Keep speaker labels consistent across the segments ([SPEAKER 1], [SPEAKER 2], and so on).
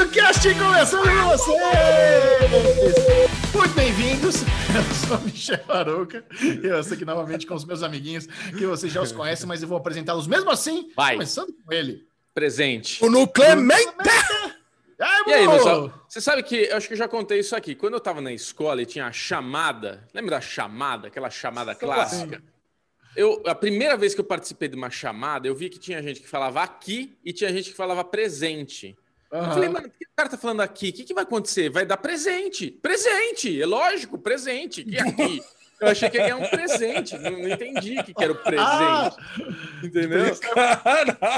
[SPEAKER 1] do Cast começando com vocês! Muito bem-vindos! Eu sou Michel Arouca e eu estou aqui novamente com os meus amiguinhos, que vocês já os conhecem, mas eu vou apresentá-los mesmo assim,
[SPEAKER 2] Vai.
[SPEAKER 1] começando com ele.
[SPEAKER 2] Presente.
[SPEAKER 3] O Clemente!
[SPEAKER 1] Ai,
[SPEAKER 2] E aí, pessoal? Você sabe que eu acho que eu já contei isso aqui. Quando eu tava na escola e tinha a chamada, lembra da chamada, aquela chamada clássica? Eu, a primeira vez que eu participei de uma chamada, eu vi que tinha gente que falava aqui e tinha gente que falava presente. Eu
[SPEAKER 1] Aham.
[SPEAKER 2] falei, mano, por que o cara tá falando aqui? O que, que vai acontecer? Vai dar presente. Presente! É lógico, presente. Que aqui? Eu achei que ia ganhar um presente. Não, não entendi o que, que era o presente.
[SPEAKER 1] Ah,
[SPEAKER 2] Entendeu?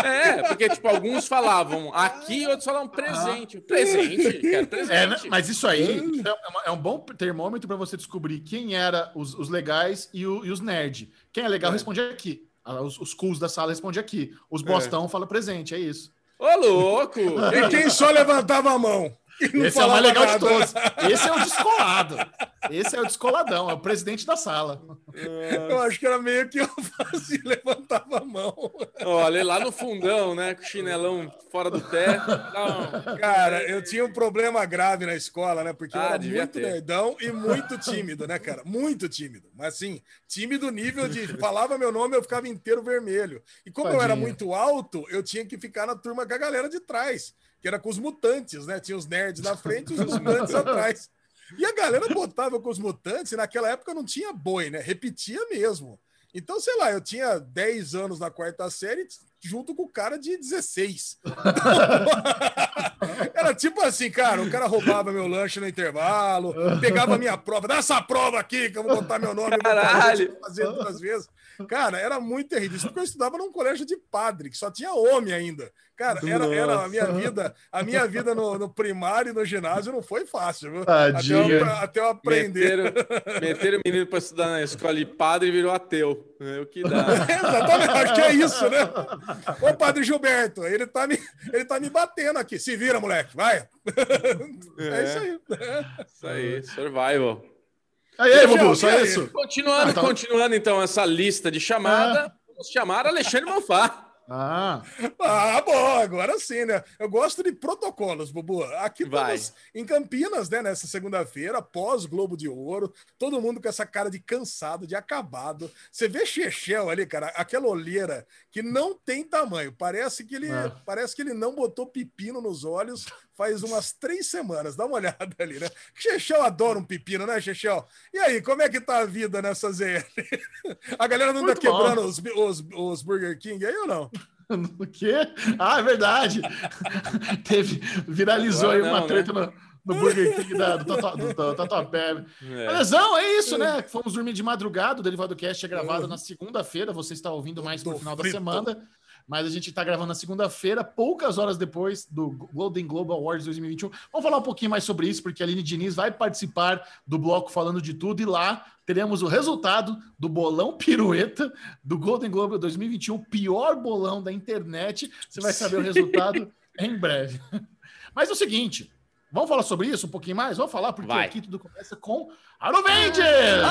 [SPEAKER 2] É, porque, tipo, alguns falavam aqui, outros falavam presente. Presente, quero
[SPEAKER 1] É, né?
[SPEAKER 2] presente.
[SPEAKER 1] mas isso aí é, uma- é um bom termômetro para você descobrir quem era os, os legais e, o- e os nerd. Quem é legal
[SPEAKER 2] É.
[SPEAKER 1] responde aqui. Ah, Os, os cools da sala respondem aqui. Os bostão fala presente, é isso.
[SPEAKER 2] Ô, louco!
[SPEAKER 3] E quem só levantava a mão? E não
[SPEAKER 1] Esse é o mais legal de
[SPEAKER 3] nada.
[SPEAKER 1] todos. Esse é o descolado. Esse é o descoladão, é o presidente da sala.
[SPEAKER 3] Eu acho que era meio que eu fazia, levantava a mão.
[SPEAKER 2] Olha, lá no fundão, né? Com o chinelão fora do pé. Não.
[SPEAKER 3] Cara, eu tinha um problema grave na escola, né? Porque eu
[SPEAKER 2] Ah,
[SPEAKER 3] era
[SPEAKER 2] devia
[SPEAKER 3] muito
[SPEAKER 2] ter.
[SPEAKER 3] nerdão e muito tímido, né, cara? Muito tímido. Mas assim, tímido nível de falava meu nome, eu ficava inteiro vermelho. E como eu era muito alto, eu tinha que ficar na turma com a galera de trás, que era com os mutantes, né? Tinha os nerds na frente e os mutantes atrás. E a galera botava com os mutantes, e naquela época não tinha boi, né? Repetia mesmo. Então, sei lá, eu tinha 10 anos na quarta série, junto com o cara de 16. Era tipo assim, cara, o cara roubava meu lanche no intervalo, pegava minha prova, dá essa prova aqui que eu vou botar meu nome,
[SPEAKER 2] Caralho.
[SPEAKER 3] vou fazer duas vezes. Cara, era muito terrível. Isso porque eu estudava num colégio de padre, que só tinha homem ainda. Cara, era, era a minha vida, a minha vida no, no primário e no ginásio não foi fácil, viu? Até eu, até eu aprender.
[SPEAKER 2] Meteram, meteram o menino pra estudar na escola de padre e virou ateu. É o que dá.
[SPEAKER 3] Exatamente, acho que é isso, né? Ô, padre Gilberto, ele tá me, ele tá me batendo aqui. Se vira, moleque, vai. É, isso aí.
[SPEAKER 2] Isso aí, survival.
[SPEAKER 1] Aí, Bubu, só isso.
[SPEAKER 2] Continuando,
[SPEAKER 1] Ah, tá.
[SPEAKER 2] continuando então essa lista de chamada, vamos chamar Alexandre Monfá.
[SPEAKER 1] Ah,
[SPEAKER 3] Ah, bom, agora sim, né? Eu gosto de protocolos, Bubu. Aqui
[SPEAKER 2] Vai.
[SPEAKER 3] estamos em Campinas, né? Nessa segunda-feira, pós Globo de Ouro, todo mundo com essa cara de cansado, de acabado. Você vê Chechel ali, cara, aquela olheira que não tem tamanho. Parece que ele,
[SPEAKER 1] É.
[SPEAKER 3] parece que ele não botou pepino nos olhos faz umas três semanas. Dá uma olhada ali, né? Chechel adora um pepino, né, Chechel? E aí, como é que tá a vida nessa ZL? A galera não tá
[SPEAKER 1] Muito
[SPEAKER 3] quebrando os, os, os Burger King aí ou não?
[SPEAKER 1] o quê? Ah, é verdade. Teve, viralizou
[SPEAKER 2] Agora
[SPEAKER 1] aí uma
[SPEAKER 2] não,
[SPEAKER 1] treta no, no Burger King da, do, Tatu- do, do Tatuapé.
[SPEAKER 2] É.
[SPEAKER 1] É isso, né? Fomos dormir de madrugada. O Derivado Cast é gravado na segunda-feira. Você está ouvindo mais
[SPEAKER 3] Tô
[SPEAKER 1] final da semana. Mas a gente está gravando na segunda-feira, poucas horas depois do Golden Globe Awards 2021. Vamos falar um pouquinho mais sobre isso, porque a Aline Diniz vai participar do bloco falando de tudo. E lá teremos o resultado do bolão pirueta do Golden Globe 2021, o pior bolão da internet. Você vai saber o resultado em breve. Mas é o seguinte, vamos falar sobre isso um pouquinho mais? Vamos falar, porque
[SPEAKER 2] Vai.
[SPEAKER 1] aqui tudo começa com Arovengers!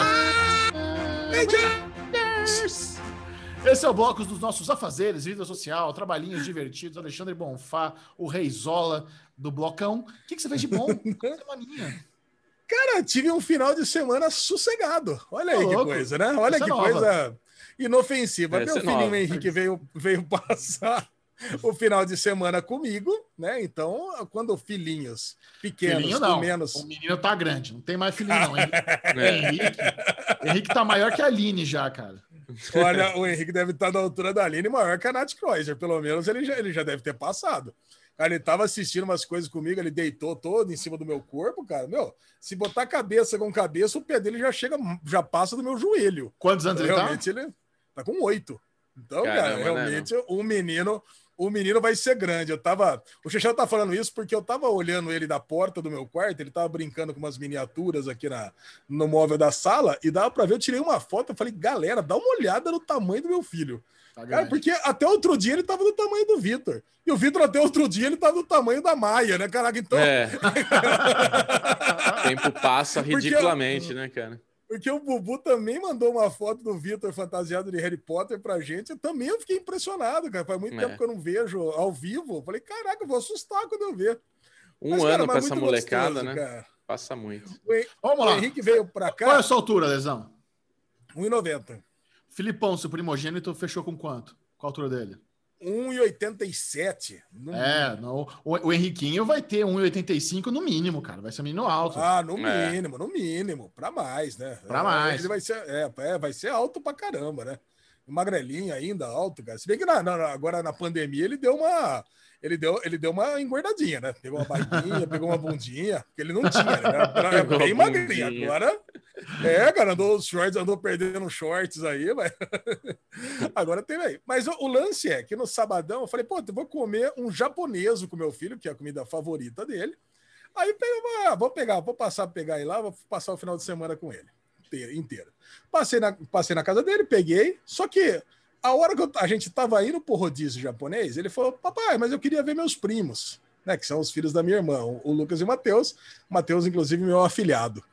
[SPEAKER 1] Esse é o bloco dos nossos afazeres, vida social, trabalhinhos divertidos, Alexandre Bonfá, o Reizola do Blocão. O que, que você fez de bom? Semaninha.
[SPEAKER 3] Cara, tive um final de semana sossegado. Olha aí
[SPEAKER 1] Ô,
[SPEAKER 3] que
[SPEAKER 1] louco.
[SPEAKER 3] coisa, né? Olha
[SPEAKER 1] Essa
[SPEAKER 3] que
[SPEAKER 1] é nova.
[SPEAKER 3] coisa inofensiva.
[SPEAKER 2] Essa
[SPEAKER 3] Meu
[SPEAKER 2] é
[SPEAKER 3] filhinho
[SPEAKER 2] nova.
[SPEAKER 3] Henrique veio, veio passar o final de semana comigo, né? Então, quando filhinhos pequenos,
[SPEAKER 1] Filhinho
[SPEAKER 3] com
[SPEAKER 1] não.
[SPEAKER 3] menos.
[SPEAKER 1] O menino tá grande, não tem mais filhinho não. Henrique,
[SPEAKER 2] É.
[SPEAKER 1] Henrique, Henrique tá maior que a Aline já, cara.
[SPEAKER 3] Olha, o Henrique deve estar da altura da Aline maior que a Nath Kreuzer, pelo menos ele já, ele já deve ter passado. Cara, ele tava assistindo umas coisas comigo, ele deitou todo em cima do meu corpo, cara. Meu, se botar cabeça com cabeça, o pé dele já chega, já passa do meu joelho.
[SPEAKER 1] Quantos anos ele tá?
[SPEAKER 3] realmente ele tá com oito. Então,
[SPEAKER 2] Caramba,
[SPEAKER 3] cara,
[SPEAKER 2] né,
[SPEAKER 3] realmente o menino, o menino vai ser grande. Eu tava, o Chechel tá falando isso porque eu tava olhando ele da porta do meu quarto, ele tava brincando com umas miniaturas aqui na, no móvel da sala e dava pra ver, eu tirei uma foto, eu falei, galera, dá uma olhada no tamanho do meu filho.
[SPEAKER 1] Tá
[SPEAKER 3] Cara, porque até outro dia ele tava do tamanho do Vitor. E o Vitor até outro dia ele tava do tamanho da Maia, né, caraca? Então,
[SPEAKER 2] É. O tempo passa
[SPEAKER 3] Porque-
[SPEAKER 2] ridiculamente, né, cara?
[SPEAKER 3] Porque o Bubu também mandou uma foto do Vitor fantasiado de Harry Potter pra gente. Eu também eu fiquei impressionado, cara. Faz muito
[SPEAKER 2] É.
[SPEAKER 3] tempo que eu não vejo ao vivo. Eu falei, caraca, eu vou assustar quando eu ver.
[SPEAKER 2] Um mas, ano para essa molecada, gostoso, né? Cara. Passa muito.
[SPEAKER 3] O, Vamos lá. O Henrique veio para cá.
[SPEAKER 1] Qual é a sua altura, Lesão?
[SPEAKER 3] 1,90.
[SPEAKER 1] Filipão, seu primogênito, fechou com quanto? Qual a altura dele?
[SPEAKER 3] 1,87.
[SPEAKER 1] É, não, o, o, Henriquinho vai ter 1,85 no mínimo, cara. Vai ser menino alto.
[SPEAKER 3] Ah, no é. mínimo, no mínimo. Para mais, né?
[SPEAKER 1] Para mais.
[SPEAKER 3] Ele vai ser, é, é, vai ser alto pra caramba, né? Magrelinho ainda, alto, cara. Se bem que na, na, agora na pandemia ele deu uma ele deu, ele deu uma engordadinha, né? Pegou uma barriguinha, pegou uma bundinha, que ele não tinha, né? Era bem magrinho. Agora, é, cara, andou os shorts, andou perdendo shorts aí, mas agora tem aí. Mas o, o, lance é que no sabadão eu falei, pô, eu vou comer um japonês com meu filho, que é a comida favorita dele. Aí pega, ah, vou pegar, vou passar pegar ele lá, vou passar o final de semana com ele inteiro. Passei na, passei na casa dele, peguei, só que a hora que eu, a gente estava indo pro rodízio japonês, ele falou: Papai, mas eu queria ver meus primos, né? Que são os filhos da minha irmã, o Lucas e o Matheus. Matheus, inclusive, meu afilhado.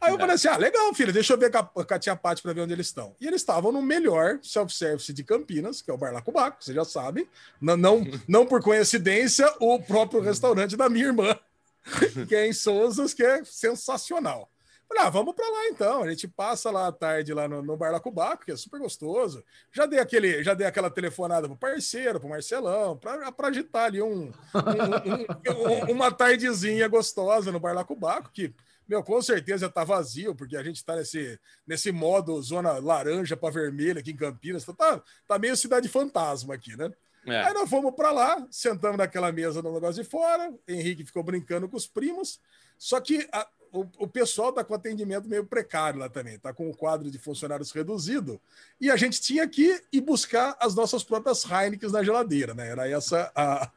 [SPEAKER 3] Aí eu é. falei assim: ah, legal, filho, deixa eu ver com a, tia Paty para ver onde eles estão. E eles estavam no melhor self-service de Campinas, que é o Bar Lacubaco, você já sabe. Não, não, não por coincidência, o próprio restaurante da minha irmã, que é em Souzas, que é sensacional. Falei, ah, vamos para lá então. A gente passa lá à tarde lá no, no Bar Lacubaco, que é super gostoso. Já dei aquele, já dei aquela telefonada pro parceiro, pro Marcelão, para agitar ali um, um, um, uma tardezinha gostosa no Bar Lacubaco, que meu, com certeza tá vazio, porque a gente tá nesse, nesse modo zona laranja para vermelha aqui em Campinas. Tá, tá meio cidade fantasma aqui, né? É. Aí nós fomos para lá, sentamos naquela mesa no negócio de fora. Henrique ficou brincando com os primos. Só que a, o, o pessoal está com atendimento meio precário lá também, está com o quadro de funcionários reduzido, e a gente tinha que ir buscar as nossas próprias Heineken na geladeira, né? Era essa a.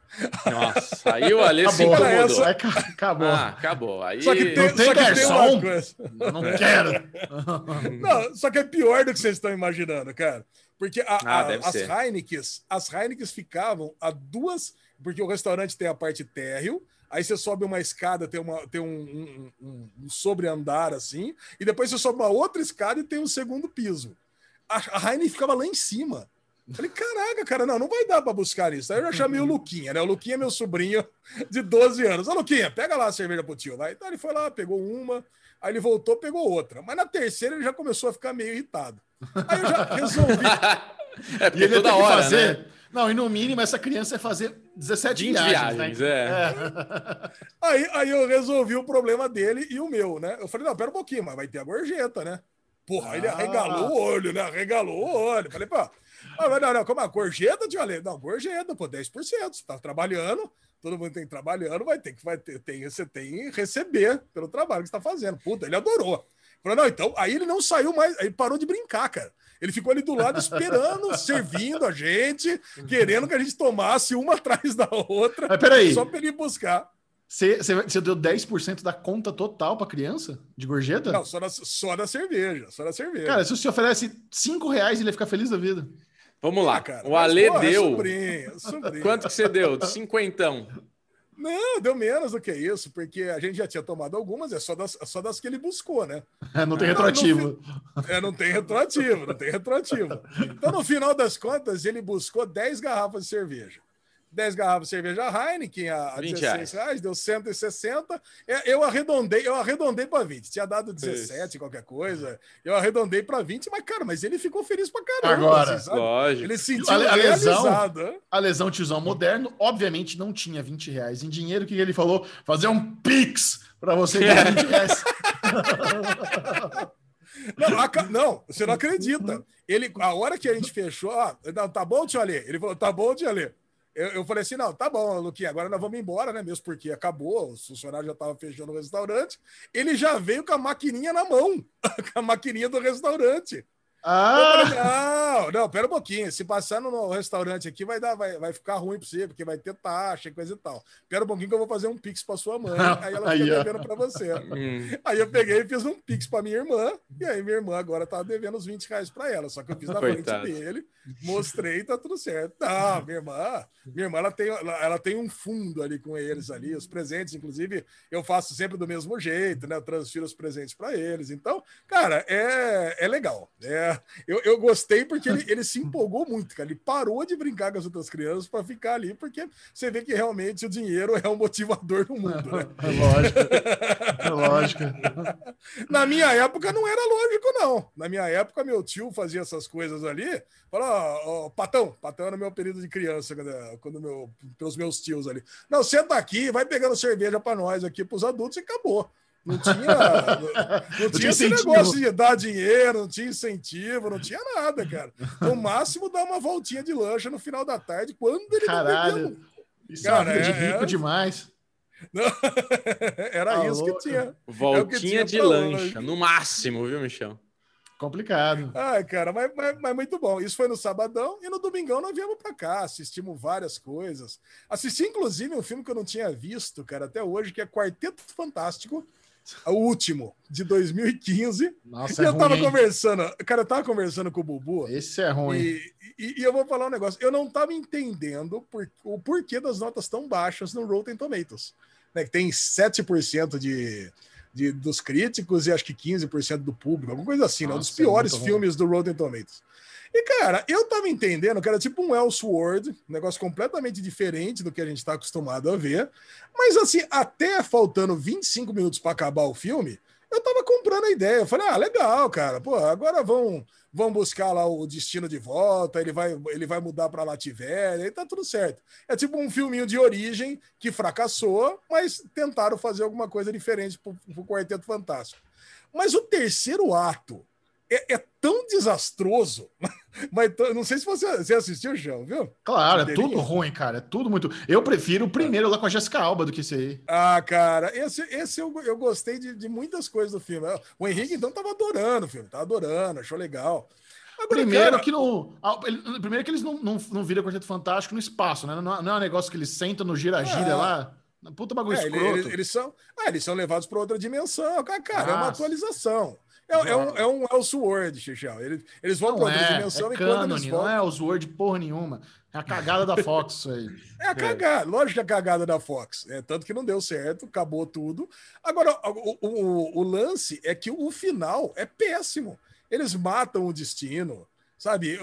[SPEAKER 2] Nossa, aí o Alê se incomodou. Essa...
[SPEAKER 1] Acabou.
[SPEAKER 2] Ah, acabou. Aí...
[SPEAKER 1] Só que tem, não tem só que tem uma coisa. Não quero.
[SPEAKER 3] não, só que é pior do que vocês estão imaginando, cara. Porque a, ah, a, as Heineken, as Heineken ficavam a duas. Porque o restaurante tem a parte térreo, aí você sobe uma escada, tem, uma, tem um, um, um, um sobreandar assim, e depois você sobe uma outra escada e tem um segundo piso. A, a Heine ficava lá em cima. Falei, caraca, cara, não, não vai dar para buscar isso. Aí eu já chamei o Luquinha, né? O Luquinha é meu sobrinho de 12 anos. Ô, Luquinha, pega lá a cerveja pro tio, vai. Então ele foi lá, pegou uma, aí ele voltou, pegou outra. Mas na terceira ele já começou a ficar meio irritado. Aí eu já resolvi.
[SPEAKER 2] é porque e ele toda hora, fazer... né?
[SPEAKER 1] Não, e no mínimo essa criança vai fazer 17 viagens, viagens né? é. é.
[SPEAKER 3] Aí, aí eu resolvi o problema dele e o meu, né? Eu falei, não, pera um pouquinho, mas vai ter a gorjeta, né? Porra, ah. ele arregalou o olho, né? Arregalou o olho. Falei, pô, ah, não, não, como a gorjeta, tia Ale? Não, gorjeta, pô, 10%. Você tá trabalhando, todo mundo tem trabalhando, vai ter que vai ter, tem, você tem que receber pelo trabalho que você tá fazendo. Puta, ele adorou. Falei, não, então, aí ele não saiu mais, aí parou de brincar, cara. Ele ficou ali do lado esperando, servindo a gente, querendo que a gente tomasse uma atrás da outra.
[SPEAKER 1] Mas peraí.
[SPEAKER 3] Só para ele buscar.
[SPEAKER 1] Você, você deu 10% da conta total para criança de gorjeta?
[SPEAKER 3] Não, só da, só da cerveja. Só da cerveja.
[SPEAKER 1] Cara, se você oferece 5 reais, ele ia ficar feliz da vida.
[SPEAKER 2] Vamos lá, ah, cara. O Ale deu. Sobrinho, sobrinho. Quanto que você deu? Cinquentão.
[SPEAKER 3] Não, deu menos do que isso, porque a gente já tinha tomado algumas, é só das, é só das que ele buscou, né?
[SPEAKER 1] É, não tem retroativo.
[SPEAKER 3] Não, não, é, não tem retroativo, não tem retroativo. Então, no final das contas, ele buscou 10 garrafas de cerveja. 10 garrafas de cerveja Heineken a, a 16 reais. deu 160. É, eu arredondei, eu arredondei para 20. Tinha dado 17, Isso. qualquer coisa. Eu arredondei para 20, mas, cara, mas ele ficou feliz para caramba.
[SPEAKER 1] Agora, assim, lógico.
[SPEAKER 3] Ele sentiu a, a lesão,
[SPEAKER 1] a lesão tiozão moderno, obviamente, não tinha 20 reais em dinheiro. O que ele falou? Fazer um Pix para você ganhar 20 reais.
[SPEAKER 3] Não, a, não, você não acredita. Ele, a hora que a gente fechou, ah, tá bom, Tio Alê? Ele falou, tá bom, Tio Alê? Eu, eu, falei assim: não, tá bom, Luquinha, agora nós vamos embora, né? Mesmo porque acabou, os funcionários já estavam fechando o restaurante. Ele já veio com a maquininha na mão, com a maquininha do restaurante. Ah! Falei, não, não, pera um pouquinho. Se passar no restaurante aqui, vai, dar, vai, vai ficar ruim para você, porque vai ter taxa e coisa e tal. Pera um pouquinho que eu vou fazer um pix para sua mãe, aí ela fica devendo para você. Hum. aí eu peguei e fiz um pix para minha irmã, e aí minha irmã agora tá devendo os 20 reais para ela. Só que eu fiz na Coitado. frente dele, mostrei e tá tudo certo. Não, minha irmã, minha irmã ela tem, ela tem um fundo ali com eles ali, os presentes, inclusive, eu faço sempre do mesmo jeito, né? Eu transfiro os presentes para eles. Então, cara, é, é legal. É É, eu, eu gostei porque ele, ele se empolgou muito, cara. Ele parou de brincar com as outras crianças para ficar ali, porque você vê que realmente o dinheiro é um motivador no mundo, né?
[SPEAKER 1] É lógico. É lógico.
[SPEAKER 3] Na minha época não era lógico, não. Na minha época, meu tio fazia essas coisas ali. Fala, ó, Patão, Patão era meu período de criança, quando, quando meu, pelos meus tios ali. Não, senta aqui, vai pegando cerveja para nós aqui, para os adultos e acabou. Não tinha, não, não tinha esse negócio de dar dinheiro, não tinha incentivo, não tinha nada, cara. No máximo, dar uma voltinha de lancha no final da tarde, quando ele
[SPEAKER 1] Caralho, isso cara, é, de rico é... demais.
[SPEAKER 3] Não, era tá isso louco. que tinha.
[SPEAKER 2] Voltinha que tinha de lancha, no máximo, viu, Michel?
[SPEAKER 1] Complicado.
[SPEAKER 3] Ai, cara, mas, mas, mas, muito bom. Isso foi no sabadão e no domingão nós viemos para cá, assistimos várias coisas. Assisti, inclusive, um filme que eu não tinha visto, cara, até hoje, que é Quarteto Fantástico o último, de 2015. Nossa, e é eu tava ruim, conversando, cara, eu tava conversando com o Bubu.
[SPEAKER 1] Esse é ruim.
[SPEAKER 3] E, e, e, eu vou falar um negócio. Eu não tava entendendo por, o porquê das notas tão baixas no Rotten Tomatoes. Né, que tem 7% de, de, dos críticos e acho que 15% do público, alguma coisa assim, Nossa, né? Um dos piores é filmes do Rotten Tomatoes. E, cara, eu tava entendendo que era tipo um Elseworld, um negócio completamente diferente do que a gente tá acostumado a ver. Mas, assim, até faltando 25 minutos para acabar o filme, eu tava comprando a ideia. Eu falei, ah, legal, cara. Pô, agora vão, vão buscar lá o destino de volta, ele vai, ele vai mudar para Lativéria, e tá tudo certo. É tipo um filminho de origem que fracassou, mas tentaram fazer alguma coisa diferente pro, pro Quarteto Fantástico. Mas o terceiro ato é, é tão desastroso. Mas não sei se você, você assistiu, João, viu?
[SPEAKER 1] Claro, é tudo ruim, cara. É tudo muito. Eu prefiro o primeiro lá com a Jessica Alba do que esse aí.
[SPEAKER 3] Ah, cara, esse, esse eu, eu gostei de, de muitas coisas do filme. O Henrique, então, tava adorando o filme, tava adorando, achou legal.
[SPEAKER 1] Agora, primeiro cara... que não. Primeiro que eles não, não, não viram Quarteto Fantástico no espaço, né? Não, não é um negócio que eles sentam no gira-gira ah. lá. Puta bagulho é, escroto.
[SPEAKER 3] Eles, eles, são, ah, eles são levados para outra dimensão. Cara, cara é uma atualização. É, é, um, é um Elseworld, Xixão. Eles, eles vão para outra
[SPEAKER 1] é,
[SPEAKER 3] dimensão
[SPEAKER 1] é e quando eles voltam... Não é Elseworld porra nenhuma. É a cagada da Fox isso aí.
[SPEAKER 3] É a cagada, lógico que é a cagada da Fox. É, tanto que não deu certo, acabou tudo. Agora, o, o, o lance é que o final é péssimo. Eles matam o destino, sabe?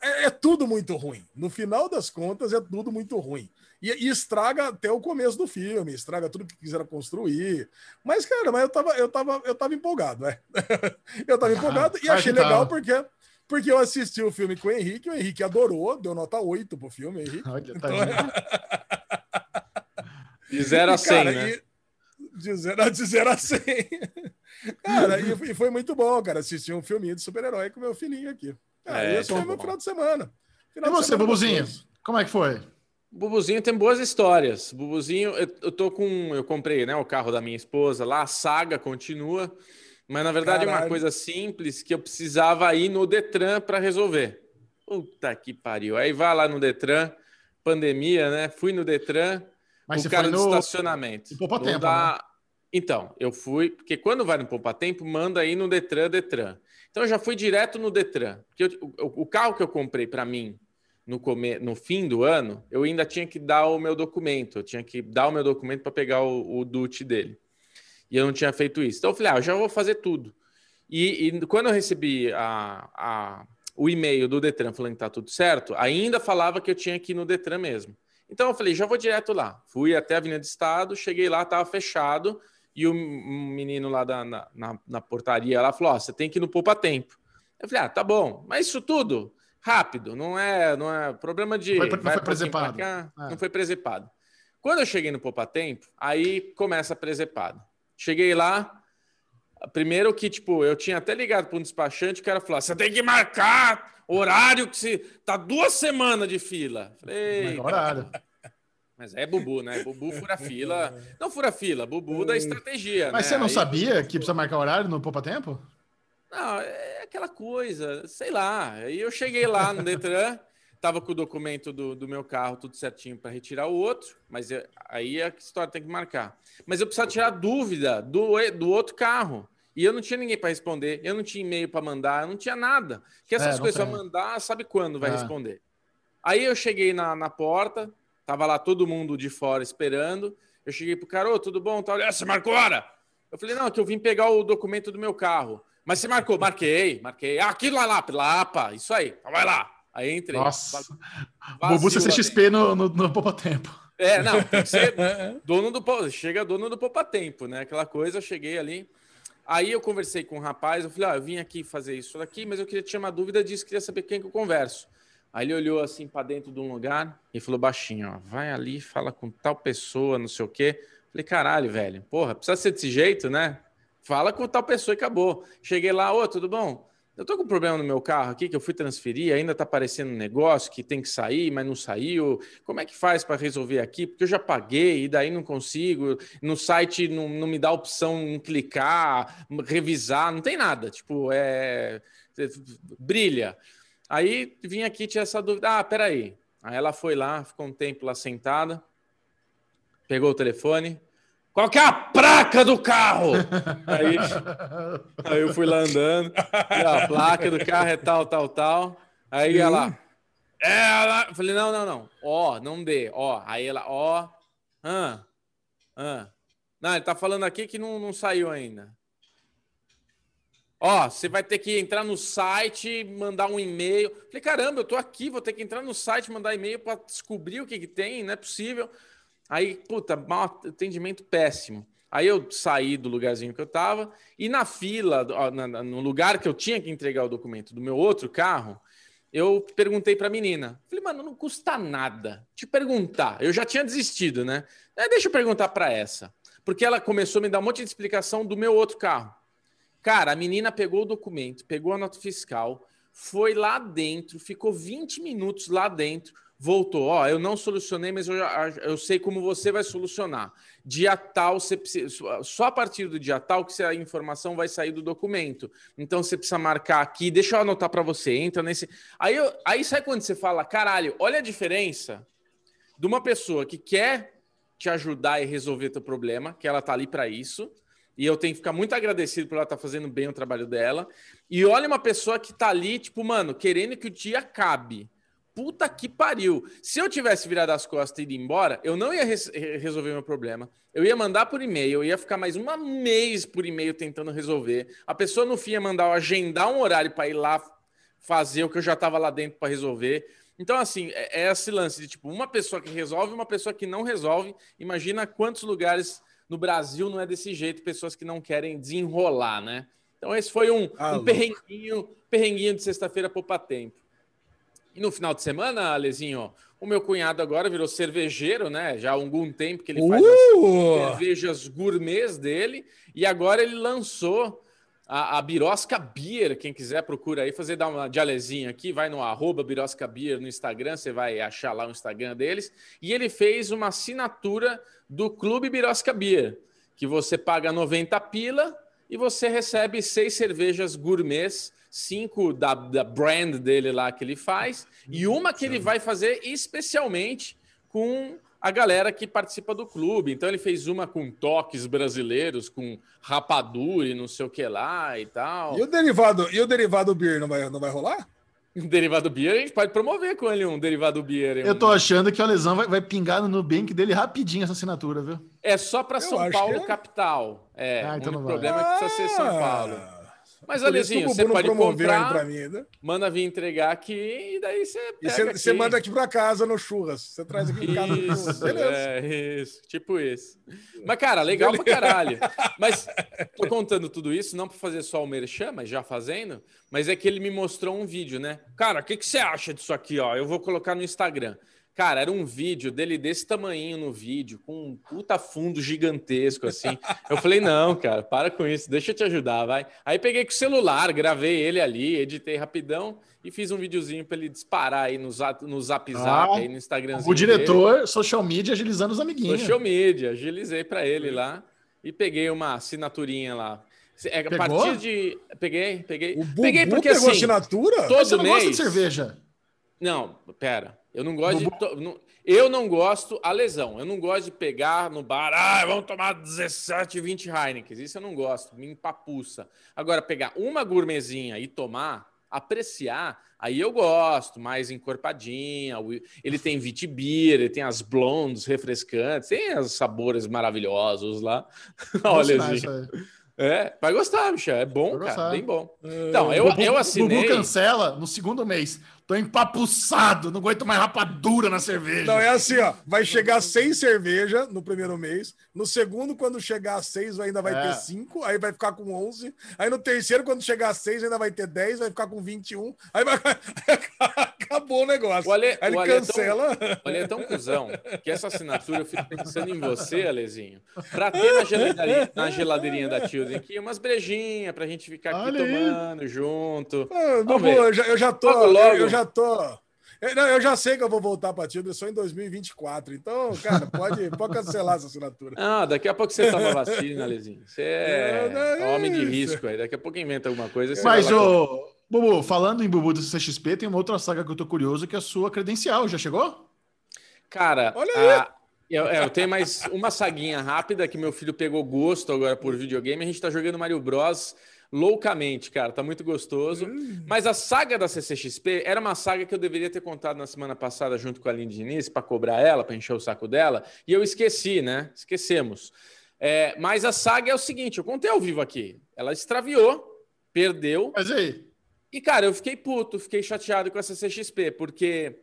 [SPEAKER 3] É, é tudo muito ruim. No final das contas, é tudo muito ruim. E, e, estraga até o começo do filme, estraga tudo que quiseram construir. Mas, cara, mas eu tava, eu tava, eu tava empolgado, né? eu tava empolgado ah, e achei legal porque, porque eu assisti o filme com o Henrique, o Henrique adorou, deu nota 8 pro filme, Henrique. Olha, tá
[SPEAKER 2] então, de 0 a 100, cara, né? E,
[SPEAKER 3] de 0 de zero a 100. cara, e, e, foi muito bom, cara, assistir um filminho de super-herói com meu filhinho aqui. Ah, é, esse foi meu final de semana. Final
[SPEAKER 1] e você, Bubuzinho? Como é que foi?
[SPEAKER 2] Bubuzinho tem boas histórias. Bubuzinho, eu, eu tô com. Eu comprei né, o carro da minha esposa lá, a saga continua, mas na verdade Caralho. é uma coisa simples que eu precisava ir no Detran para resolver. Puta que pariu. Aí vai lá no Detran, pandemia, né? Fui no Detran, mas o cara no... do estacionamento.
[SPEAKER 1] Poupa tempo, né?
[SPEAKER 2] Então, eu fui, porque quando vai no Poupa Tempo, manda aí no Detran, Detran. Então eu já fui direto no Detran. Porque eu, o, o carro que eu comprei para mim no, come... no fim do ano, eu ainda tinha que dar o meu documento, eu tinha que dar o meu documento para pegar o, o DUT dele. E eu não tinha feito isso. Então eu falei, ah, eu já vou fazer tudo. E, e quando eu recebi a, a, o e-mail do Detran falando que tá tudo certo, ainda falava que eu tinha que ir no Detran mesmo. Então eu falei, já vou direto lá. Fui até a Avenida do Estado, cheguei lá, estava fechado, e o menino lá da, na, na, na portaria lá falou: oh, você tem que ir no Poupa Tempo. Eu falei, ah, tá bom, mas isso tudo rápido, não é, não é problema de.
[SPEAKER 1] Foi, não foi presepado.
[SPEAKER 2] Cá, é. Não foi presepado. Quando eu cheguei no Poupa Tempo, aí começa a presepado. Cheguei lá, primeiro que, tipo, eu tinha até ligado para um despachante, o cara falou: você tem que marcar horário que se. Tá duas semanas de fila. Falei, horário. Mas é Bubu, né? Bubu fura fila. Não fura fila, Bubu da estratégia.
[SPEAKER 1] Mas
[SPEAKER 2] né?
[SPEAKER 1] você não Aí... sabia que precisa marcar horário no Poupa Tempo?
[SPEAKER 2] Não, é aquela coisa, sei lá. Aí eu cheguei lá no Detran, tava com o documento do, do meu carro tudo certinho para retirar o outro, mas eu, aí a história tem que marcar. Mas eu precisava tirar dúvida do, do outro carro. E eu não tinha ninguém para responder, eu não tinha e-mail para mandar, eu não tinha nada. Que essas é, coisas para mandar, sabe quando vai é. responder. Aí eu cheguei na, na porta, tava lá todo mundo de fora esperando. Eu cheguei pro cara, ô, tudo bom? Tá, olha, você marcou hora? Eu falei, não, é que eu vim pegar o documento do meu carro. Mas você marcou? Marquei, marquei. Ah, aqui lá, lá, Lapa, isso aí. Então vai lá. Aí entrei.
[SPEAKER 1] Nossa. Bubu CXP no, no, no Poupa Tempo.
[SPEAKER 2] É, não, tem que ser dono do chega dono do poupa tempo, né? Aquela coisa, eu cheguei ali. Aí eu conversei com um rapaz, eu falei: "Ah, eu vim aqui fazer isso daqui, mas eu queria tirar uma dúvida disso, queria saber quem que eu converso". Aí ele olhou assim para dentro de um lugar e falou baixinho, ó: "Vai ali, fala com tal pessoa, não sei o quê". Falei: "Caralho, velho. Porra, precisa ser desse jeito, né? Fala com tal pessoa e acabou". Cheguei lá: "Ô, tudo bom?" Eu tô com um problema no meu carro aqui que eu fui transferir, ainda tá aparecendo um negócio que tem que sair, mas não saiu. Como é que faz para resolver aqui? Porque eu já paguei e daí não consigo. No site não, não me dá opção em clicar, revisar, não tem nada. Tipo, é. brilha. Aí vim aqui tinha essa dúvida. Ah, peraí. Aí ela foi lá, ficou um tempo lá sentada, pegou o telefone, qual que é a placa do carro? Aí, aí eu fui lá andando. a placa do carro é tal, tal, tal. Aí Sim. ela. É, ela. Eu falei, não, não, não. Ó, não dê. Ó. Aí ela, ó. Ah, ah. Não, ele tá falando aqui que não, não saiu ainda. Ó, você vai ter que entrar no site, mandar um e-mail. Falei, caramba, eu tô aqui, vou ter que entrar no site, mandar e-mail para descobrir o que, que tem, não é possível. Aí, puta, mal atendimento péssimo. Aí eu saí do lugarzinho que eu tava e na fila, no lugar que eu tinha que entregar o documento do meu outro carro, eu perguntei para a menina. Falei, mano, não custa nada te perguntar. Eu já tinha desistido, né? deixa eu perguntar para essa. Porque ela começou a me dar um monte de explicação do meu outro carro. Cara, a menina pegou o documento, pegou a nota fiscal, foi lá dentro, ficou 20 minutos lá dentro voltou. Ó, eu não solucionei, mas eu, já, eu sei como você vai solucionar. Dia tal, você precisa, só a partir do dia tal que a informação vai sair do documento. Então você precisa marcar aqui. Deixa eu anotar para você. Entra nesse. Aí, eu, aí sai quando você fala, caralho, olha a diferença de uma pessoa que quer te ajudar e resolver teu problema, que ela tá ali para isso. E eu tenho que ficar muito agradecido por ela estar tá fazendo bem o trabalho dela. E olha uma pessoa que tá ali, tipo, mano, querendo que o dia acabe puta que pariu. Se eu tivesse virado as costas e ido embora, eu não ia res resolver meu problema. Eu ia mandar por e-mail, eu ia ficar mais um mês por e-mail tentando resolver. A pessoa no fim ia mandar eu agendar um horário para ir lá fazer o que eu já estava lá dentro para resolver. Então, assim, é, é esse lance de tipo, uma pessoa que resolve uma pessoa que não resolve. Imagina quantos lugares no Brasil não é desse jeito, pessoas que não querem desenrolar, né? Então, esse foi um, ah, um perrenguinho, perrenguinho de sexta-feira poupa tempo. E no final de semana, Alezinho, o meu cunhado agora virou cervejeiro, né? Já há algum tempo que ele faz uh! as cervejas gourmets dele. E agora ele lançou a, a Birosca Beer. Quem quiser, procura aí, fazer dar uma dialezinha aqui. Vai no arroba Birosca Beer no Instagram, você vai achar lá o Instagram deles. E ele fez uma assinatura do Clube Birosca Beer, que você paga 90 pila e você recebe seis cervejas gourmets cinco da, da brand dele lá que ele faz, e uma que ele vai fazer especialmente com a galera que participa do clube. Então ele fez uma com toques brasileiros, com rapadura e não sei o que lá e tal.
[SPEAKER 3] E o derivado, e o derivado beer não vai, não vai rolar?
[SPEAKER 2] Um derivado beer, a gente pode promover com ele um derivado beer.
[SPEAKER 1] Eu tô achando que o Lesão vai, vai pingar no Nubank dele rapidinho essa assinatura, viu?
[SPEAKER 2] É só para São Paulo, é. capital. É, ah, então o problema é que precisa ser São ah. Paulo. Mas, Alezinho, você pode comprar, mim, né? manda vir entregar aqui e daí você
[SPEAKER 3] E você, você manda aqui para casa no churras. Você traz aqui em casa no churras.
[SPEAKER 2] Beleza. É, isso. Tipo isso. Mas, cara, legal Beleza. pra caralho. Mas tô contando tudo isso não para fazer só o merchan, mas já fazendo. Mas é que ele me mostrou um vídeo, né? Cara, o que, que você acha disso aqui, ó? Eu vou colocar no Instagram. Cara, era um vídeo dele desse tamanho no vídeo, com um puta fundo gigantesco, assim. Eu falei, não, cara, para com isso, deixa eu te ajudar, vai. Aí peguei com o celular, gravei ele ali, editei rapidão e fiz um videozinho para ele disparar aí no zap, no zap, zap ah, aí no Instagram.
[SPEAKER 1] O diretor, dele. social media, agilizando os amiguinhos.
[SPEAKER 2] Social media, agilizei para ele lá e peguei uma assinaturinha lá. É, a partir de. Peguei, peguei.
[SPEAKER 3] O Bubu
[SPEAKER 2] peguei
[SPEAKER 3] porque pegou assim, assinatura?
[SPEAKER 1] Todo Você não mês... gosta de cerveja.
[SPEAKER 2] Não, pera. Eu não gosto de. Eu não gosto a lesão. Eu não gosto de pegar no bar, ah, vamos tomar 17, 20 Heineken. Isso eu não gosto, me empapuça. Agora, pegar uma gourmetzinha e tomar, apreciar, aí eu gosto, mais encorpadinha. Ele tem vitibir, ele tem as blondes refrescantes, tem os sabores maravilhosos lá. Olha, gente. É, vai gostar, bicho. É bom, cara. Bem bom. Então, eu, eu assinei. O
[SPEAKER 1] cancela no segundo mês. Tô empapuçado, não aguento mais rapadura na cerveja.
[SPEAKER 3] Não, é assim, ó. Vai chegar seis cerveja no primeiro mês. No segundo, quando chegar a seis, ainda vai é. ter cinco. Aí vai ficar com onze. Aí no terceiro, quando chegar a seis, ainda vai ter dez. Vai ficar com vinte e um. Aí vai... acabou o negócio.
[SPEAKER 2] O Ale,
[SPEAKER 3] aí
[SPEAKER 2] ele
[SPEAKER 3] cancela.
[SPEAKER 2] É tão, o Ale é tão cuzão que essa assinatura eu fico pensando em você, Alezinho. Pra ter na geladeirinha, na geladeirinha da Tilden aqui umas brejinhas pra gente ficar aqui Olha tomando aí. junto.
[SPEAKER 3] Ah, Bubu, eu já, eu já tô. Logo, logo. Eu, já tô. Eu, não, eu já sei que eu vou voltar para Tilda só em 2024. Então, cara, pode, pode cancelar essa assinatura.
[SPEAKER 2] Ah, daqui a pouco você toma vacina, Lezinho. Você é, é, é homem de risco aí. Daqui a pouco inventa alguma coisa.
[SPEAKER 1] Mas, ô, Bubu, falando em Bubu do CXP, tem uma outra saga que eu tô curioso, que é a sua credencial. Já chegou?
[SPEAKER 2] Cara, Olha aí. A... Eu, é, eu, tenho mais uma saguinha rápida que meu filho pegou gosto agora por videogame. A gente tá jogando Mario Bros loucamente, cara. Tá muito gostoso. Hum. Mas a saga da CCXP era uma saga que eu deveria ter contado na semana passada junto com a Aline Diniz para cobrar ela, para encher o saco dela. E eu esqueci, né? Esquecemos. É, mas a saga é o seguinte: eu contei ao vivo aqui. Ela extraviou, perdeu.
[SPEAKER 1] Mas aí.
[SPEAKER 2] E, cara, eu fiquei puto, fiquei chateado com a CCXP, porque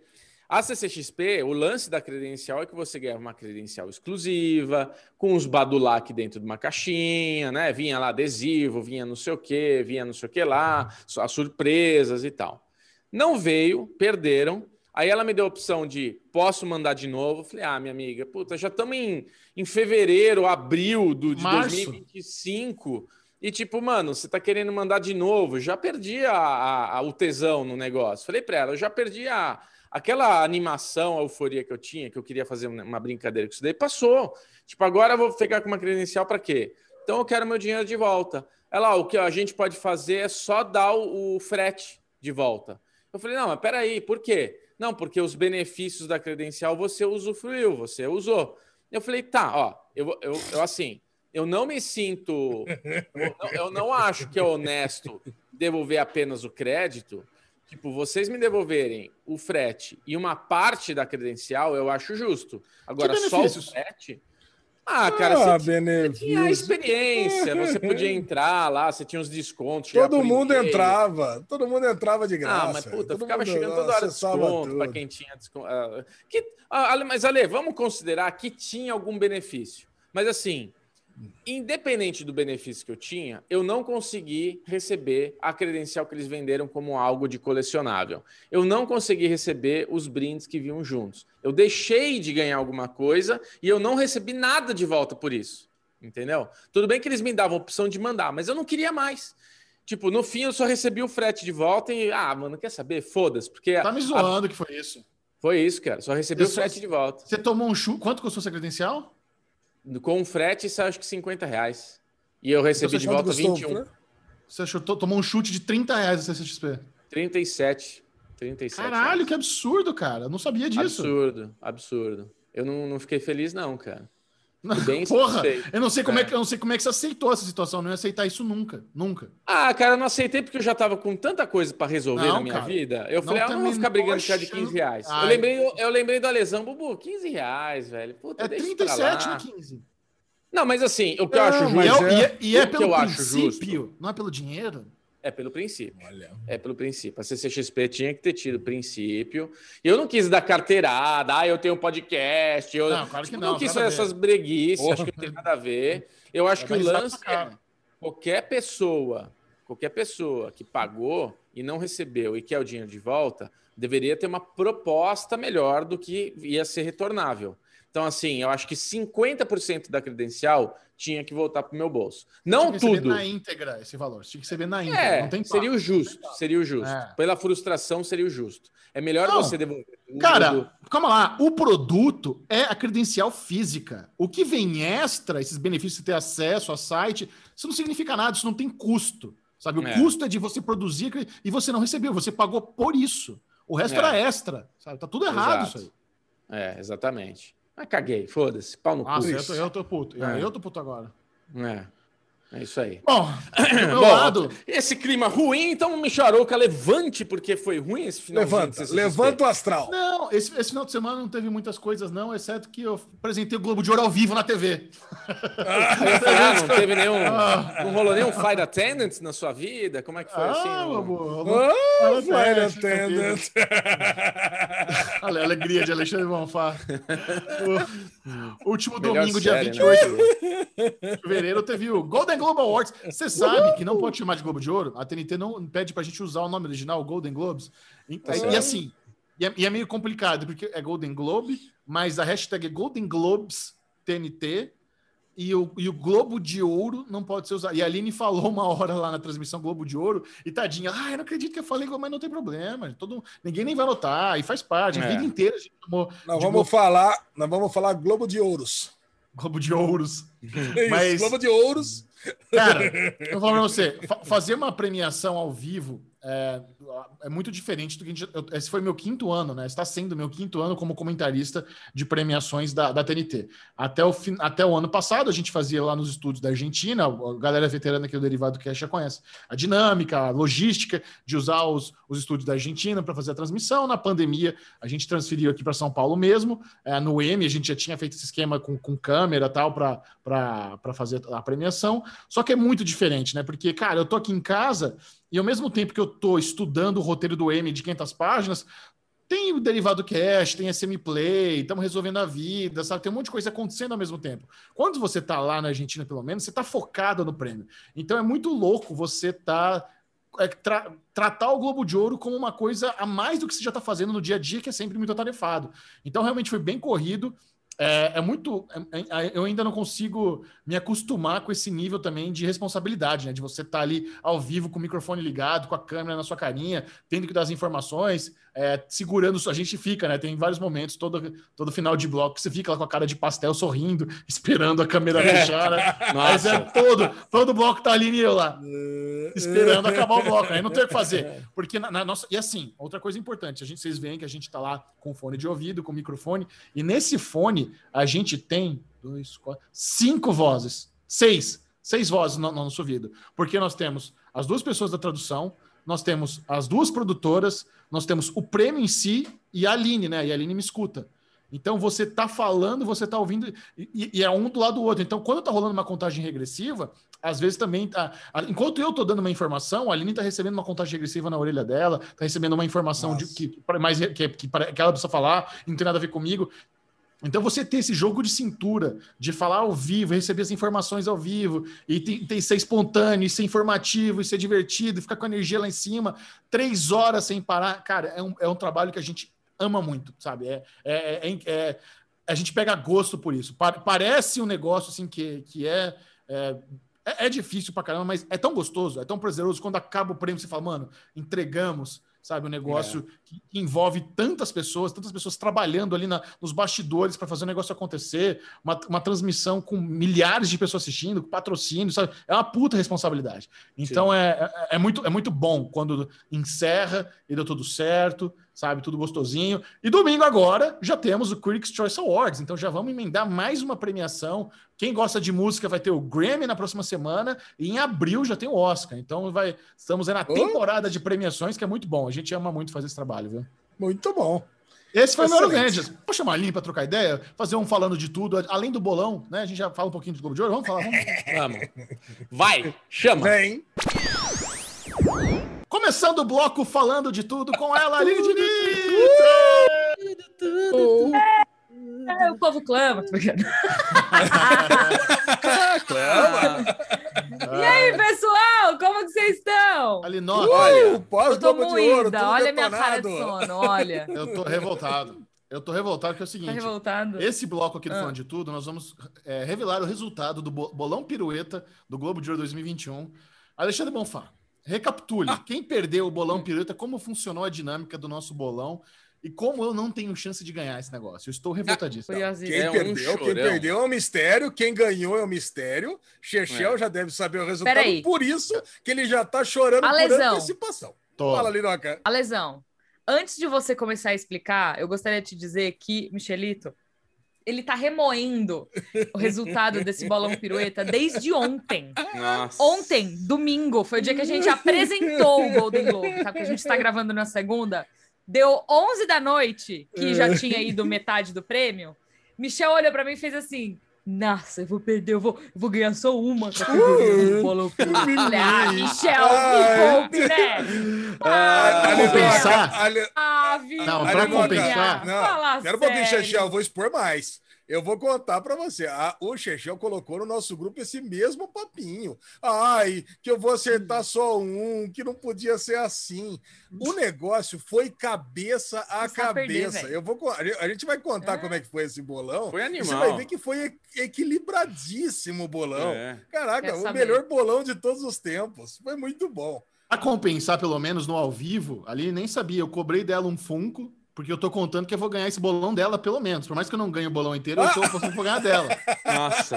[SPEAKER 2] a CCXP, o lance da credencial é que você ganha uma credencial exclusiva, com os badulac dentro de uma caixinha, né? Vinha lá adesivo, vinha não sei o que, vinha não sei o que lá, as surpresas e tal. Não veio, perderam. Aí ela me deu a opção de posso mandar de novo. Falei, ah, minha amiga, puta, já estamos em, em fevereiro, abril do, de Março. 2025. E tipo, mano, você tá querendo mandar de novo? Já perdi a, a, a o tesão no negócio. Falei para ela, eu já perdi a aquela animação, a euforia que eu tinha, que eu queria fazer uma brincadeira com isso daí, passou. Tipo, agora eu vou ficar com uma credencial para quê? Então eu quero meu dinheiro de volta. Ela, o que a gente pode fazer é só dar o, o frete de volta. Eu falei, não, mas peraí, por quê? Não, porque os benefícios da credencial você usufruiu, você usou. Eu falei, tá, ó, eu, eu, eu assim, eu não me sinto, eu não, eu não acho que é honesto devolver apenas o crédito, Tipo, vocês me devolverem o frete e uma parte da credencial, eu acho justo. Agora, só o frete. Ah, cara, ah, você, tinha, você, tinha a experiência, você podia entrar lá, você tinha os descontos.
[SPEAKER 3] Todo mundo entrava, todo mundo entrava de graça.
[SPEAKER 2] Ah, mas puta, todo ficava chegando toda hora desconto para quem tinha desconto. Ah, que, ah, mas, Ale, vamos considerar que tinha algum benefício. Mas assim, Independente do benefício que eu tinha, eu não consegui receber a credencial que eles venderam como algo de colecionável. Eu não consegui receber os brindes que vinham juntos. Eu deixei de ganhar alguma coisa e eu não recebi nada de volta por isso. Entendeu? Tudo bem que eles me davam a opção de mandar, mas eu não queria mais. Tipo, no fim eu só recebi o frete de volta e, ah, mano, quer saber? Foda-se, porque.
[SPEAKER 1] Tá me zoando a... que foi isso.
[SPEAKER 2] Foi isso, cara. Só recebi eu o frete só... de volta.
[SPEAKER 1] Você tomou um chute. Quanto custou essa credencial?
[SPEAKER 2] Com frete, isso acho que 50 reais. E eu recebi de volta 21. Né?
[SPEAKER 1] Você chutou, tomou um chute de 30 reais da CCXP.
[SPEAKER 2] 37. 37
[SPEAKER 1] Caralho, reais. que absurdo, cara. Eu não sabia disso.
[SPEAKER 2] Absurdo, absurdo. Eu não, não fiquei feliz, não, cara.
[SPEAKER 1] Bem Porra, eu não sei como é. é. que eu não sei como é que você aceitou essa situação, eu não ia aceitar isso nunca, nunca.
[SPEAKER 2] Ah, cara, eu não aceitei porque eu já tava com tanta coisa para resolver não, na minha cara, vida. Eu falei, ah, não vou ficar brigando por de 15 reais. Eu lembrei, eu lembrei da lesão, Bubu, 15 reais, velho.
[SPEAKER 1] Puta, é 37 no 15.
[SPEAKER 2] Não, mas assim, o que não, eu acho
[SPEAKER 1] justo. É, é, e é, pelo princípio, não é pelo dinheiro.
[SPEAKER 2] É pelo princípio. Olha. É pelo princípio. A CCXP tinha que ter tido princípio. Eu não quis dar carteirada, ah, eu tenho um podcast. Eu não, claro que não. Não quis fazer essas breguices, acho que não tem nada a ver. Eu acho que o lance é qualquer pessoa, qualquer pessoa que pagou e não recebeu e quer o dinheiro de volta, deveria ter uma proposta melhor do que ia ser retornável. Então, assim, eu acho que 50% da credencial tinha que voltar para o meu bolso. Não tinha tudo.
[SPEAKER 1] na íntegra esse valor. Tinha que receber na íntegra.
[SPEAKER 2] É, não tem seria o justo. Seria o justo. É. Pela frustração, seria o justo. É melhor não. você devolver.
[SPEAKER 1] Cara, calma lá. O produto é a credencial física. O que vem extra, esses benefícios de ter acesso a site, isso não significa nada. Isso não tem custo. Sabe? O é. custo é de você produzir e você não recebeu. Você pagou por isso. O resto é. era extra. Sabe? Tá tudo errado Exato. isso
[SPEAKER 2] aí. É, exatamente. Mas caguei, foda-se, pau no
[SPEAKER 1] Nossa, cu. Eu tô, eu tô puto.
[SPEAKER 2] É.
[SPEAKER 1] Eu tô puto agora.
[SPEAKER 2] É. É isso aí.
[SPEAKER 1] Bom, do meu
[SPEAKER 2] Bom,
[SPEAKER 1] lado,
[SPEAKER 2] esse clima ruim, então Micharouca levante, porque foi ruim esse final
[SPEAKER 3] Levanta, levanta o astral.
[SPEAKER 1] não, esse, esse final de semana não teve muitas coisas, não, exceto que eu apresentei o Globo de Ouro ao vivo na TV.
[SPEAKER 2] Ah, não teve nenhum. Não rolou nenhum flight attendant na sua vida? Como é que foi assim?
[SPEAKER 1] Ah,
[SPEAKER 2] o-
[SPEAKER 1] meu amor.
[SPEAKER 3] Ah,
[SPEAKER 1] Fala
[SPEAKER 3] flight
[SPEAKER 1] sério,
[SPEAKER 3] attendant.
[SPEAKER 1] A alegria de Alexandre Bonfá. O último
[SPEAKER 2] Melhor
[SPEAKER 1] domingo, dia
[SPEAKER 2] série,
[SPEAKER 1] 28
[SPEAKER 2] né?
[SPEAKER 1] de fevereiro, teve o Golden Globe Awards. Você sabe que não pode chamar de Globo de Ouro? A TNT não pede pra gente usar o nome original, Golden Globes. E, e assim, e é, e é meio complicado, porque é Golden Globe, mas a hashtag é Golden Globes TNT. E o, e o Globo de Ouro não pode ser usado. E a Aline falou uma hora lá na transmissão Globo de Ouro, e tadinha, ah, eu não acredito que eu falei, mas não tem problema. Todo, ninguém nem vai notar, e faz parte. A
[SPEAKER 2] É.
[SPEAKER 1] vida inteira a gente chamou
[SPEAKER 3] Nós vamos
[SPEAKER 1] Globo,
[SPEAKER 3] falar, nós vamos falar Globo de Ouros.
[SPEAKER 1] Globo de Ouros.
[SPEAKER 3] Isso,
[SPEAKER 1] Mas-
[SPEAKER 3] Globo de Ouros.
[SPEAKER 1] Cara, eu vou falar pra você, fa- fazer uma premiação ao vivo é, é muito diferente do que a gente. eu- esse foi meu quinto ano, né? Está sendo meu quinto ano como comentarista de premiações da, da TNT. Até o, fin- até o ano passado, a gente fazia lá nos estúdios da Argentina, a galera veterana que é o Derivado Cash já conhece, a dinâmica, a logística de usar os, os estúdios da Argentina para fazer a transmissão. Na pandemia, a gente transferiu aqui para São Paulo mesmo. É, no M, a gente já tinha feito esse esquema com, com câmera tal para fazer a premiação. Só que é muito diferente, né? Porque, cara, eu tô aqui em casa e ao mesmo tempo que eu tô estudando o roteiro do M de 500 páginas, tem o Derivado Cash, tem SM Play, estamos resolvendo a vida, sabe? Tem um monte de coisa acontecendo ao mesmo tempo. Quando você tá lá na Argentina, pelo menos, você tá focado no prêmio. Então é muito louco você tá é, tra- tratar o Globo de Ouro como uma coisa a mais do que você já está fazendo no dia a dia, que é sempre muito atarefado. Então, realmente foi bem corrido. É, é muito. é- é- eu ainda não consigo me acostumar com esse nível também de responsabilidade, né? De você estar ali ao vivo com o microfone ligado, com a câmera na sua carinha, tendo que dar as informações, é, segurando. A gente fica, né? Tem vários momentos, todo, todo final de bloco, que você fica lá com a cara de pastel sorrindo, esperando a câmera fechar, né? Mas é todo, todo bloco tá ali e eu lá esperando acabar o bloco. Aí não tem o que fazer. Porque na, na nossa. E assim, outra coisa importante, a gente, vocês veem que a gente tá lá com fone de ouvido, com microfone, e nesse fone a gente tem dois, quatro, cinco vozes. Seis. Seis vozes no, no nosso ouvido. Porque nós temos as duas pessoas da tradução, nós temos as duas produtoras, nós temos o prêmio em si e a Aline, né? E a Aline me escuta. Então você tá falando, você tá ouvindo, e, e é um do lado do outro. Então, quando tá rolando uma contagem regressiva, às vezes também tá. Enquanto eu tô dando uma informação, a Aline tá recebendo uma contagem regressiva na orelha dela, tá recebendo uma informação de, que, mais, que, que, que ela precisa falar, não tem nada a ver comigo. Então, você ter esse jogo de cintura, de falar ao vivo, receber as informações ao vivo, e tem, tem ser espontâneo, e ser informativo, e ser divertido, e ficar com a energia lá em cima, três horas sem parar, cara, é um, é um trabalho que a gente ama muito, sabe? É, é, é- é- a gente pega gosto por isso. Pa- parece um negócio assim que, que é, é, é, é difícil pra caramba, mas é tão gostoso, é tão prazeroso. Quando acaba o prêmio, você fala, mano, entregamos, sabe? Um negócio que, que envolve tantas pessoas, tantas pessoas trabalhando ali na- nos bastidores para fazer o negócio acontecer, uma, uma transmissão com milhares de pessoas assistindo, patrocínio, sabe? É uma puta responsabilidade. Então é, é, é muito, é muito bom quando encerra e deu tudo certo, sabe? Tudo gostosinho. E domingo agora já temos o Critics' Choice Awards, então já vamos emendar mais uma premiação. Quem gosta de música vai ter o Grammy na próxima semana e em abril já tem o Oscar. Então vai, estamos aí na temporada de premiações que é muito bom. A gente ama muito fazer esse trabalho, viu?
[SPEAKER 3] Muito bom.
[SPEAKER 1] Esse foi o meu
[SPEAKER 3] Excelente.
[SPEAKER 1] Rangers. Vou chamar a Aline para trocar ideia, fazer um falando de tudo, além do bolão, né? A gente já fala um pouquinho do Globo de Ouro. Vamos falar, vamos.
[SPEAKER 2] Vamos. Vai, chama.
[SPEAKER 3] Vem.
[SPEAKER 1] Começando o bloco falando de tudo com ela, Aline Diniz!
[SPEAKER 4] É, o povo clama. tô brincando. E aí, pessoal, como que vocês estão?
[SPEAKER 1] Ali, nossa,
[SPEAKER 2] Olha,
[SPEAKER 3] Uh, pós
[SPEAKER 4] Eu tô
[SPEAKER 3] Globo de Ouro,
[SPEAKER 4] moída,
[SPEAKER 3] tudo
[SPEAKER 4] olha a minha cara de
[SPEAKER 3] detonado.
[SPEAKER 4] sono, olha.
[SPEAKER 1] eu tô revoltado. Eu tô revoltado que é o
[SPEAKER 4] Tá
[SPEAKER 1] seguinte.
[SPEAKER 4] revoltado?
[SPEAKER 1] Esse bloco aqui do
[SPEAKER 4] Ah.
[SPEAKER 1] Falando de Tudo, nós vamos é, revelar o resultado do bo- bolão pirueta do Globo de Ouro 2021. Alexandre Bonfá, recapitule.
[SPEAKER 3] Ah.
[SPEAKER 1] Quem perdeu o bolão pirueta, como funcionou a dinâmica do nosso bolão e como eu não tenho chance de ganhar esse negócio. Eu estou revoltadíssimo.
[SPEAKER 4] Curiosíssimo.
[SPEAKER 3] Quem
[SPEAKER 2] É um
[SPEAKER 3] perdeu, quem
[SPEAKER 2] chorão.
[SPEAKER 3] perdeu é um mistério, quem ganhou é um mistério. Chechel
[SPEAKER 2] É.
[SPEAKER 3] já deve saber o resultado,
[SPEAKER 4] Peraí.
[SPEAKER 3] por isso que ele já tá chorando
[SPEAKER 4] A
[SPEAKER 3] por
[SPEAKER 4] lesão.
[SPEAKER 3] antecipação.
[SPEAKER 1] Tô.
[SPEAKER 3] Fala, Linoca.
[SPEAKER 4] A lesão. Antes de você começar a explicar, eu gostaria de te dizer que, Michelito, ele tá remoendo o resultado desse bolão pirueta desde ontem.
[SPEAKER 2] Nossa.
[SPEAKER 4] Ontem, domingo, foi o dia que a gente apresentou o Golden Globe, tá? Porque a gente está gravando na segunda. Deu 11 da noite, que já tinha ido metade do prêmio. Michel olhou para mim e fez assim: Nossa, eu vou perder, eu vou, eu vou ganhar só uma categoria do Ah, Michel, me poupe, né?
[SPEAKER 2] Ah,
[SPEAKER 1] Pra
[SPEAKER 3] Ali-
[SPEAKER 1] compensar?
[SPEAKER 3] ali-
[SPEAKER 4] Ah,
[SPEAKER 1] Não, pra compensar-
[SPEAKER 3] Não,
[SPEAKER 4] Fala
[SPEAKER 3] quero um pouquinho,
[SPEAKER 4] sério.
[SPEAKER 3] Chechel, eu vou expor mais. Eu vou contar pra você. A- o Chechel colocou no nosso grupo esse mesmo papinho. Ai, que eu vou acertar só um, que não podia ser assim. O negócio foi cabeça a
[SPEAKER 4] Você perder,
[SPEAKER 3] cabeça.
[SPEAKER 4] velho.
[SPEAKER 3] eu vou, a gente vai contar
[SPEAKER 4] Ah.
[SPEAKER 3] como é que foi esse bolão.
[SPEAKER 2] Foi animal.
[SPEAKER 3] Você vai ver que foi equilibradíssimo o bolão.
[SPEAKER 2] É.
[SPEAKER 3] Caraca, o melhor bolão de todos os tempos. Foi muito bom.
[SPEAKER 1] Pra compensar, pelo menos no ao vivo, ali nem sabia. Eu cobrei dela um Funko, porque eu tô contando que eu vou ganhar esse bolão dela, pelo menos. Por mais que eu não ganhe o bolão inteiro, eu tô apostando que vou ganhar dela.
[SPEAKER 2] Nossa.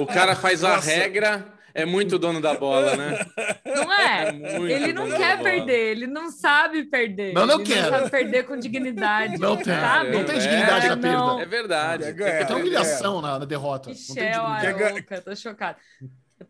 [SPEAKER 2] O cara faz a
[SPEAKER 3] Nossa.
[SPEAKER 2] regra, é muito dono da bola, né?
[SPEAKER 4] Não é?
[SPEAKER 2] É
[SPEAKER 4] Ele não quer perder, ele não sabe perder.
[SPEAKER 1] Não, não
[SPEAKER 4] ele
[SPEAKER 1] quero.
[SPEAKER 4] Não sabe perder com dignidade.
[SPEAKER 1] Não tem.
[SPEAKER 4] sabe?
[SPEAKER 1] Não tem
[SPEAKER 2] É,
[SPEAKER 1] dignidade
[SPEAKER 4] é,
[SPEAKER 1] na perda.
[SPEAKER 4] não.
[SPEAKER 2] É verdade.
[SPEAKER 1] Eu tenho humilhação na, na derrota. Não tem
[SPEAKER 4] Michel,
[SPEAKER 1] dignidade.
[SPEAKER 4] Aroca, tô chocada.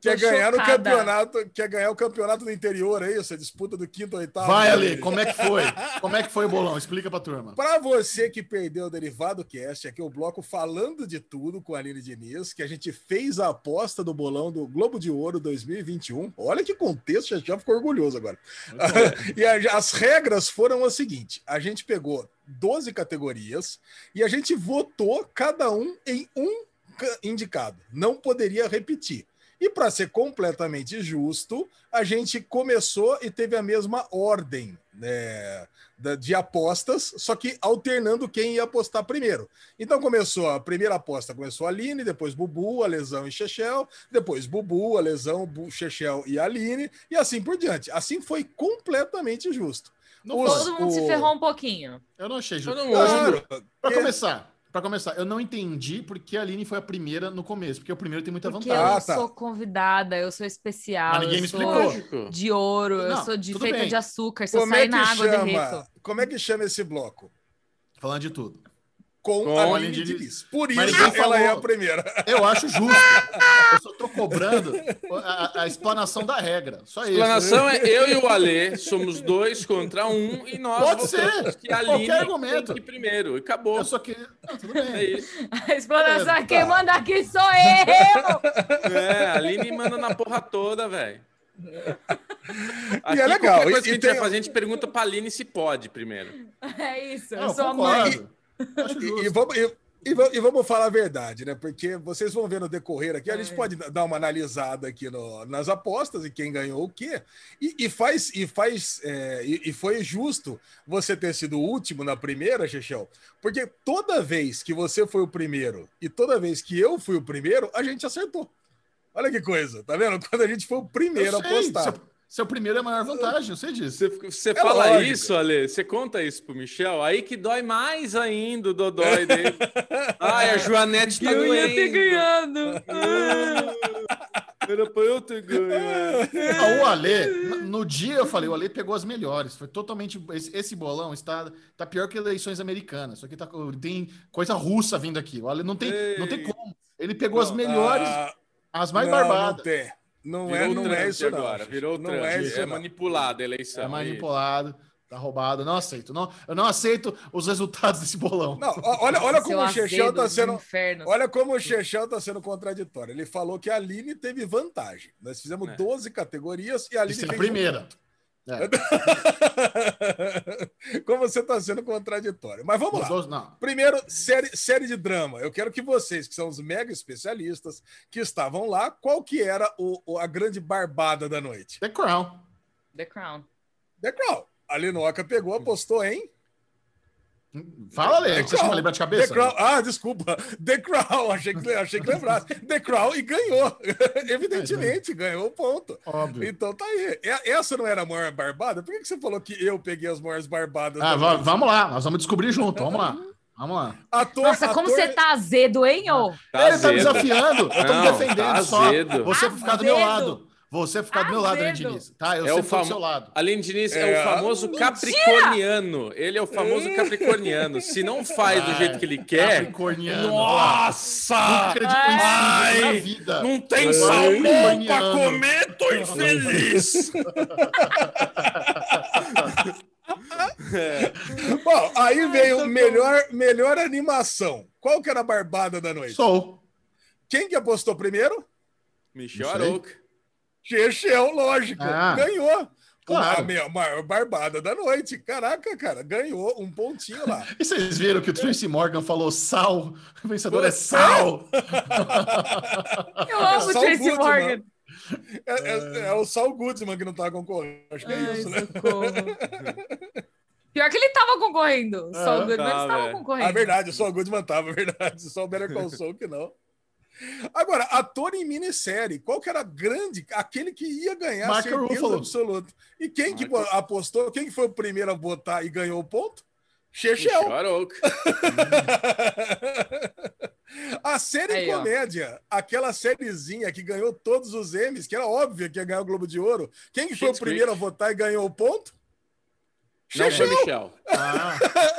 [SPEAKER 3] Quer ganhar no
[SPEAKER 4] chocada.
[SPEAKER 3] campeonato, quer ganhar o campeonato do interior aí, você disputa do quinto ao oitavo.
[SPEAKER 1] Vai, Ale, como é que foi? Como é que foi o bolão? Explica pra turma.
[SPEAKER 3] Para você que perdeu o Derivado Cast, aqui é o bloco falando de tudo com a Aline Diniz, que a gente fez a aposta do bolão do Globo de Ouro 2021. Olha que contexto, já, já ficou orgulhoso agora. e a- as regras foram o seguinte: a gente pegou 12 categorias e a gente votou cada um em um ca- indicado. Não poderia repetir. E para ser completamente justo, a gente começou e teve a mesma ordem né, da- de apostas, só que alternando quem ia apostar primeiro. Então começou a primeira aposta, começou a Aline, depois Bubu, a Lesão e Chechel, depois Bubu, a Lesão, Chechel e a Aline, e assim por diante. Assim foi completamente justo.
[SPEAKER 1] Não
[SPEAKER 3] Os-
[SPEAKER 1] foi.
[SPEAKER 4] Todo mundo se
[SPEAKER 3] o-
[SPEAKER 4] ferrou um pouquinho.
[SPEAKER 1] Eu não achei justo. Eu Pra começar, pra começar, eu não entendi porque a Aline foi a primeira no começo, porque o primeiro tem muita
[SPEAKER 4] Porque
[SPEAKER 1] vantagem.
[SPEAKER 4] eu
[SPEAKER 3] Ah, tá.
[SPEAKER 4] sou convidada, eu sou especial.
[SPEAKER 1] Mas ninguém
[SPEAKER 4] eu
[SPEAKER 1] me explicou.
[SPEAKER 4] De ouro, eu
[SPEAKER 1] Não,
[SPEAKER 4] sou de, feita
[SPEAKER 1] bem.
[SPEAKER 4] de açúcar. Se eu
[SPEAKER 3] Como é
[SPEAKER 4] sair
[SPEAKER 3] que
[SPEAKER 4] na água, eu derreto.
[SPEAKER 3] chama? Como é que chama esse bloco?
[SPEAKER 1] Falando de tudo.
[SPEAKER 3] Com,
[SPEAKER 2] Com
[SPEAKER 3] a
[SPEAKER 1] a
[SPEAKER 3] Aline
[SPEAKER 1] Aline
[SPEAKER 3] Diniz. Por isso ela é a primeira.
[SPEAKER 1] Eu acho justo. Eu só tô cobrando a, a- a explanação da regra. Só
[SPEAKER 2] A
[SPEAKER 1] isso.
[SPEAKER 2] explanação é eu e o Alê, somos dois contra um, e nós
[SPEAKER 1] Pode ser.
[SPEAKER 2] que a
[SPEAKER 1] Qualquer
[SPEAKER 2] Aline tem
[SPEAKER 1] argumento.
[SPEAKER 2] que ir primeiro. E acabou.
[SPEAKER 1] Eu só. Ah, tudo
[SPEAKER 2] É
[SPEAKER 1] bem.
[SPEAKER 2] isso.
[SPEAKER 4] A explanação é
[SPEAKER 1] Tá.
[SPEAKER 4] quem manda aqui sou eu!
[SPEAKER 2] É, a Aline manda na porra toda, velho. Aqui,
[SPEAKER 3] é legal,
[SPEAKER 2] Qualquer coisa
[SPEAKER 3] e-
[SPEAKER 2] que a
[SPEAKER 3] e
[SPEAKER 2] gente
[SPEAKER 3] tem-
[SPEAKER 2] vai fazer, a gente pergunta pra Aline se pode primeiro.
[SPEAKER 4] É isso, eu
[SPEAKER 1] Não,
[SPEAKER 4] sou a mãe.
[SPEAKER 3] E, e vamos, e, e va- vamos falar a verdade, né? Porque vocês vão ver no decorrer aqui, a gente
[SPEAKER 4] É.
[SPEAKER 3] pode dar uma analisada aqui no- nas apostas e quem ganhou o quê. E, faz, e faz, é, e, foi justo você ter sido o último na primeira, Chechel, porque toda vez que você foi o primeiro e toda vez que eu fui o primeiro, a gente acertou. Olha que coisa, tá vendo? Quando a gente foi o primeiro a apostar.
[SPEAKER 1] Seu, seu primeiro é a maior vantagem, eu sei disso.
[SPEAKER 2] Você, você
[SPEAKER 3] É
[SPEAKER 2] fala
[SPEAKER 3] lógico.
[SPEAKER 2] isso, Ale, você conta isso pro Michel, aí que dói mais ainda o dodói dele. Ai, a Joanete tá
[SPEAKER 4] eu ia ter
[SPEAKER 2] doendo.
[SPEAKER 4] ganhado.
[SPEAKER 2] Era pra eu ter ganho.
[SPEAKER 1] Ah, o Ale, no- dia eu falei, o Ale pegou as melhores. Foi totalmente. Esse, esse bolão está, tá pior que eleições americanas. Só que tá, tem coisa russa vindo aqui. O Ale não tem, não tem como. Ele pegou as melhores,
[SPEAKER 3] Ah,
[SPEAKER 1] as mais
[SPEAKER 3] não, Não
[SPEAKER 1] barbadas.
[SPEAKER 3] tem. Não é,
[SPEAKER 2] Virou
[SPEAKER 3] não
[SPEAKER 2] Trump
[SPEAKER 3] é isso não.
[SPEAKER 2] agora, virou
[SPEAKER 3] não
[SPEAKER 2] Trump.
[SPEAKER 3] é isso
[SPEAKER 2] é
[SPEAKER 3] não.
[SPEAKER 2] manipulada a eleição.
[SPEAKER 1] É
[SPEAKER 2] isso.
[SPEAKER 1] manipulado, tá roubado. Não aceito. Não, eu não aceito os resultados desse bolão.
[SPEAKER 3] Não, olha, olha como o Chechel tá sendo.
[SPEAKER 4] infernos.
[SPEAKER 3] Olha como o Chechel tá sendo contraditório. Ele falou que a Aline teve vantagem. Nós fizemos
[SPEAKER 2] É.
[SPEAKER 3] 12 categorias e a Aline
[SPEAKER 1] Isso é a primeira. É,
[SPEAKER 3] como você tá sendo contraditório. Mas vamos
[SPEAKER 1] os
[SPEAKER 3] lá.
[SPEAKER 1] dois- não.
[SPEAKER 3] Primeiro, série, série de drama. Eu quero que vocês, que são os mega especialistas, que estavam lá, qual que era o, o- a grande barbada da noite?
[SPEAKER 1] The Crown.
[SPEAKER 4] The Crown.
[SPEAKER 3] The Crown. A Linoca pegou, apostou em
[SPEAKER 1] Fala, Ale, que você chama lembrar de
[SPEAKER 3] The
[SPEAKER 1] cabeça?
[SPEAKER 3] Crown. Ah, desculpa. The Crown. Achei que, achei que lembrasse. The Crown e ganhou. Evidentemente, ganhou o ponto.
[SPEAKER 1] Óbvio.
[SPEAKER 3] Então tá aí. Essa não era a maior barbada? Por que que você falou que eu peguei as maiores barbadas?
[SPEAKER 1] Ah, vamos lá, nós vamos descobrir junto. Vamos lá. Vamos lá.
[SPEAKER 3] Ator,
[SPEAKER 4] Nossa, como
[SPEAKER 3] ator-
[SPEAKER 4] você tá azedo, hein, ô?
[SPEAKER 2] Tá
[SPEAKER 1] Ele tá me
[SPEAKER 2] azedo.
[SPEAKER 1] defendendo. Eu tô me
[SPEAKER 2] Não,
[SPEAKER 1] defendendo
[SPEAKER 2] tá
[SPEAKER 1] só.
[SPEAKER 2] azedo.
[SPEAKER 1] Você ficar do meu
[SPEAKER 4] azedo.
[SPEAKER 1] lado. Você ficar do meu lado, Aline. Diniz. Tá, eu
[SPEAKER 2] É o
[SPEAKER 1] sempre do seu lado.
[SPEAKER 2] Aline Diniz é,
[SPEAKER 3] É,
[SPEAKER 2] o famoso
[SPEAKER 4] mentira!
[SPEAKER 2] capricorniano. Ele é o famoso capricorniano. Se não faz do
[SPEAKER 1] Ai,
[SPEAKER 2] jeito que ele quer.
[SPEAKER 1] Capricorniano.
[SPEAKER 2] Nossa!
[SPEAKER 1] Nunca
[SPEAKER 2] Ai,
[SPEAKER 1] na vida.
[SPEAKER 2] Não tem
[SPEAKER 1] Ai,
[SPEAKER 2] salmão pra
[SPEAKER 1] capricorniano.
[SPEAKER 2] comer, tô infeliz.
[SPEAKER 3] Bom, aí veio melhor, melhor animação. Qual que era a barbada da noite?
[SPEAKER 1] Sou.
[SPEAKER 3] Quem que apostou primeiro?
[SPEAKER 2] Michel. Arouca.
[SPEAKER 3] Chechel, lógico.
[SPEAKER 1] Ah,
[SPEAKER 3] ganhou.
[SPEAKER 1] claro.
[SPEAKER 3] A minha maior barbada da noite. Caraca, cara, ganhou um pontinho lá.
[SPEAKER 1] E vocês viram que o Tracy Morgan falou sal? O vencedor é sal.
[SPEAKER 4] Eu amo
[SPEAKER 3] o
[SPEAKER 4] Tracy
[SPEAKER 3] Goodman.
[SPEAKER 4] Morgan.
[SPEAKER 3] É, é- é o Saul Goodman que não tá concorrendo. Acho que é
[SPEAKER 4] Ai,
[SPEAKER 3] isso, né?
[SPEAKER 4] Pior que ele tava concorrendo. Só o
[SPEAKER 1] Ah,
[SPEAKER 4] Goodman
[SPEAKER 2] tá,
[SPEAKER 4] estava concorrendo.
[SPEAKER 3] Ah, verdade, só o Goodman tava, verdade. Só o Better Call Saul que não. Agora, ator em minissérie, qual que era grande, aquele que ia ganhar
[SPEAKER 1] Mark
[SPEAKER 3] certeza
[SPEAKER 1] Ruffalo.
[SPEAKER 3] absoluta. E quem que
[SPEAKER 2] Mark-
[SPEAKER 3] apostou? Quem que foi o primeiro a botar e ganhou o ponto? Chechel. A série
[SPEAKER 4] Aí, ó.
[SPEAKER 3] comédia, aquela sériezinha que ganhou todos os M's, que era óbvio que ia ganhar o Globo de Ouro. Quem que foi o primeiro a votar e ganhou o ponto?
[SPEAKER 2] Não foi
[SPEAKER 3] Chechel.
[SPEAKER 2] Michel.
[SPEAKER 1] Ah,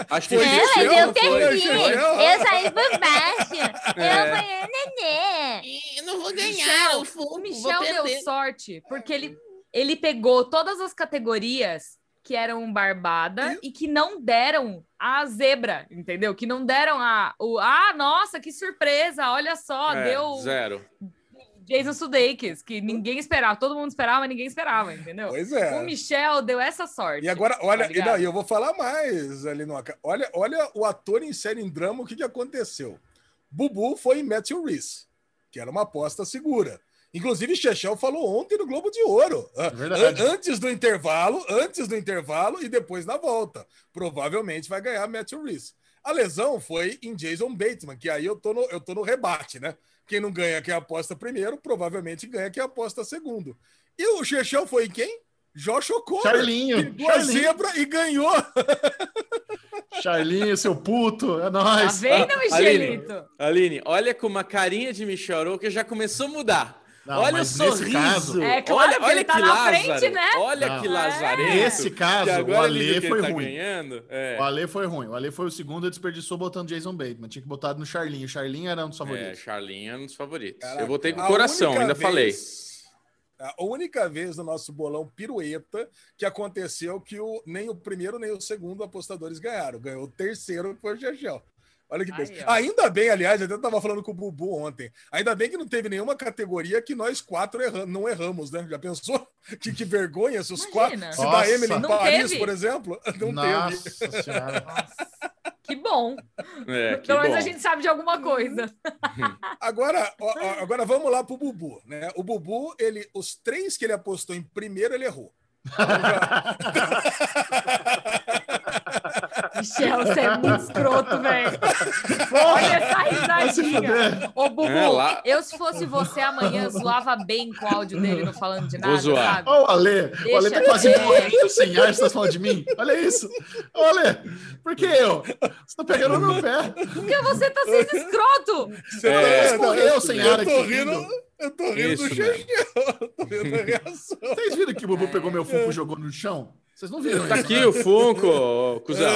[SPEAKER 2] Acho que
[SPEAKER 3] Foi
[SPEAKER 2] o
[SPEAKER 3] É,
[SPEAKER 2] Michel
[SPEAKER 3] mas eu
[SPEAKER 2] não foi.
[SPEAKER 3] perdi.
[SPEAKER 2] Foi?
[SPEAKER 3] Eu
[SPEAKER 5] saí por baixo.
[SPEAKER 2] É.
[SPEAKER 5] fui nenê.
[SPEAKER 6] Eu não vou ganhar,
[SPEAKER 4] Michel,
[SPEAKER 6] o Funko,
[SPEAKER 4] O
[SPEAKER 6] vou
[SPEAKER 4] Michel deu sorte, porque ele, ele pegou todas as categorias que eram barbada e que não deram a zebra, entendeu? Que não deram a. O, ah, nossa, que surpresa! Olha só,
[SPEAKER 2] É,
[SPEAKER 4] deu
[SPEAKER 2] Zero.
[SPEAKER 4] Jason Sudeikis, que ninguém esperava, todo mundo esperava, mas ninguém esperava, entendeu?
[SPEAKER 3] Pois
[SPEAKER 4] O
[SPEAKER 3] é.
[SPEAKER 4] Michel deu essa sorte.
[SPEAKER 3] E agora, olha,
[SPEAKER 4] Tá
[SPEAKER 3] e não, e eu vou falar mais, Alinoca. Olha, olha o ator em série em drama, o que, que aconteceu? Bubu foi em Matthew Reese, que era uma aposta segura. Inclusive, Chechel falou ontem no Globo de Ouro. ah,
[SPEAKER 1] verdade.
[SPEAKER 3] an- Antes do intervalo, antes do intervalo e depois na volta. Provavelmente vai ganhar Matthew Reese. A lesão foi em Jason Bateman, que aí eu tô no, eu tô no rebate, né? Quem não ganha quem aposta primeiro, provavelmente ganha quem aposta segundo. E o Chechel foi em quem? Josh O'Connor.
[SPEAKER 1] Charlinho.
[SPEAKER 3] Pegou a
[SPEAKER 1] Charlinho,
[SPEAKER 3] zebra e ganhou.
[SPEAKER 1] Charlinho, seu puto. É
[SPEAKER 4] Tá
[SPEAKER 1] nóis.
[SPEAKER 4] vendo,
[SPEAKER 2] Aline.
[SPEAKER 4] Michelito?
[SPEAKER 2] Aline, olha com uma carinha de Michel Arouca já começou a mudar.
[SPEAKER 1] Não,
[SPEAKER 2] olha o sorriso.
[SPEAKER 1] caso-
[SPEAKER 4] É claro,
[SPEAKER 2] olha, olha
[SPEAKER 4] ele tá
[SPEAKER 2] que
[SPEAKER 4] na
[SPEAKER 2] Lázaro.
[SPEAKER 4] frente, né?
[SPEAKER 2] Olha
[SPEAKER 1] Não.
[SPEAKER 2] que
[SPEAKER 4] É.
[SPEAKER 2] lazarento.
[SPEAKER 1] Nesse caso, o Ale foi
[SPEAKER 2] tá
[SPEAKER 1] ruim.
[SPEAKER 2] ganhando. É.
[SPEAKER 1] O Ale foi ruim. O Ale foi o segundo e desperdiçou botando Jason Bateman. Tinha que botar no Charlinho. O Charlinho era um dos
[SPEAKER 2] É,
[SPEAKER 1] favoritos.
[SPEAKER 2] Charlinho é um dos favoritos.
[SPEAKER 3] Caraca,
[SPEAKER 2] eu votei com o coração, ainda falei.
[SPEAKER 3] vez- A única vez no nosso bolão pirueta que aconteceu que o, nem o primeiro nem o segundo apostadores ganharam. Ganhou o terceiro, que foi o Chechel. Olha que coisa.
[SPEAKER 4] ó.
[SPEAKER 3] Ainda bem, aliás, eu até estava falando com o Bubu ontem. Ainda bem que não teve nenhuma categoria que nós quatro erra- não erramos, né? Já pensou? Que, que vergonha se os
[SPEAKER 4] Imagina.
[SPEAKER 3] quatro. Se
[SPEAKER 1] Nossa.
[SPEAKER 3] da Emily em Paris,
[SPEAKER 4] teve.
[SPEAKER 3] por exemplo, não teve.
[SPEAKER 1] Nossa senhora.
[SPEAKER 4] Nossa, que bom.
[SPEAKER 2] É, que
[SPEAKER 4] Pelo
[SPEAKER 2] bom.
[SPEAKER 4] menos a gente sabe de alguma coisa.
[SPEAKER 3] Agora, ó, ó, agora vamos lá pro Bubu, né? O Bubu, ele, os três que ele apostou em primeiro, ele errou.
[SPEAKER 4] Michel, você é muito escroto, velho. Olha essa risadinha. Ô, Bubu,
[SPEAKER 2] É, lá-
[SPEAKER 4] eu se fosse você amanhã, zoava bem com o áudio dele não falando de nada,
[SPEAKER 2] Vou zoar.
[SPEAKER 4] sabe?
[SPEAKER 1] O Ale. o Ale tá quase morrendo sem ar. Você tá falando de mim? Olha isso. Ô, Ale. Por que eu? Você tá pegando no meu pé.
[SPEAKER 4] Porque você tá sendo escroto.
[SPEAKER 3] Você
[SPEAKER 2] É.
[SPEAKER 1] Escorreu sem
[SPEAKER 3] eu
[SPEAKER 1] ar
[SPEAKER 3] tô
[SPEAKER 1] aqui,
[SPEAKER 3] rindo,
[SPEAKER 1] rindo.
[SPEAKER 3] eu tô rindo
[SPEAKER 2] Isso
[SPEAKER 3] do. Eu tô vendo a reação.
[SPEAKER 1] Vocês viram que o Bubu pegou meu Funko e jogou no chão? Vocês não viram
[SPEAKER 2] Tá
[SPEAKER 1] isso,
[SPEAKER 2] aqui
[SPEAKER 1] né?
[SPEAKER 2] o Funko, ô, cuzão.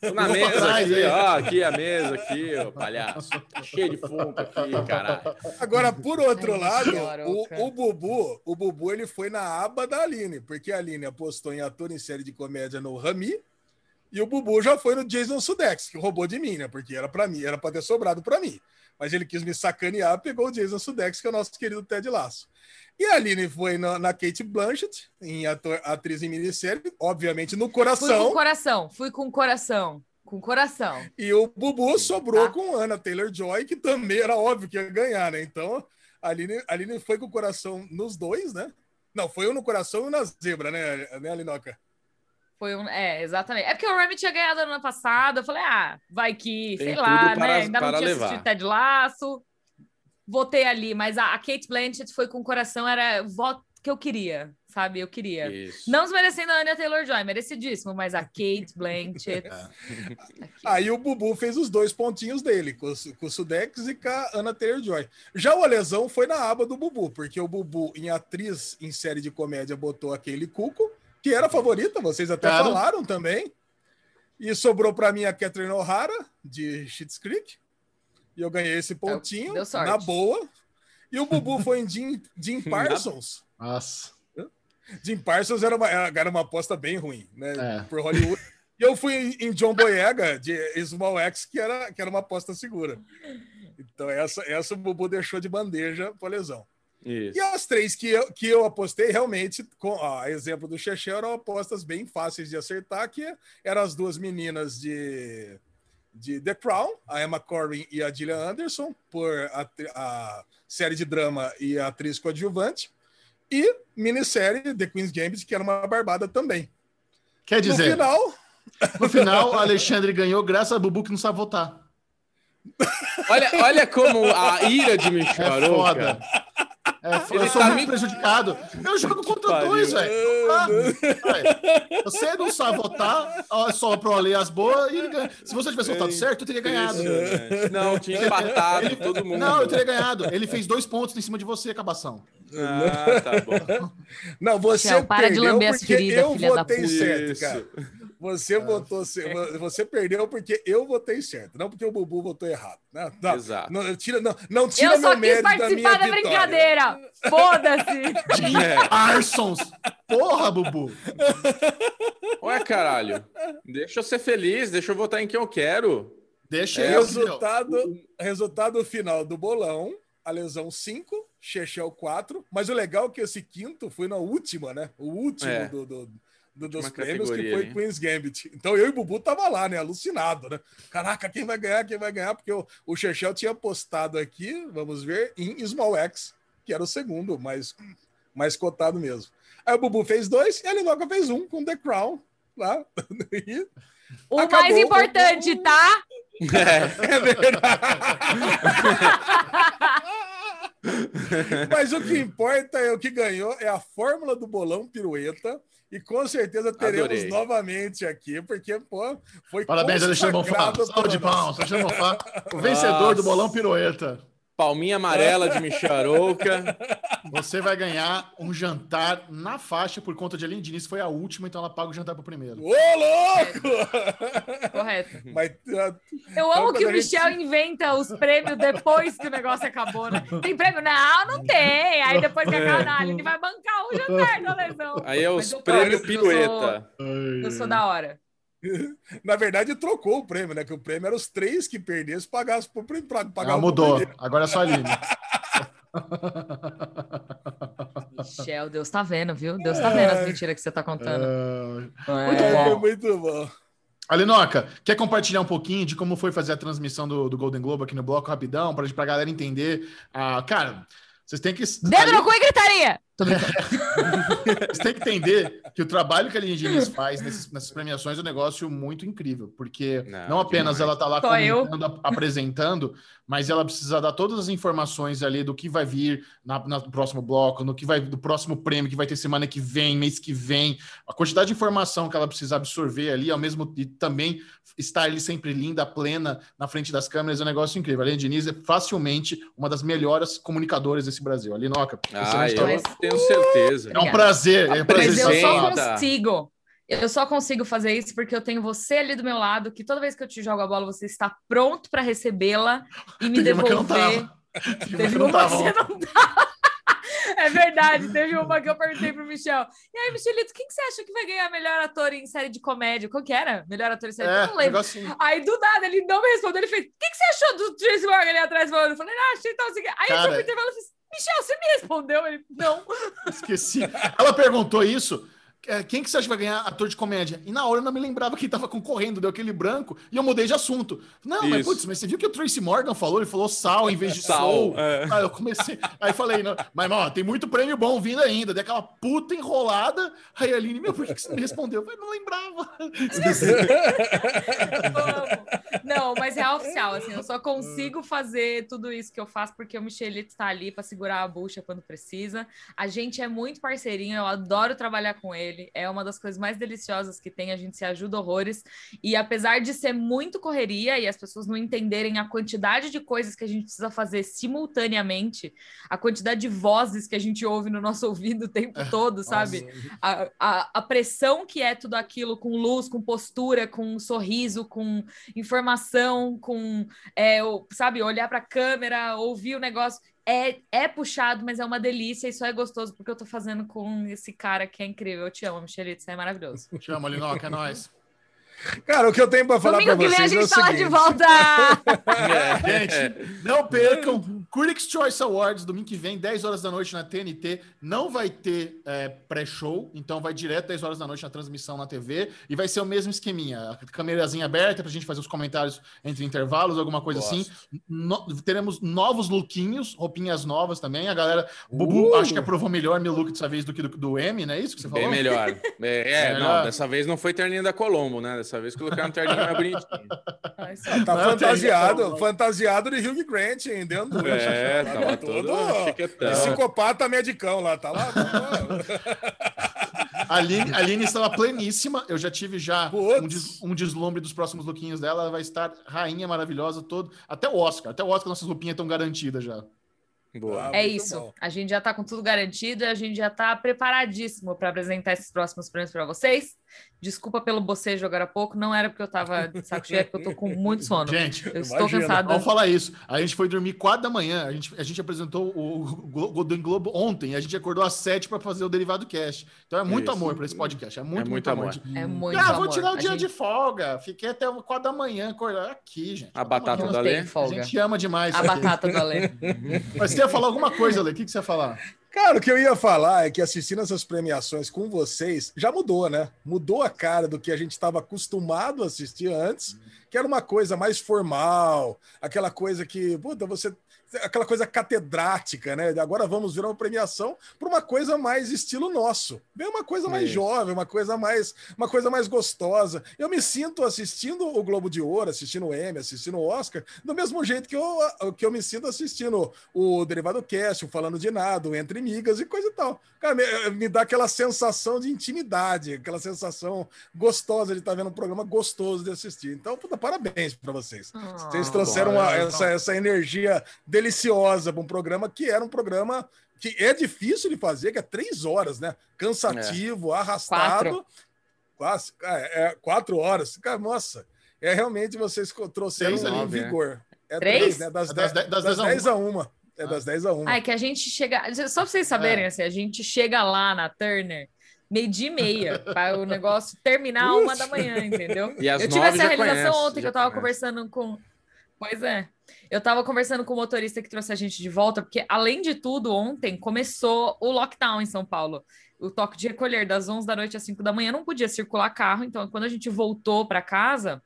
[SPEAKER 2] Tô na mesa
[SPEAKER 1] trás,
[SPEAKER 2] aqui,
[SPEAKER 1] hein?
[SPEAKER 2] ó. Aqui a mesa, aqui, ó, palhaço. Cheio de Funko aqui, caralho.
[SPEAKER 3] Agora, por outro lado, o, o Bubu, o Bubu ele foi na aba da Aline, porque a Aline apostou em ator em série de comédia no Rami, e o Bubu já foi no Jason Sudeikis, que roubou de mim, né? Porque era para mim, era para ter sobrado para mim. Mas ele quis me sacanear, pegou o Jason Sudeikis, que é o nosso querido Ted Lasso. E a Aline foi na, na Kate Blanchett, em ator, atriz em minissérie, obviamente no
[SPEAKER 4] Fui com
[SPEAKER 3] coração.
[SPEAKER 4] coração, fui com coração. Com coração.
[SPEAKER 3] E o Bubu sobrou
[SPEAKER 4] Tá.
[SPEAKER 3] com Ana Taylor-Joy, que também era óbvio que ia ganhar, né? Então, a Aline, a Aline foi com o coração nos dois, né? Não, foi um no coração e um na zebra, né, né Alinoca?
[SPEAKER 4] Foi um. É, exatamente. É porque o Remy tinha ganhado no ano passado. Eu falei, ah, vai que,
[SPEAKER 2] Tem
[SPEAKER 4] sei lá,
[SPEAKER 2] para-
[SPEAKER 4] né? Ainda não tinha
[SPEAKER 2] levar.
[SPEAKER 4] assistido Ted Laço. Votei ali, mas a, a Kate Blanchett foi com o coração, era voto. que eu queria, sabe? Eu queria.
[SPEAKER 2] Isso.
[SPEAKER 4] Não desmerecendo a Anya Taylor-Joy, merecidíssimo, mas a Kate Blanchett... Aqui.
[SPEAKER 3] Aí o Bubu fez os dois pontinhos dele, com, com o Sudex e com a Ana Taylor-Joy. Já o Alesão foi na aba do Bubu, porque o Bubu, em atriz em série de comédia, botou aquele Cuco, que era a favorita, vocês até
[SPEAKER 1] Claro.
[SPEAKER 3] falaram também. E sobrou para mim a Catherine O'Hara, de Schitt's Creek. E eu ganhei esse pontinho, na boa. E o Bubu foi em Jim, Jim Parsons.
[SPEAKER 1] Nossa.
[SPEAKER 3] Jim Parsons era uma, era uma aposta bem ruim, né?
[SPEAKER 1] É.
[SPEAKER 3] Por Hollywood. E eu fui em- John Boyega, de Small X, que era, que era uma aposta segura. Então, essa, essa o Bubu deixou de bandeja para lesão.
[SPEAKER 2] Isso.
[SPEAKER 3] E as três que eu, que eu apostei, realmente, com a exemplo do Xexé, eram apostas bem fáceis de acertar, que eram as duas meninas de, de The Crown, a Emma Corrin e a Gillian Anderson, por a, a série de drama e a atriz coadjuvante, e minissérie The Queen's Gambit, que era uma barbada também.
[SPEAKER 1] Quer
[SPEAKER 3] No
[SPEAKER 1] dizer,
[SPEAKER 3] final,
[SPEAKER 1] no final, Alexandre ganhou graças a Bubu que não sabe votar.
[SPEAKER 2] Olha, olha como a ira de
[SPEAKER 1] É
[SPEAKER 2] Michel
[SPEAKER 1] foda.
[SPEAKER 2] Arouca.
[SPEAKER 1] É.
[SPEAKER 2] Ele
[SPEAKER 1] Eu sou
[SPEAKER 2] tá
[SPEAKER 1] muito
[SPEAKER 2] me-
[SPEAKER 1] prejudicado. Eu jogo contra
[SPEAKER 2] Pariu.
[SPEAKER 1] dois, velho. Ah, vai. Você não sabe votar, só pro Ale as boas e ele ganha. Se você tivesse votado certo, eu teria ganhado.
[SPEAKER 2] Impressionante. Não, tinha empatado todo mundo.
[SPEAKER 1] Não, eu teria ganhado. Ele fez dois pontos em cima de você, Cabação.
[SPEAKER 2] Ah, tá bom.
[SPEAKER 3] não, você
[SPEAKER 4] Michel, para de
[SPEAKER 3] perdeu
[SPEAKER 4] lamber as
[SPEAKER 3] porque
[SPEAKER 4] feridas,
[SPEAKER 3] eu
[SPEAKER 4] filha da
[SPEAKER 3] votei
[SPEAKER 4] puta.
[SPEAKER 3] certo, cara. Você votou, ce- você perdeu porque eu votei certo, não porque o Bubu votou errado. Né? Não,
[SPEAKER 2] Exato.
[SPEAKER 3] Não, tira, não, não tira
[SPEAKER 4] Eu só
[SPEAKER 3] meu
[SPEAKER 4] quis
[SPEAKER 3] mérito da minha
[SPEAKER 4] participar da,
[SPEAKER 3] vitória.
[SPEAKER 4] brincadeira. Foda-se.
[SPEAKER 2] É.
[SPEAKER 1] Parsons! Porra, Bubu!
[SPEAKER 2] Ué, caralho. Deixa eu ser feliz, deixa eu votar em quem eu quero.
[SPEAKER 1] Deixa
[SPEAKER 3] É,
[SPEAKER 1] eu.
[SPEAKER 3] resultado, resultado final do bolão, a lesão 5, Chechel 4, mas o legal é que esse quinto foi na última, né? O último
[SPEAKER 2] É.
[SPEAKER 3] do, do- do- dos prêmios, que foi
[SPEAKER 2] ali.
[SPEAKER 3] Queen's Gambit. Então eu e o Bubu tava lá, né? Alucinado, né? Caraca, quem vai ganhar, quem vai ganhar? Porque o, o Chechel tinha postado aqui, vamos ver, em Small X, que era o segundo, mais, mais cotado mesmo. Aí o Bubu fez dois e a Linoca fez um com The Crown lá. E
[SPEAKER 4] O
[SPEAKER 3] Acabou.
[SPEAKER 4] mais importante, tá?
[SPEAKER 2] É.
[SPEAKER 3] É verdade. Mas o que importa é o que ganhou é a fórmula do bolão pirueta. E com certeza teremos
[SPEAKER 2] Adorei.
[SPEAKER 3] novamente aqui, porque, pô, foi
[SPEAKER 1] Parabéns, Alexandre Bonfá.
[SPEAKER 3] consagrado
[SPEAKER 1] Salve de
[SPEAKER 3] por nós.
[SPEAKER 1] palmas, Alexandre Bonfá. O vencedor
[SPEAKER 2] Nossa.
[SPEAKER 1] do bolão pirueta.
[SPEAKER 2] Palminha amarela de Michel Arouca.
[SPEAKER 1] Você vai ganhar um jantar na faixa por conta de Aline Diniz. Foi a última, então ela paga o jantar pro primeiro.
[SPEAKER 3] Ô, louco!
[SPEAKER 4] Correto.
[SPEAKER 3] Mas ah,
[SPEAKER 4] Eu amo que o
[SPEAKER 3] a gente-
[SPEAKER 4] Michel inventa os prêmios depois que o negócio acabou, né? Tem prêmio? Não, não tem. Aí depois que acaba, a Aline vai bancar o jantar da lesão.
[SPEAKER 2] Aí é os prêmios
[SPEAKER 4] gosto, eu sou-
[SPEAKER 2] pirueta.
[SPEAKER 4] Eu sou da hora.
[SPEAKER 3] na verdade, trocou o prêmio, né? Que o prêmio era os três que perdessem pagassem pro prêmio. pra-
[SPEAKER 1] Ela
[SPEAKER 3] pagavam pro
[SPEAKER 1] mudou. Agora é só a Aline.
[SPEAKER 4] Michel, Deus tá vendo, viu? Deus tá vendo as mentiras que você tá contando.
[SPEAKER 1] Ah, Muito
[SPEAKER 4] É.
[SPEAKER 1] bom.
[SPEAKER 3] Muito bom.
[SPEAKER 1] Alinoca, quer compartilhar um pouquinho de como foi fazer a transmissão do, do Golden Globe aqui no bloco rapidão, pra, pra galera entender? Ah, cara, vocês têm que.
[SPEAKER 4] Dedo no cu e gritaria! Tô.
[SPEAKER 1] Vocês têm que entender que o trabalho que a Aline Diniz faz nesses- nessas premiações é um negócio muito incrível, porque não,
[SPEAKER 2] Não,
[SPEAKER 1] apenas
[SPEAKER 2] demais.
[SPEAKER 1] ela tá lá comentando, ap- apresentando, mas ela precisa dar todas as informações ali do que vai vir na, na- no próximo bloco, no que vai do próximo prêmio que vai ter semana que vem, mês que vem, a quantidade de informação que ela precisa absorver ali, ao mesmo e também estar ali sempre linda, plena, na frente das câmeras, é um negócio incrível. A Aline Diniz é facilmente uma das melhores comunicadoras desse Brasil. Alinoca,
[SPEAKER 2] Ah,
[SPEAKER 1] excelente
[SPEAKER 2] eu
[SPEAKER 1] trabalho.
[SPEAKER 2] Tenho certeza.
[SPEAKER 1] É um prazer. É um prazer
[SPEAKER 4] Mas eu só consigo. Eu só consigo fazer isso porque eu tenho você ali do meu lado, que toda vez que eu te jogo a bola, você está pronto para recebê-la e me
[SPEAKER 1] Teve uma que eu não
[SPEAKER 4] devolver.
[SPEAKER 1] Teve uma que
[SPEAKER 4] Teve
[SPEAKER 1] eu não
[SPEAKER 4] uma que
[SPEAKER 1] tava.
[SPEAKER 4] você não tava. É verdade, teve uma que eu perguntei pro Michel. E aí, Michelito, quem que você acha que vai ganhar melhor ator em série de comédia? Qual que era? Melhor ator em série?
[SPEAKER 1] É,
[SPEAKER 4] eu não lembro. Aí, do nada, ele não me respondeu. Ele fez: O que, que você achou do Tracy Morgan ali atrás falando? Eu falei: Ah, achei tal. Assim. Aí eu
[SPEAKER 1] Cara,
[SPEAKER 4] fui pro intervalo e fiz: Michel, você me respondeu? Ele: Não.
[SPEAKER 1] Esqueci. Ela perguntou isso. É, quem que você acha que vai ganhar ator de comédia? E na hora eu não me lembrava quem tava concorrendo, deu aquele branco, e eu mudei de assunto. Não, mas
[SPEAKER 2] Isso.
[SPEAKER 1] putz, mas você viu que o Tracy Morgan falou? Ele falou sal em vez de
[SPEAKER 2] Sal,
[SPEAKER 1] sol.
[SPEAKER 2] é.
[SPEAKER 1] Aí eu comecei, aí falei, não, mas ó, tem muito prêmio bom vindo ainda, dei aquela puta enrolada. Aí a Aline, meu, por que que você não me respondeu? Eu falei, não lembrava.
[SPEAKER 4] Não, mas é oficial, assim, eu só consigo fazer tudo isso que eu faço porque o Michelito está ali para segurar a bucha quando precisa. A gente é muito parceirinho, eu adoro trabalhar com ele, é uma das coisas mais deliciosas que tem, a gente se ajuda horrores. E apesar de ser muito correria e as pessoas não entenderem a quantidade de coisas que a gente precisa fazer simultaneamente, a quantidade de vozes que a gente ouve no nosso ouvido o tempo todo, sabe? a, a, a pressão que é tudo aquilo com luz, com postura, com sorriso, com informação, com, é, sabe, olhar para a câmera, ouvir o negócio. É, é puxado, mas é uma delícia e só é gostoso porque eu tô fazendo com esse cara que é incrível. Eu te amo, Michelito, você é maravilhoso.
[SPEAKER 1] Te amo, Alinoca, é nóis.
[SPEAKER 3] Cara, o que eu tenho pra falar pra
[SPEAKER 4] Domingo que vem a
[SPEAKER 3] vocês é o
[SPEAKER 4] gente tá lá de volta!
[SPEAKER 1] Gente, não percam Critics' Choice Awards, domingo que vem, 10 horas da noite na TNT. Não vai ter é, pré-show, então vai direto 10 horas da noite na transmissão na TV. E vai ser o mesmo esqueminha. A câmerazinha aberta pra gente fazer os comentários entre intervalos, alguma coisa
[SPEAKER 3] Gosto.
[SPEAKER 1] assim. No- teremos novos lookinhos, roupinhas novas também. A galera, Bubu,
[SPEAKER 3] Uh!
[SPEAKER 1] acho que aprovou melhor meu look dessa vez do que do, do M, não é isso que você falou?
[SPEAKER 2] Bem melhor. É, é,
[SPEAKER 1] Melhor.
[SPEAKER 2] não, dessa vez não foi terninho da Colombo, né? Dessa vez colocaram um terninho mais bonitinho.
[SPEAKER 4] Ai, só-
[SPEAKER 3] Tá
[SPEAKER 1] Não,
[SPEAKER 3] fantasiado, fantasiado de Hugh Grant, hein? Dentro do
[SPEAKER 2] É,
[SPEAKER 3] Tá
[SPEAKER 2] tava todo chiquetão.
[SPEAKER 3] Psicopata medicão lá, tá lá? Tá
[SPEAKER 1] A Aline, a Aline estava pleníssima. Eu já tive já um, des- um deslumbre dos próximos lookinhos dela. Ela vai estar rainha maravilhosa todo. Até o Oscar. Até o Oscar nossas roupinhas estão garantidas já.
[SPEAKER 2] Boa.
[SPEAKER 4] É
[SPEAKER 3] muito
[SPEAKER 4] isso.
[SPEAKER 3] bom.
[SPEAKER 4] A gente já tá com tudo garantido e a gente já tá preparadíssimo para apresentar esses próximos prêmios para vocês. Desculpa pelo bocejo agora há pouco, não era porque eu tava de saco cheio, é porque eu tô com muito sono.
[SPEAKER 1] Gente,
[SPEAKER 4] eu estou
[SPEAKER 3] imagina.
[SPEAKER 4] cansada.
[SPEAKER 1] Vamos falar isso. A gente foi dormir 4 da manhã. A gente, a gente apresentou o Golden Globo ontem. e A gente acordou às 7 para fazer o Derivado Cast. Então é muito
[SPEAKER 2] Isso.
[SPEAKER 1] amor para esse podcast. É muito,
[SPEAKER 2] É
[SPEAKER 1] muito,
[SPEAKER 2] muito
[SPEAKER 1] amor.
[SPEAKER 2] amor.
[SPEAKER 4] É muito
[SPEAKER 1] ah,
[SPEAKER 4] amor.
[SPEAKER 1] vou tirar o
[SPEAKER 4] A
[SPEAKER 1] dia
[SPEAKER 4] gente
[SPEAKER 1] de folga. Fiquei até 4 da manhã acordar aqui, gente.
[SPEAKER 2] A batata
[SPEAKER 4] tem folga.
[SPEAKER 1] A gente ama demais.
[SPEAKER 4] A
[SPEAKER 1] aqui.
[SPEAKER 4] batata do Alê.
[SPEAKER 1] Mas você ia falar alguma coisa, Ale? O que, que você ia falar?
[SPEAKER 3] Cara, o que eu ia falar é que assistindo essas premiações com vocês já mudou, né? Mudou a cara do que a gente estava acostumado a assistir antes, que era uma coisa mais formal, aquela coisa que, puta, você. Aquela coisa catedrática, né? Agora vamos virar uma premiação para uma coisa mais estilo nosso. Bem uma coisa mais
[SPEAKER 2] Isso.
[SPEAKER 3] jovem, uma coisa mais, uma coisa mais gostosa. Eu me sinto assistindo o Globo de Ouro, assistindo o Emmy, assistindo o Oscar, do mesmo jeito que eu, que eu me sinto assistindo o Derivado Cast, o Falando de Nada, o Entre Migas e coisa e tal. Cara, me, me dá aquela sensação de intimidade, aquela sensação gostosa de estar vendo um programa gostoso de assistir. Então, puta, parabéns para vocês. Vocês
[SPEAKER 4] Ah,
[SPEAKER 3] trouxeram
[SPEAKER 1] bom,
[SPEAKER 3] uma-
[SPEAKER 1] é,
[SPEAKER 3] essa, essa energia deliciosa para um programa que era um programa que é difícil de fazer, que é três horas, né? Cansativo, arrastado. Quase, é, é, quatro horas. Cara, nossa, é realmente vocês trouxeram um
[SPEAKER 2] ali, né?
[SPEAKER 3] vigor. É
[SPEAKER 4] Três?
[SPEAKER 3] né? Das,
[SPEAKER 1] É das
[SPEAKER 3] dez-
[SPEAKER 1] dez- das
[SPEAKER 3] das
[SPEAKER 1] dez a
[SPEAKER 3] 10 a 1. É das 10 a 1.
[SPEAKER 4] Ah, é que a gente chega. Só pra vocês saberem,
[SPEAKER 1] É.
[SPEAKER 4] assim, a gente chega lá na Turner meio-dia e meia, para o negócio terminar uma da manhã, entendeu?
[SPEAKER 2] E
[SPEAKER 4] eu tive
[SPEAKER 2] nove
[SPEAKER 4] essa realização
[SPEAKER 2] conhece,
[SPEAKER 4] ontem que eu tava
[SPEAKER 2] conhece.
[SPEAKER 4] conversando com. Pois é. Eu tava conversando com o motorista que trouxe a gente de volta, porque, além de tudo, ontem começou o lockdown em São Paulo. O toque de recolher das 11 da noite às 5 da manhã não podia circular carro, então quando a gente voltou para casa,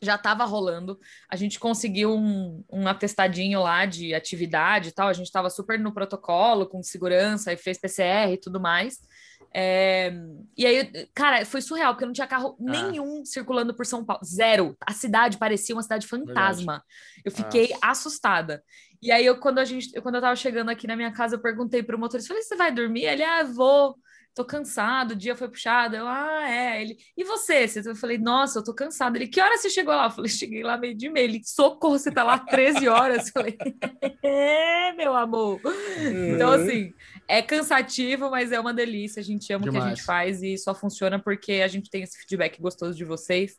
[SPEAKER 4] já estava rolando. A gente conseguiu um, um atestadinho lá de atividade e tal. A gente estava super no protocolo, com segurança, e fez PCR e tudo mais. É, E aí, cara, foi surreal, porque não tinha carro nenhum circulando por São Paulo. Zero. A cidade parecia uma cidade fantasma. Eu fiquei
[SPEAKER 2] Nossa.
[SPEAKER 4] assustada. E aí, eu, quando, a gente, quando eu tava chegando aqui na minha casa, eu perguntei pro motorista, falei, você vai dormir? Ele, ah, vou. Tô cansado, o dia foi puxado. Eu, ah, é. Ele, e você? Eu falei, nossa, eu tô cansado. Ele, que hora você chegou lá? Eu falei, cheguei lá meio de meia. Ele, socorro, você tá lá 13 horas. Eu falei, é, meu amor. Então, assim, é cansativo, mas é uma delícia. A gente ama o que a
[SPEAKER 1] Demais.
[SPEAKER 4] gente faz e só funciona porque a gente tem esse feedback gostoso de vocês.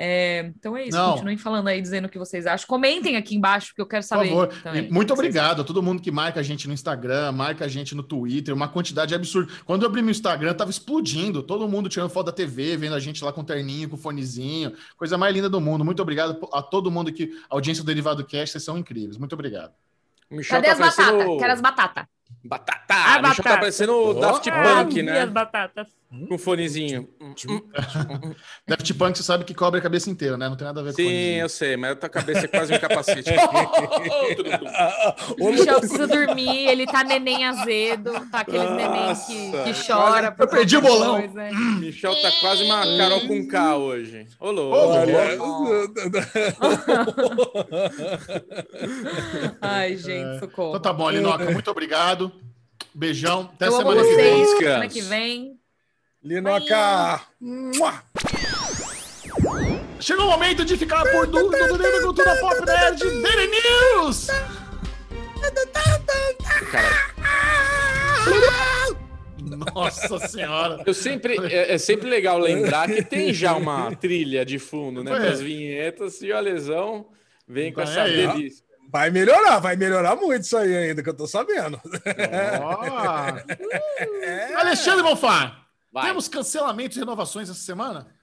[SPEAKER 4] É, então é isso.
[SPEAKER 1] Não.
[SPEAKER 4] Continuem falando aí, dizendo o que vocês acham. Comentem aqui embaixo, que eu quero
[SPEAKER 1] Por
[SPEAKER 4] saber.
[SPEAKER 1] favor.
[SPEAKER 4] também,
[SPEAKER 1] muito
[SPEAKER 4] que
[SPEAKER 1] obrigado a todo mundo que marca a gente no Instagram, marca a gente no Twitter, uma quantidade absurda. Quando eu abri meu Instagram, tava explodindo. Todo mundo tirando foto da TV, vendo a gente lá com terninho, com fonezinho. Coisa mais linda do mundo. Muito obrigado a todo mundo aqui. A audiência do Derivado Cast, vocês são incríveis. Muito obrigado.
[SPEAKER 2] Michel
[SPEAKER 4] Cadê
[SPEAKER 2] tá
[SPEAKER 4] as batatas?
[SPEAKER 2] parecendo...
[SPEAKER 4] Quero as batatas.
[SPEAKER 2] Batata!
[SPEAKER 4] Ah,
[SPEAKER 2] Ah, Michel tá
[SPEAKER 4] batata.
[SPEAKER 2] parecendo o Daft
[SPEAKER 4] Ah,
[SPEAKER 2] Punk,
[SPEAKER 4] vi
[SPEAKER 2] né?
[SPEAKER 4] as batatas.
[SPEAKER 2] Com um fonezinho.
[SPEAKER 1] Daft Punk, você sabe que cobre a cabeça inteira, né? Não tem nada a ver com
[SPEAKER 2] Sim,
[SPEAKER 1] isso.
[SPEAKER 2] eu sei, mas a tua cabeça é quase um capacete.
[SPEAKER 3] Ô,
[SPEAKER 4] Michel precisa dormir, ele tá neném azedo, tá aqueles neném que, que chora.
[SPEAKER 1] eu perdi o bolão.
[SPEAKER 4] coisa.
[SPEAKER 2] Michel tá quase uma Carol com K hoje. Ô, louco.
[SPEAKER 4] Ai, gente, socorro.
[SPEAKER 1] Então tá bom, Linoca, muito obrigado. Beijão. Até
[SPEAKER 4] Eu
[SPEAKER 1] semana que vem.
[SPEAKER 4] Semana que vem.
[SPEAKER 3] Linoca!
[SPEAKER 1] Chegou o momento de ficar por Dentro da Cultura Pop Nerd Daily News!
[SPEAKER 2] Cara,
[SPEAKER 1] Nossa senhora!
[SPEAKER 2] eu sempre, é, é sempre legal lembrar que tem já uma trilha de fundo, né?
[SPEAKER 1] É.
[SPEAKER 2] Para as vinhetas e a lesão vem com
[SPEAKER 1] Tá
[SPEAKER 2] essa
[SPEAKER 1] aí, ó.
[SPEAKER 2] delícia.
[SPEAKER 3] Vai melhorar, vai melhorar muito isso aí ainda, que eu tô sabendo.
[SPEAKER 1] Ó.
[SPEAKER 3] É.
[SPEAKER 1] Alexandre Bonfá, temos cancelamentos e renovações essa semana?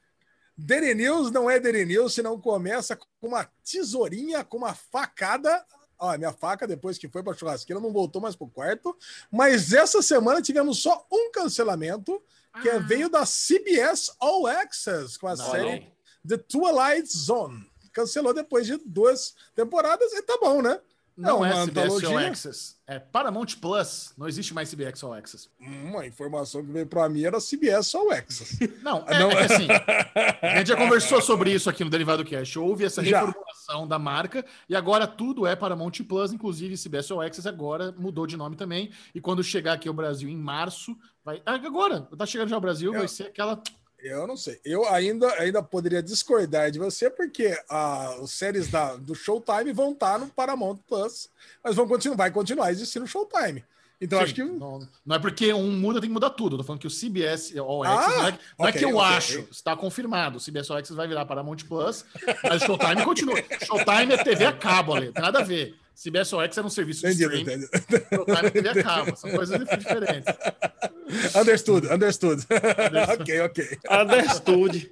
[SPEAKER 3] Daily News não é Daily News se não começa com uma tesourinha, com uma facada. Ó, minha faca, depois que foi para churrasqueira, não voltou mais pro quarto. Mas essa semana tivemos só um cancelamento, que é- veio da CBS All Access, com a
[SPEAKER 2] Olha
[SPEAKER 3] série
[SPEAKER 2] aí.
[SPEAKER 3] The Twilight Zone. Cancelou depois de duas temporadas e tá bom, né?
[SPEAKER 1] Não
[SPEAKER 3] É
[SPEAKER 1] é, CBS All. Access. É Paramount Plus. Não existe mais CBS All Access.
[SPEAKER 3] Uma informação que veio para mim era CBS All Access.
[SPEAKER 1] Não, é,
[SPEAKER 3] Não.
[SPEAKER 1] é assim. A gente já conversou sobre isso aqui no Derivado Cash. Houve essa
[SPEAKER 3] Já.
[SPEAKER 1] reformulação da marca e agora tudo é Paramount Plus, inclusive CBS All Access agora mudou de nome também. E quando chegar aqui ao Brasil em março, vai. Agora, tá chegando já ao Brasil,
[SPEAKER 3] Eu-
[SPEAKER 1] vai ser aquela.
[SPEAKER 3] Eu não sei. Eu ainda, ainda poderia discordar de você, porque ah, as séries da, do Showtime vão estar no Paramount Plus, mas vão continuar, vai continuar existindo o Showtime. Então
[SPEAKER 1] Sim,
[SPEAKER 3] acho que.
[SPEAKER 1] não, não é porque um muda, tem que mudar tudo. Eu tô falando que o CBS All
[SPEAKER 3] Ah,
[SPEAKER 1] não é, não é
[SPEAKER 3] ok,
[SPEAKER 1] que eu
[SPEAKER 3] ok.
[SPEAKER 1] acho, está confirmado. O CBS Access vai virar Paramount Plus, mas o Showtime continua. Showtime é TV a cabo, ali, tem nada a ver. CBS All Access era um serviço de
[SPEAKER 3] Entendido,
[SPEAKER 1] streaming. é TV a cabo, são coisas diferentes.
[SPEAKER 3] Understood, understood. ok, ok.
[SPEAKER 2] Understood.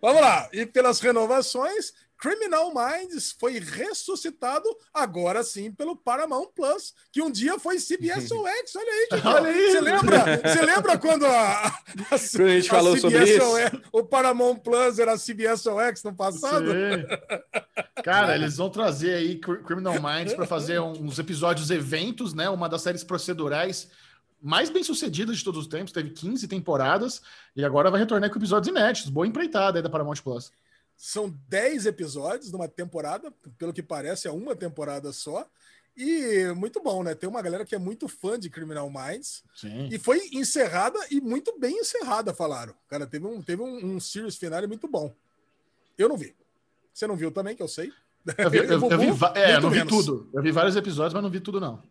[SPEAKER 3] Vamos lá. E pelas renovações, Criminal Minds foi ressuscitado agora sim pelo Paramount Plus, que um dia foi CBS Access. Olha aí, Tito.
[SPEAKER 1] Olha aí.
[SPEAKER 3] Você lembra? Você lembra quando a, a,
[SPEAKER 2] Quando a gente falou sobre
[SPEAKER 3] CBS
[SPEAKER 2] isso.
[SPEAKER 3] All Access- o Paramount Plus era CBS All Access no passado?
[SPEAKER 1] Sim. Cara, eles vão trazer aí Cr- Criminal Minds para fazer uns episódios eventos, né? Uma das séries procedurais mais bem sucedidas de todos os tempos. Teve 15 temporadas e agora vai retornar com episódios inéditos. Boa empreitada aí da Paramount Plus.
[SPEAKER 3] São 10 episódios numa temporada, pelo que parece é uma temporada só. E muito bom, né? Tem uma galera que é muito fã de Criminal Minds.
[SPEAKER 1] Sim.
[SPEAKER 3] E foi encerrada e muito bem encerrada, falaram. Cara, teve um, teve um, um series finale muito bom. Eu não vi. Você não viu também, que eu sei.
[SPEAKER 1] Eu vi, eu- eu
[SPEAKER 3] Bubu,
[SPEAKER 1] vi é, eu não vi
[SPEAKER 3] menos.
[SPEAKER 1] tudo. Eu vi vários episódios, mas não vi tudo, não.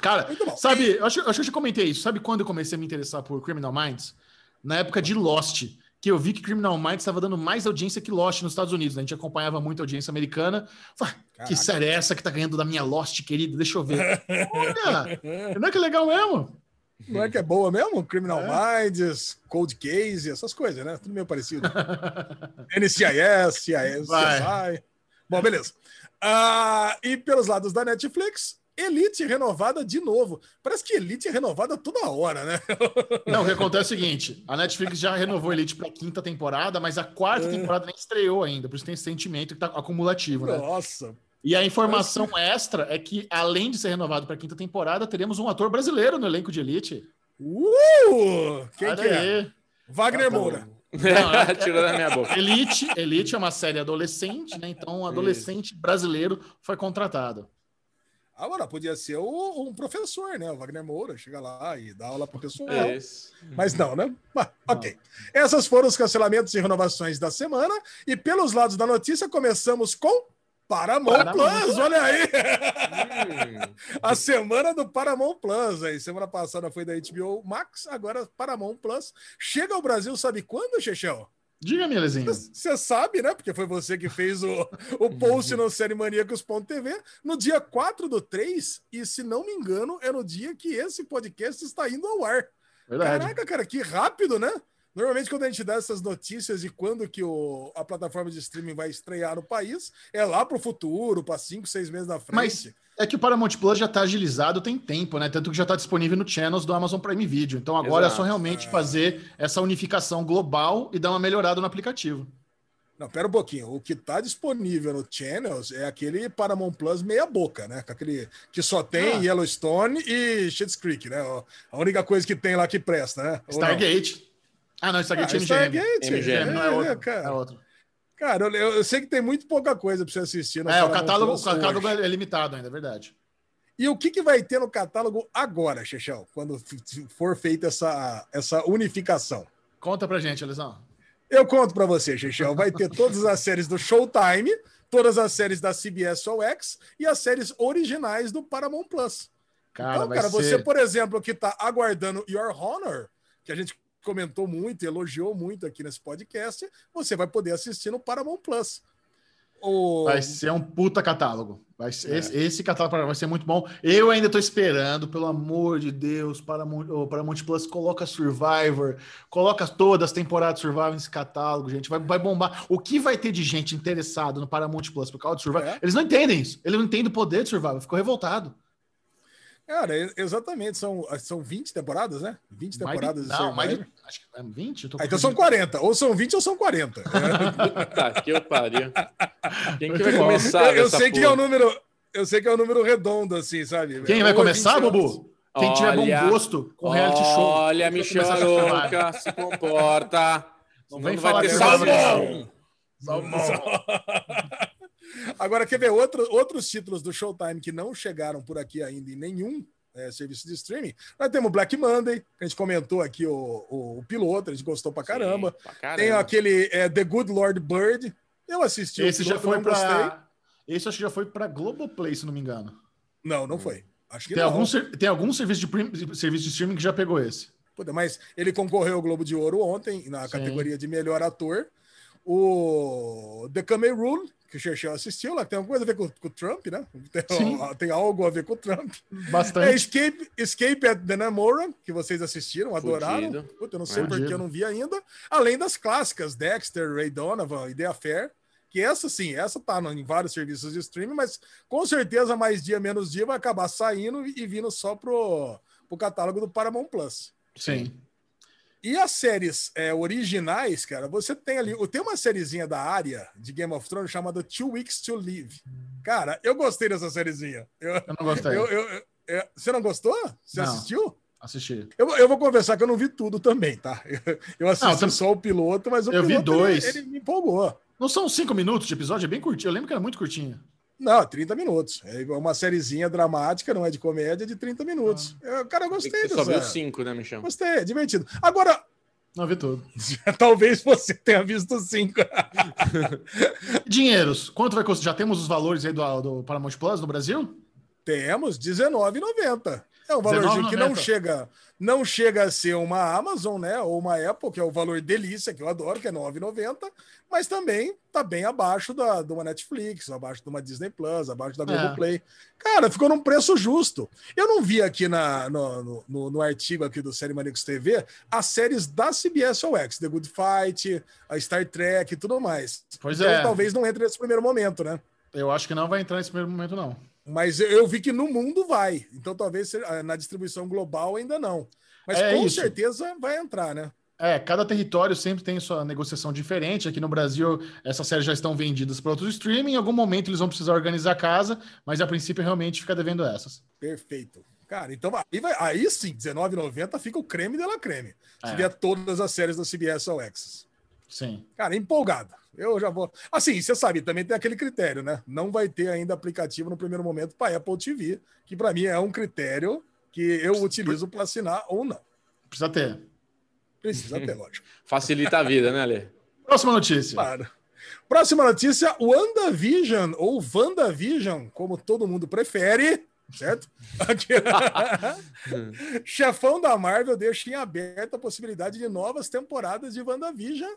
[SPEAKER 1] Cara, sabe, eu acho, eu acho que eu já comentei isso. Sabe quando eu comecei a me interessar por Criminal Minds? Na época de Lost, que eu vi que Criminal Minds estava dando mais audiência que Lost nos Estados Unidos. né? A gente acompanhava muito a audiência americana. Falei, "Ah, que série é essa que tá ganhando da minha Lost, querido? Deixa eu ver. Olha, não é que legal mesmo?
[SPEAKER 3] Não é que é boa mesmo? Criminal
[SPEAKER 1] É.
[SPEAKER 3] Minds, Cold Case, essas coisas, né? Tudo meio parecido. NCIS, CIS. CSI. Bom, beleza. Ah, e pelos lados da Netflix, Elite renovada de novo. Parece que Elite é renovada toda hora, né?
[SPEAKER 1] Não, o que acontece é o seguinte: a Netflix já renovou Elite para quinta temporada, mas a quarta temporada nem estreou ainda, por isso tem esse sentimento que tá acumulativo, né?
[SPEAKER 3] Nossa.
[SPEAKER 1] E a informação extra é que, além de ser renovado para a quinta temporada, teremos um ator brasileiro no elenco de Elite.
[SPEAKER 3] Uh! Quem
[SPEAKER 1] Olha
[SPEAKER 3] que é?
[SPEAKER 1] aí.
[SPEAKER 3] Wagner
[SPEAKER 1] tá
[SPEAKER 3] Moura.
[SPEAKER 2] Tirou da minha boca.
[SPEAKER 1] Elite, Elite é uma série adolescente, né? Então, um adolescente brasileiro foi contratado.
[SPEAKER 3] Agora, podia ser o- um professor, né? O Wagner Moura, chega lá e dá aula para o pessoal.
[SPEAKER 2] Isso.
[SPEAKER 3] Mas não, né? Mas, ok. Essas foram os cancelamentos e renovações da semana. E pelos lados da notícia, começamos com Paramount,
[SPEAKER 1] Paramount.
[SPEAKER 3] Plus. Olha aí!
[SPEAKER 2] Hum.
[SPEAKER 3] A semana do Paramount Plus. Aí, semana passada foi da HBO Max, agora Paramount Plus. Chega ao Brasil, sabe quando, Chechel?
[SPEAKER 1] Diga-me, Lezinho.
[SPEAKER 3] Você sabe, né? Porque foi você que fez o, o post no SérieManíacos.tv no dia 4 do 3. E, se não me engano, é no dia que esse podcast está indo ao ar.
[SPEAKER 1] Verdade.
[SPEAKER 3] Caraca, cara, que rápido, né? Normalmente, quando a gente dá essas notícias de quando que o, a plataforma de streaming vai estrear no país, é lá pro futuro, para cinco, seis meses na frente.
[SPEAKER 1] Mas É que o Paramount Plus já está agilizado tem tempo, né? Tanto que já está disponível no channels do Amazon Prime Video. Então agora
[SPEAKER 2] Exato.
[SPEAKER 1] é só realmente fazer essa unificação global e dar uma melhorada no aplicativo.
[SPEAKER 3] Não, pera um pouquinho. O que tá disponível no Channels é aquele Paramount Plus meia boca, né? Com aquele que só tem
[SPEAKER 1] Ah.
[SPEAKER 3] Yellowstone e Schitt's Creek, né? A única coisa que tem lá que presta, né? Não?
[SPEAKER 1] Stargate. Ah, não,
[SPEAKER 3] Ah,
[SPEAKER 1] Stargate é MGM.
[SPEAKER 3] Stargate,
[SPEAKER 2] MGM,
[SPEAKER 1] não é outro.
[SPEAKER 3] cara.
[SPEAKER 1] É outro.
[SPEAKER 3] Cara, eu, eu sei que tem muito pouca coisa para você assistir
[SPEAKER 1] É, o catálogo, o catálogo
[SPEAKER 3] hoje.
[SPEAKER 1] é limitado ainda, é verdade.
[SPEAKER 3] E o que, que vai ter no catálogo agora, Chechão, quando for feita essa, essa unificação?
[SPEAKER 1] Conta pra gente, Elisão.
[SPEAKER 3] Eu conto para você, Chechão. Vai ter todas as séries do Showtime, todas as séries da CBS All X e as séries originais do Paramount Plus.
[SPEAKER 1] Cara,
[SPEAKER 3] então, cara, você, por exemplo, que está aguardando Your Honor, que a gente comentou muito, elogiou muito aqui nesse podcast, você vai poder assistir no Paramount Plus. O...
[SPEAKER 1] Vai ser um puta catálogo. Vai ser,
[SPEAKER 3] É.
[SPEAKER 1] esse, esse catálogo vai ser muito bom. Eu ainda tô esperando, pelo amor de Deus, para o Paramount Plus coloca Survivor, coloca todas as temporadas de Survivor nesse catálogo, gente. Vai, vai bombar. O que vai ter de gente interessada no Paramount Plus por causa de Survivor?
[SPEAKER 3] É.
[SPEAKER 1] Eles não entendem isso. Eles não entendem o poder de Survivor. Ficou revoltado.
[SPEAKER 3] Cara, exatamente, são, são 20 temporadas, né? 20
[SPEAKER 1] Mais de-
[SPEAKER 3] temporadas de
[SPEAKER 1] não, mais de, acho que é 20? Eu tô
[SPEAKER 3] Ah, então são
[SPEAKER 1] confundindo.
[SPEAKER 3] 40, ou são 20 ou são 40. É.
[SPEAKER 2] Puta que eu pariu. Quem que vai começar?
[SPEAKER 3] eu, eu sei que é
[SPEAKER 2] porra?
[SPEAKER 3] um número, eu sei que é um número redondo assim, sabe?
[SPEAKER 1] Quem vai
[SPEAKER 3] Ou é
[SPEAKER 1] começar,
[SPEAKER 3] 20 anos.
[SPEAKER 1] Bubu? Quem tiver bom
[SPEAKER 2] Olha,
[SPEAKER 1] gosto com reality show.
[SPEAKER 2] Olha,
[SPEAKER 1] Quem
[SPEAKER 2] Michel
[SPEAKER 1] começa a chamar.
[SPEAKER 2] Aroca, se comporta.
[SPEAKER 1] Não vem
[SPEAKER 2] não vai
[SPEAKER 1] falar
[SPEAKER 2] ter
[SPEAKER 1] que
[SPEAKER 2] salmão.
[SPEAKER 3] Agora, quer ver outro, outros títulos do Showtime que não chegaram por aqui ainda em nenhum é, serviço de streaming? Nós temos Black Monday, que a gente comentou aqui o, o, o piloto, a gente gostou pra caramba.
[SPEAKER 2] Sim, pra caramba.
[SPEAKER 3] Tem aquele é, The Good Lord Bird. Eu assisti
[SPEAKER 1] Esse
[SPEAKER 3] o
[SPEAKER 1] já
[SPEAKER 3] piloto,
[SPEAKER 1] foi
[SPEAKER 3] não gostei.
[SPEAKER 1] para. Esse acho que já foi para Globoplay, se não me engano.
[SPEAKER 3] Não, não foi. Acho que
[SPEAKER 1] Tem
[SPEAKER 3] não.
[SPEAKER 1] algum, tem algum serviço de, prim- serviço de streaming que já pegou esse.
[SPEAKER 3] Puta, mas ele concorreu ao Globo de Ouro ontem, na
[SPEAKER 1] Sim.
[SPEAKER 3] categoria de melhor ator. O The Camel Rule, que o Chechel assistiu, lá tem alguma coisa a ver com, com o Trump, né? Tem,
[SPEAKER 1] Sim.
[SPEAKER 3] tem algo a ver com o Trump. É
[SPEAKER 1] Bastante.
[SPEAKER 3] Escape, Escape at the Namora, que vocês assistiram, adoraram. Puta, eu não sei
[SPEAKER 1] É.
[SPEAKER 3] porque eu não vi ainda. Além das clássicas, Dexter, Ray Donovan e The Affair, que essa sim, essa tá em vários serviços de streaming, mas com certeza mais dia, menos dia vai acabar saindo e, e vindo só pro, pro catálogo do Paramount Plus.
[SPEAKER 1] Sim.
[SPEAKER 3] E as séries é, originais, cara, você tem ali. Tem uma sériezinha da área de Game of Thrones chamada Two Weeks to Live. Cara, eu gostei dessa sériezinha. Eu,
[SPEAKER 1] Eu não gostei.
[SPEAKER 3] eu, eu- você não gostou? Você
[SPEAKER 1] Não.
[SPEAKER 3] assistiu?
[SPEAKER 1] Assisti.
[SPEAKER 3] Eu, vou confessar que eu não vi tudo também, tá? Eu, assisti
[SPEAKER 1] Não, tam-
[SPEAKER 3] só o piloto, mas o
[SPEAKER 1] Eu vi
[SPEAKER 3] piloto ele-
[SPEAKER 1] dois.
[SPEAKER 3] Ele, me empolgou.
[SPEAKER 1] Não são cinco minutos de episódio, é bem curtinho. Eu lembro que era muito curtinho.
[SPEAKER 3] Não, 30 minutos. É uma sériezinha dramática, não é de comédia, de 30 minutos. Eu, cara, eu
[SPEAKER 2] Você
[SPEAKER 3] gostei
[SPEAKER 2] só viu
[SPEAKER 3] dessa.
[SPEAKER 2] cinco, né, Michel?
[SPEAKER 3] Gostei, é divertido. Agora,
[SPEAKER 1] Não vi tudo.
[SPEAKER 3] talvez você tenha visto cinco.
[SPEAKER 1] Dinheiros. Quanto vai custar? Já temos os valores aí do, do Paramount Plus no Brasil?
[SPEAKER 3] Temos R$19,90. É um valorzinho que não
[SPEAKER 1] R$19,90.
[SPEAKER 3] chega, não chega a ser uma Amazon, né? Ou uma Apple, que é o valor delícia, que eu adoro, que é R$9,90, mas também tá bem abaixo da, de uma Netflix, abaixo de uma Disney Plus, abaixo da
[SPEAKER 1] É.
[SPEAKER 3] Globoplay. Cara, ficou num preço justo. Eu não vi aqui na, no, no- no, no artigo aqui do Série Maníacos TV as séries da CBS All X, The Good Fight, a Star Trek e tudo mais.
[SPEAKER 1] Pois
[SPEAKER 3] então,
[SPEAKER 1] é.
[SPEAKER 3] talvez não entre nesse primeiro momento, né?
[SPEAKER 1] Eu acho que não vai entrar nesse primeiro momento, não.
[SPEAKER 3] Mas eu- vi que no mundo vai. Então talvez ah, na distribuição global ainda não. Mas
[SPEAKER 1] É
[SPEAKER 3] com
[SPEAKER 1] isso.
[SPEAKER 3] certeza vai entrar, né?
[SPEAKER 1] É, cada território sempre tem sua negociação diferente. Aqui no Brasil, essas séries já estão vendidas para outros streaming. Em algum momento eles vão precisar organizar a casa, mas a princípio realmente fica devendo essas.
[SPEAKER 3] Perfeito. Cara, então aí, vai, aí sim, R$19,90 fica o creme dela creme. Se
[SPEAKER 1] É.
[SPEAKER 3] vier todas as séries da CBS All Access.
[SPEAKER 1] Sim.
[SPEAKER 3] Cara, empolgado. Eu já vou. Assim, você sabe, também tem aquele critério, né? Não vai ter ainda aplicativo no primeiro momento para Apple TV, que para mim é um critério que eu utilizo para assinar ou não.
[SPEAKER 1] Precisa ter.
[SPEAKER 3] Precisa ter, lógico.
[SPEAKER 2] Facilita a vida, né, Lê?
[SPEAKER 1] Próxima notícia.
[SPEAKER 3] Claro. Próxima notícia: WandaVision, ou WandaVision, como todo mundo prefere, certo? Chefão da Marvel deixa em aberto a possibilidade de novas temporadas de WandaVision.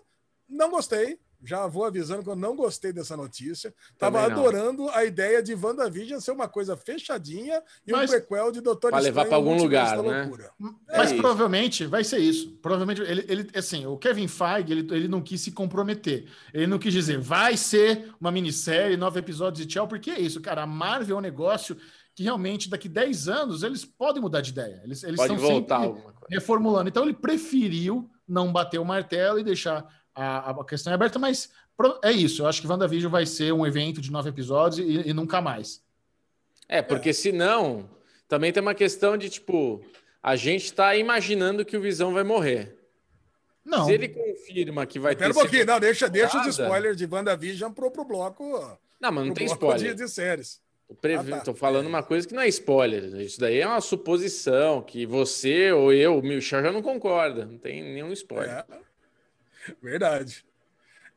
[SPEAKER 3] Não gostei. Já vou avisando que eu não gostei dessa notícia. Tava adorando a ideia de WandaVision ser uma coisa fechadinha e
[SPEAKER 1] Mas-
[SPEAKER 3] um prequel de Doutor
[SPEAKER 2] Pra levar
[SPEAKER 3] Estranho
[SPEAKER 2] pra algum lugar, né?
[SPEAKER 3] Loucura.
[SPEAKER 1] Mas
[SPEAKER 2] É
[SPEAKER 1] provavelmente vai ser isso. Provavelmente ele, ele assim, o Kevin Feige, ele, ele não quis se comprometer. Ele não quis dizer, vai ser uma minissérie, nove episódios e tchau, porque é isso, cara. A Marvel é um negócio que realmente daqui 10 anos eles podem mudar de ideia. Eles, eles
[SPEAKER 2] Pode
[SPEAKER 1] estão
[SPEAKER 2] voltar
[SPEAKER 1] sempre reformulando. Então ele preferiu não bater o martelo e deixar a, a questão aberta, mas é isso. Eu acho que WandaVision vai ser um evento de nove episódios e, e nunca mais.
[SPEAKER 2] É, porque senão também tem uma questão de tipo, a gente tá imaginando que o Visão vai morrer.
[SPEAKER 1] Não.
[SPEAKER 2] Se ele confirma que vai
[SPEAKER 3] Pera um
[SPEAKER 2] ter.
[SPEAKER 3] pouquinho, não, deixa, deixa os spoilers de WandaVision pro, pro bloco.
[SPEAKER 2] Não, mas não
[SPEAKER 3] pro
[SPEAKER 2] tem
[SPEAKER 3] de,
[SPEAKER 2] spoiler.
[SPEAKER 3] de séries.
[SPEAKER 2] Tô, previ-
[SPEAKER 3] Ah, tá.
[SPEAKER 2] tô falando uma coisa que não é spoiler. Isso daí é uma suposição que você ou eu, o Michel, já não concorda. Não tem nenhum spoiler.
[SPEAKER 3] É. Verdade.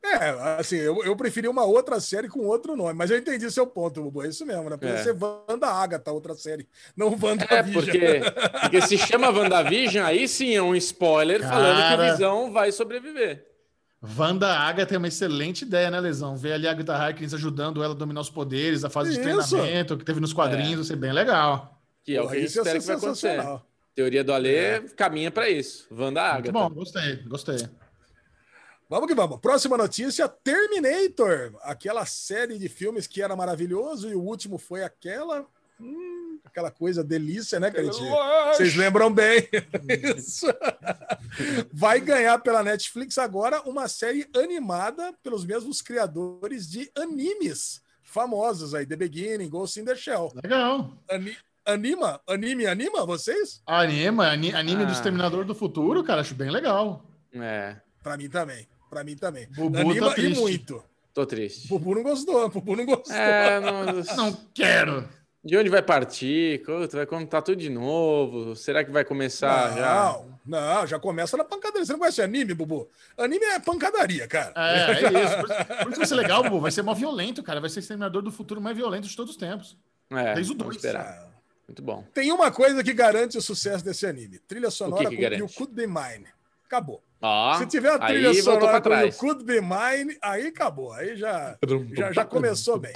[SPEAKER 3] É, assim, eu, eu preferi uma outra série com outro nome, mas eu entendi seu ponto, Bubu. É isso mesmo, né? Podia
[SPEAKER 2] É.
[SPEAKER 3] ser Wanda Agatha, outra série, não Wanda
[SPEAKER 2] É, porque, porque se chama WandaVision, aí sim é um spoiler falando que
[SPEAKER 1] Cara.
[SPEAKER 2] o Visão vai sobreviver.
[SPEAKER 1] Wanda Agatha é uma excelente ideia, né, Lesão? Ver ali a Agatha Harkness ajudando ela a dominar os poderes, a fase de
[SPEAKER 3] Isso.
[SPEAKER 1] treinamento que teve nos quadrinhos, vai ser bem legal.
[SPEAKER 2] Que é o que a gente
[SPEAKER 3] isso
[SPEAKER 2] espera que vai acontecer.
[SPEAKER 3] sensacional.
[SPEAKER 2] Teoria do Alê
[SPEAKER 3] É.
[SPEAKER 2] caminha para isso. Wanda
[SPEAKER 1] Muito
[SPEAKER 2] Agatha.
[SPEAKER 1] bom, gostei, gostei.
[SPEAKER 3] Vamos que vamos. Próxima notícia: Terminator. Aquela série de filmes que era maravilhoso e o último foi aquela. hum, aquela coisa delícia, né, Caritinho? Vocês lembram bem. Isso. Vai ganhar pela Netflix agora uma série animada pelos mesmos criadores de animes famosos aí, The Beginning, Ghost in the Shell.
[SPEAKER 1] Legal.
[SPEAKER 3] Ani- anima? Anime anima vocês?
[SPEAKER 1] Anima, ani- anime do
[SPEAKER 2] Ah.
[SPEAKER 1] Exterminador do Futuro, cara, acho bem legal.
[SPEAKER 2] É,
[SPEAKER 3] Pra mim também. Pra mim também.
[SPEAKER 1] Bubu tá
[SPEAKER 3] anima e muito.
[SPEAKER 2] tô triste.
[SPEAKER 3] Bubu não gostou, Bubu não gostou.
[SPEAKER 2] É, não-
[SPEAKER 1] Não quero.
[SPEAKER 2] De onde vai partir? Vai contar tudo de novo? Será que vai começar já?
[SPEAKER 3] Não, não, já começa na pancadaria. Você não conhece anime, Bubu? Anime é pancadaria, cara.
[SPEAKER 1] É, é isso. Por, isso- por isso vai ser legal, Bubu. Vai ser mó violento, cara. Vai ser o Exterminador do Futuro mais violento de todos os tempos.
[SPEAKER 2] É,
[SPEAKER 1] Desde o
[SPEAKER 2] vamos
[SPEAKER 1] dois.
[SPEAKER 2] esperar.
[SPEAKER 3] Ah,
[SPEAKER 2] Muito bom.
[SPEAKER 3] Tem uma coisa que garante o sucesso desse anime: trilha sonora
[SPEAKER 2] que
[SPEAKER 3] com
[SPEAKER 2] garante?
[SPEAKER 3] You Could Be Mine. Acabou. Se tiver a trilha sonora com You. Could Be Mine, aí acabou. Aí já, já, já começou bem.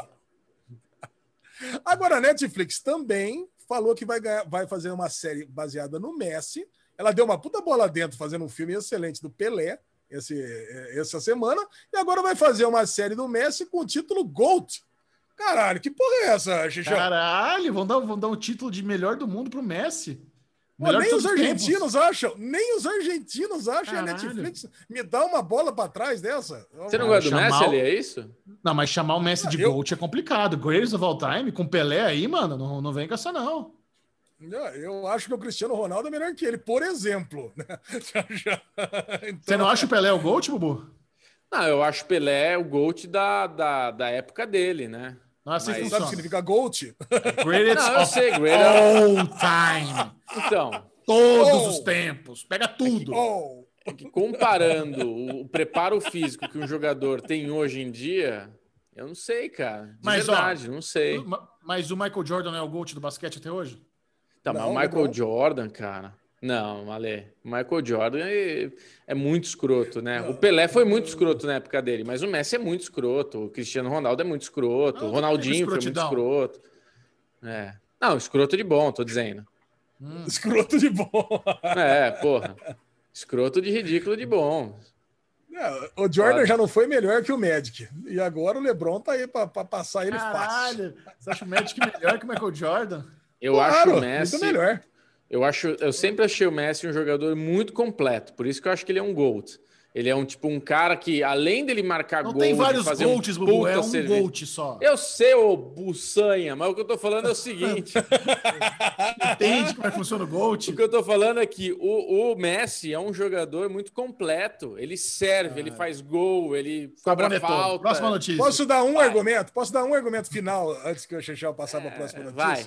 [SPEAKER 3] Agora, a Netflix também falou que vai, ganhar- vai fazer uma série baseada no Messi. Ela deu uma puta bola dentro fazendo um filme excelente do Pelé esse, eh, essa semana. E agora vai fazer uma série do Messi com o título GOAT. Caralho, que porra é essa, Xixão?
[SPEAKER 1] Caralho, vão dar, vão dar o título de melhor do mundo pro Messi.
[SPEAKER 3] Pô, nem os
[SPEAKER 1] todos tempos.
[SPEAKER 3] argentinos acham, nem os argentinos acham. A
[SPEAKER 1] Caralho.
[SPEAKER 3] Netflix me dá uma bola pra trás dessa.
[SPEAKER 2] Você não gosta do
[SPEAKER 1] chamar
[SPEAKER 2] Messi
[SPEAKER 1] o-
[SPEAKER 2] ali, é isso?
[SPEAKER 1] Não, mas chamar o Messi de
[SPEAKER 3] Eu-
[SPEAKER 1] GOAT é complicado. Greatest of all time, com Pelé aí, mano, não, não vem com essa, não.
[SPEAKER 3] Eu acho que o Cristiano Ronaldo é melhor que ele, por exemplo. Já- já-
[SPEAKER 1] Você
[SPEAKER 3] Então,
[SPEAKER 1] não acha o Pelé o GOAT, Bubu?
[SPEAKER 2] Não, eu acho Pelé o GOAT da, da, da época dele, né?
[SPEAKER 1] Não é assim
[SPEAKER 2] Mas-
[SPEAKER 1] que
[SPEAKER 3] Sabe o que significa GOAT?
[SPEAKER 1] Greatest
[SPEAKER 2] Não, eu
[SPEAKER 1] of
[SPEAKER 2] sei, Great.
[SPEAKER 1] all time.
[SPEAKER 2] Então,
[SPEAKER 1] Todos
[SPEAKER 3] Oh.
[SPEAKER 1] os tempos. Pega tudo.
[SPEAKER 3] Oh,
[SPEAKER 2] é que comparando o, preparo físico que um jogador tem hoje em dia, eu não sei, cara. De
[SPEAKER 1] Mas, ó,
[SPEAKER 2] verdade, não sei.
[SPEAKER 1] Ma- Mas o Michael Jordan não é o GOAT do basquete até hoje?
[SPEAKER 2] Tá, mas
[SPEAKER 3] Não,
[SPEAKER 2] o Michael
[SPEAKER 3] LeBron.
[SPEAKER 2] Jordan, cara. Não, Ale. O Michael Jordan é, é muito escroto, né? O Pelé foi muito escroto na época dele, mas o Messi é muito escroto. O Cristiano Ronaldo é muito escroto.
[SPEAKER 1] Não,
[SPEAKER 2] o Ronaldinho foi muito escroto. É. Não, escroto de bom, tô dizendo.
[SPEAKER 1] Hum.
[SPEAKER 3] escroto de bom.
[SPEAKER 2] É, porra. Escroto de ridículo de bom.
[SPEAKER 3] Não, o Jordan já não foi melhor que o Magic. E agora o LeBron tá aí pra, pra passar ele fácil.
[SPEAKER 1] Caralho, você acha o Magic melhor que o Michael Jordan?
[SPEAKER 2] Eu
[SPEAKER 3] Claro,
[SPEAKER 2] acho o Messi.
[SPEAKER 3] Muito melhor.
[SPEAKER 2] Eu acho, eu sempre achei o Messi um jogador muito completo, por isso que eu acho que ele é um GOAT. Ele é um tipo um cara que, além dele marcar
[SPEAKER 1] Não
[SPEAKER 2] gol,
[SPEAKER 1] tem vários
[SPEAKER 2] fazer
[SPEAKER 1] GOATs,
[SPEAKER 2] um
[SPEAKER 1] Bubu. É um
[SPEAKER 2] serviço-
[SPEAKER 1] GOAT só.
[SPEAKER 2] Eu sei, ô buçanha, mas o que eu tô falando é o seguinte:
[SPEAKER 1] Entende como é que funciona o GOAT?
[SPEAKER 2] o que eu tô falando é que o, o Messi é um jogador muito completo. Ele serve, ele faz gol, ele cobra
[SPEAKER 1] Sabonetou.
[SPEAKER 2] falta.
[SPEAKER 1] Ah. Próxima notícia.
[SPEAKER 3] Posso dar um
[SPEAKER 2] Vai.
[SPEAKER 3] argumento? Posso dar um argumento final antes que o Chechel passar para a
[SPEAKER 2] É,
[SPEAKER 3] próxima
[SPEAKER 2] vai.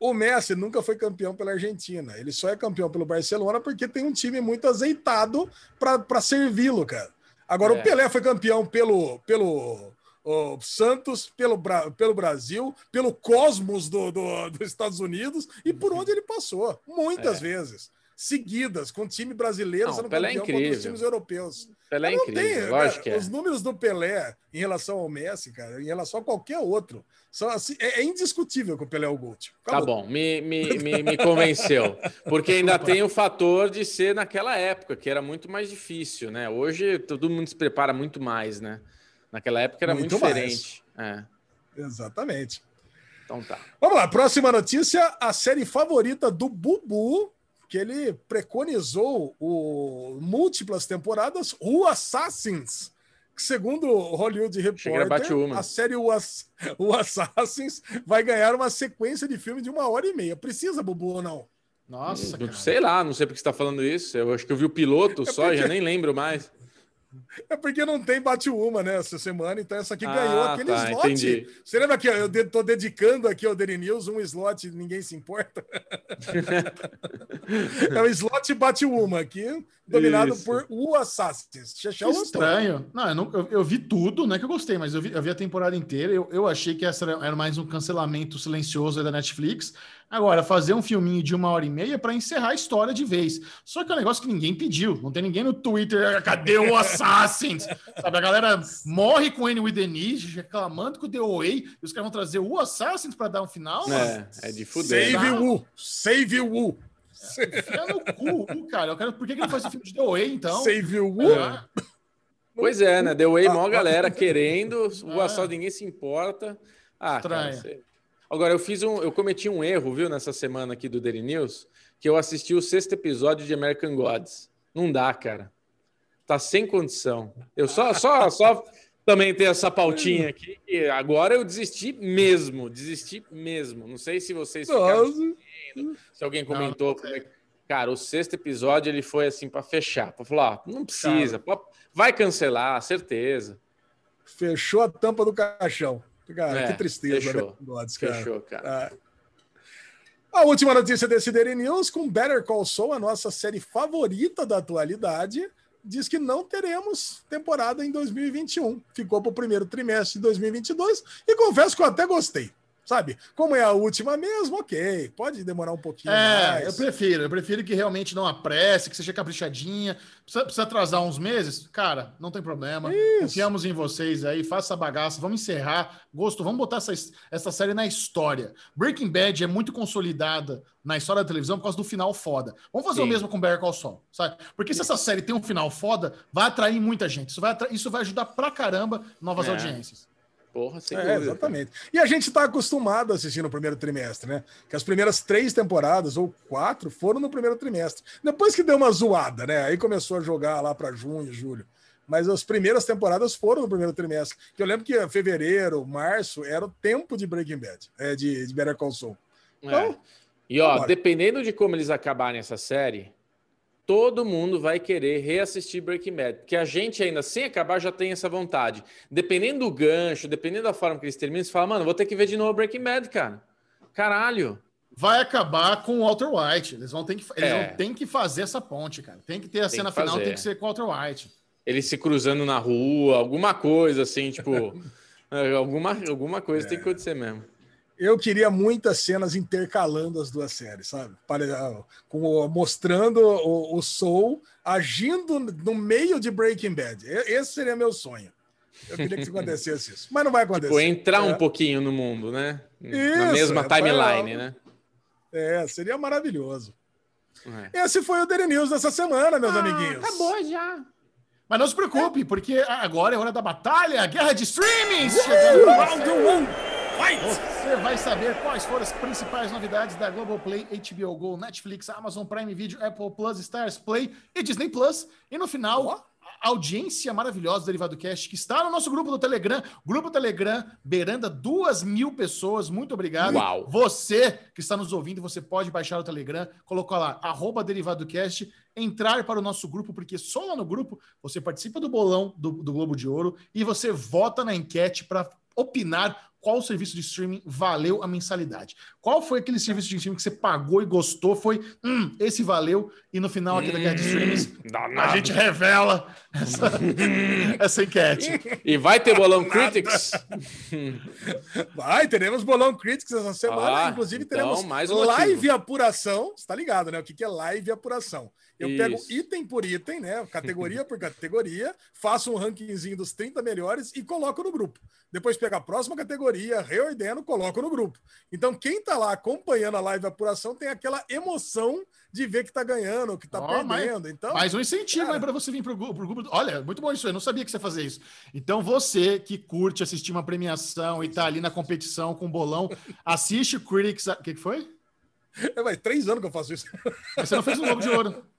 [SPEAKER 3] O Messi nunca foi campeão pela Argentina. Ele só é campeão pelo Barcelona porque tem um time muito azeitado para servi-lo, cara. Agora,
[SPEAKER 2] É.
[SPEAKER 3] o Pelé foi campeão pelo, pelo o Santos, pelo, pelo Brasil, pelo Cosmos do, do- dos Estados Unidos e por onde ele passou. Muitas vezes. Seguidas, com time brasileiro
[SPEAKER 2] Não,
[SPEAKER 3] sendo
[SPEAKER 2] Pelé é
[SPEAKER 3] campeão contra os
[SPEAKER 2] incrível.
[SPEAKER 3] times europeus.
[SPEAKER 2] Pelé é incrível, lógico que é.
[SPEAKER 3] Os números do Pelé em relação ao Messi, cara, em relação a qualquer outro, são assim, é, é indiscutível que o Pelé é o GOAT.
[SPEAKER 2] Tá
[SPEAKER 3] Acabou.
[SPEAKER 2] bom, me, me, me, me convenceu. Porque ainda tem o fator de ser naquela época, que era muito mais difícil, né? Hoje todo mundo se prepara muito mais, né? Naquela época era muito,
[SPEAKER 3] Muito
[SPEAKER 2] diferente. É.
[SPEAKER 3] Exatamente.
[SPEAKER 2] Então tá.
[SPEAKER 3] Vamos lá, próxima notícia: a série favorita do Bubu, que ele preconizou o múltiplas temporadas, o Assassins. Que segundo o Hollywood Reporter, a série o, Ass- o Assassins vai ganhar uma sequência de filme de uma hora e meia. Precisa, Bubu, ou não?
[SPEAKER 1] Nossa,
[SPEAKER 2] Não
[SPEAKER 1] cara.
[SPEAKER 2] sei lá, não sei porque você tá falando isso. Eu acho que eu vi o piloto só,
[SPEAKER 3] porque-
[SPEAKER 2] já nem lembro mais.
[SPEAKER 3] É porque não tem Batwoman, né, essa semana, então essa aqui
[SPEAKER 2] Ah,
[SPEAKER 3] ganhou aquele
[SPEAKER 2] tá,
[SPEAKER 3] slot.
[SPEAKER 2] entendi.
[SPEAKER 3] Você lembra que eu tô dedicando aqui ao Daily News um slot, ninguém se importa? é o slot Batwoman aqui, dominado
[SPEAKER 2] Isso.
[SPEAKER 3] por o Assassins. Gostou.
[SPEAKER 1] estranho. Não, eu, não- eu- eu vi tudo, não é que eu gostei, mas eu vi, eu vi a temporada inteira. Eu, eu achei que essa era, era mais um cancelamento silencioso da Netflix. Agora, fazer um filminho de uma hora e meia para encerrar a história de vez. Só que é um negócio que ninguém pediu. Não tem ninguém no Twitter, "Ah, cadê o Assassins? Sabe, a galera morre com o N with Denise, reclamando que o The Away, e os caras vão trazer o Assassins para dar um final.
[SPEAKER 2] É, é de fuder.
[SPEAKER 3] Save
[SPEAKER 1] Tá.
[SPEAKER 3] Wu! Save Wu!
[SPEAKER 1] Enfia no cu, cara. Eu quero, por que, que ele faz esse filme de The Away, então?
[SPEAKER 3] Save Wu!
[SPEAKER 1] É.
[SPEAKER 2] Pois é, né? Aí
[SPEAKER 3] Ah,
[SPEAKER 2] mó
[SPEAKER 3] ah.
[SPEAKER 2] galera querendo, o
[SPEAKER 1] Ah.
[SPEAKER 2] assalto ninguém se importa. Ah, cara,
[SPEAKER 1] Estranho.
[SPEAKER 2] sei. Agora, eu fiz um. Eu cometi um erro, viu, nessa semana aqui do Daily News, que eu assisti o sexto episódio de American Gods. Não dá, cara. Tá sem condição. Eu só, só, só também ter essa pautinha aqui. E agora eu desisti mesmo. Desisti mesmo. Não sei se vocês se alguém comentou. como é que- Cara, o sexto episódio ele foi assim para fechar, para falar, ó, não precisa, vai cancelar, certeza.
[SPEAKER 3] Fechou a tampa do caixão. Cara,
[SPEAKER 2] É,
[SPEAKER 3] que tristeza,
[SPEAKER 2] fechou.
[SPEAKER 3] né? Gods, cara.
[SPEAKER 2] Fechou, cara.
[SPEAKER 3] Ah. A última notícia desse Daily News, com Better Call Saul, a nossa série favorita da atualidade, diz que não teremos temporada em 2021. Ficou para o primeiro trimestre de 2022 e confesso que eu até gostei. Sabe? Como é a última mesmo, ok. Pode demorar um pouquinho
[SPEAKER 1] É,
[SPEAKER 3] mais.
[SPEAKER 1] eu prefiro. Eu prefiro que realmente não apresse, que seja caprichadinha. Precisa, precisa atrasar uns meses? Cara, não tem problema. Confiamos em vocês aí. Faça a bagaça. Vamos encerrar. Gosto, vamos botar essa, essa série na história. Breaking Bad é muito consolidada na história da televisão por causa do final foda. Vamos fazer
[SPEAKER 2] Sim.
[SPEAKER 1] o mesmo com Better Call Saul, sabe? Porque se essa série tem um final foda, vai atrair muita gente. Isso vai, isso vai ajudar pra caramba novas
[SPEAKER 2] É.
[SPEAKER 1] audiências.
[SPEAKER 2] Porra, sem
[SPEAKER 3] É,
[SPEAKER 2] dúvida.
[SPEAKER 3] exatamente. E a gente está acostumado a assistir no primeiro trimestre, né? Que as primeiras três temporadas, ou quatro, foram no primeiro trimestre. Depois que deu uma zoada, né? Aí começou a jogar lá para junho, julho. Mas as primeiras temporadas foram no primeiro trimestre. Que eu lembro que fevereiro, março, era o tempo de Breaking Bad, é, de, de Better Call Saul. Então,
[SPEAKER 2] É. E ó,
[SPEAKER 3] vambora.
[SPEAKER 2] dependendo de como eles acabarem essa série, todo mundo vai querer reassistir Breaking Bad, porque a gente ainda sem acabar já tem essa vontade. Dependendo do gancho, dependendo da forma que eles terminam, você fala, mano, vou ter que ver de novo Breaking Bad, cara. Caralho.
[SPEAKER 1] Vai acabar com o Walter White. Eles vão ter que, eles
[SPEAKER 2] É.
[SPEAKER 1] vão ter que fazer essa ponte, cara. Tem que ter a
[SPEAKER 2] Tem
[SPEAKER 1] cena final, tem que ser com o Walter White.
[SPEAKER 2] Eles se cruzando na rua, alguma coisa assim, tipo, é, alguma, alguma coisa tem que acontecer mesmo.
[SPEAKER 3] Eu queria muitas cenas intercalando as duas séries, sabe? Para, com, mostrando o, o Soul agindo no meio de Breaking Bad. Esse seria meu sonho. Eu queria que acontecesse isso. Mas não vai acontecer.
[SPEAKER 2] Tipo, entrar um
[SPEAKER 3] É.
[SPEAKER 2] pouquinho no mundo, né? Na
[SPEAKER 3] Isso,
[SPEAKER 2] mesma
[SPEAKER 3] é,
[SPEAKER 2] timeline,
[SPEAKER 3] vai-
[SPEAKER 2] né?
[SPEAKER 3] É, seria maravilhoso.
[SPEAKER 2] É.
[SPEAKER 3] Esse foi o Daily News dessa semana, meus amiguinhos.
[SPEAKER 2] já.
[SPEAKER 1] Mas não se preocupe, porque agora é hora da batalha, guerra de streamings! Chegando no round one. Você vai saber quais foram as principais novidades da Globoplay, HBO Go, Netflix, Amazon Prime Video, Apple Plus, Stars Play e Disney Plus. E no final, a audiência maravilhosa do Derivado Cast, que está no nosso grupo do Telegram, grupo Telegram, beirando duas mil pessoas. Muito obrigado.
[SPEAKER 2] Uau.
[SPEAKER 1] Você que está nos ouvindo, você pode baixar o Telegram, colocar lá, arroba DerivadoCast, entrar para o nosso grupo, porque só lá no grupo você participa do bolão do, do Globo de Ouro e você vota na enquete para opinar qual serviço de streaming valeu a mensalidade. Qual foi aquele serviço de streaming que você pagou e gostou? Foi, hum, esse valeu. E no final aqui da guerra de streamings, a gente revela essa, essa enquete.
[SPEAKER 2] E vai ter bolão Critics?
[SPEAKER 3] Vai, teremos Bolão Critics essa semana.
[SPEAKER 2] Ah,
[SPEAKER 3] Inclusive,
[SPEAKER 2] então,
[SPEAKER 3] teremos
[SPEAKER 2] mais um motivo.
[SPEAKER 3] live apuração. Você tá ligado, né? O que que é live apuração? Eu pego
[SPEAKER 2] Isso.
[SPEAKER 3] item por item, né? Categoria por categoria, faço um rankingzinho dos 30 melhores e coloco no grupo. Depois pego a próxima categoria reordeno, coloco no grupo. Então, quem tá lá acompanhando a live apuração tem aquela emoção de ver que tá ganhando, que tá
[SPEAKER 1] mas-
[SPEAKER 3] perdendo. Então,
[SPEAKER 1] Mais um incentivo
[SPEAKER 3] cara.
[SPEAKER 1] aí para você vir pro, pro grupo. Olha, muito bom isso aí. Eu não sabia que você fazia isso. Então, você que curte assistir uma premiação e tá ali na competição com o bolão, assiste o Critics. O que, que foi?
[SPEAKER 3] é, vai, três anos que eu faço isso.
[SPEAKER 1] Mas você não fez no Globo de Ouro.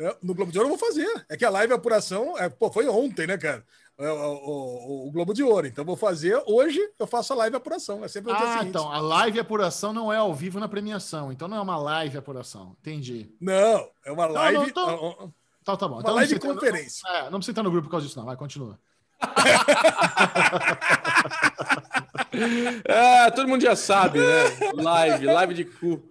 [SPEAKER 3] É, no Globo de Ouro eu vou fazer. É que a live apuração, é, pô, foi ontem, né, cara? É, O, o- o Globo de Ouro. Então eu vou fazer hoje, eu faço a live apuração. É sempre no dia
[SPEAKER 1] Ah,
[SPEAKER 3] seguinte.
[SPEAKER 1] então. A live apuração não é ao vivo na premiação. Então não é uma live apuração. Entendi.
[SPEAKER 3] Não, é uma live.
[SPEAKER 1] não,
[SPEAKER 3] ó,
[SPEAKER 1] Então tá bom.
[SPEAKER 3] Uma
[SPEAKER 1] então,
[SPEAKER 3] live
[SPEAKER 1] não precisa-
[SPEAKER 3] conferência.
[SPEAKER 1] É, não precisa entrar no grupo por causa disso, não. Vai, continua.
[SPEAKER 2] É, todo mundo já sabe, né? Live, live de cu.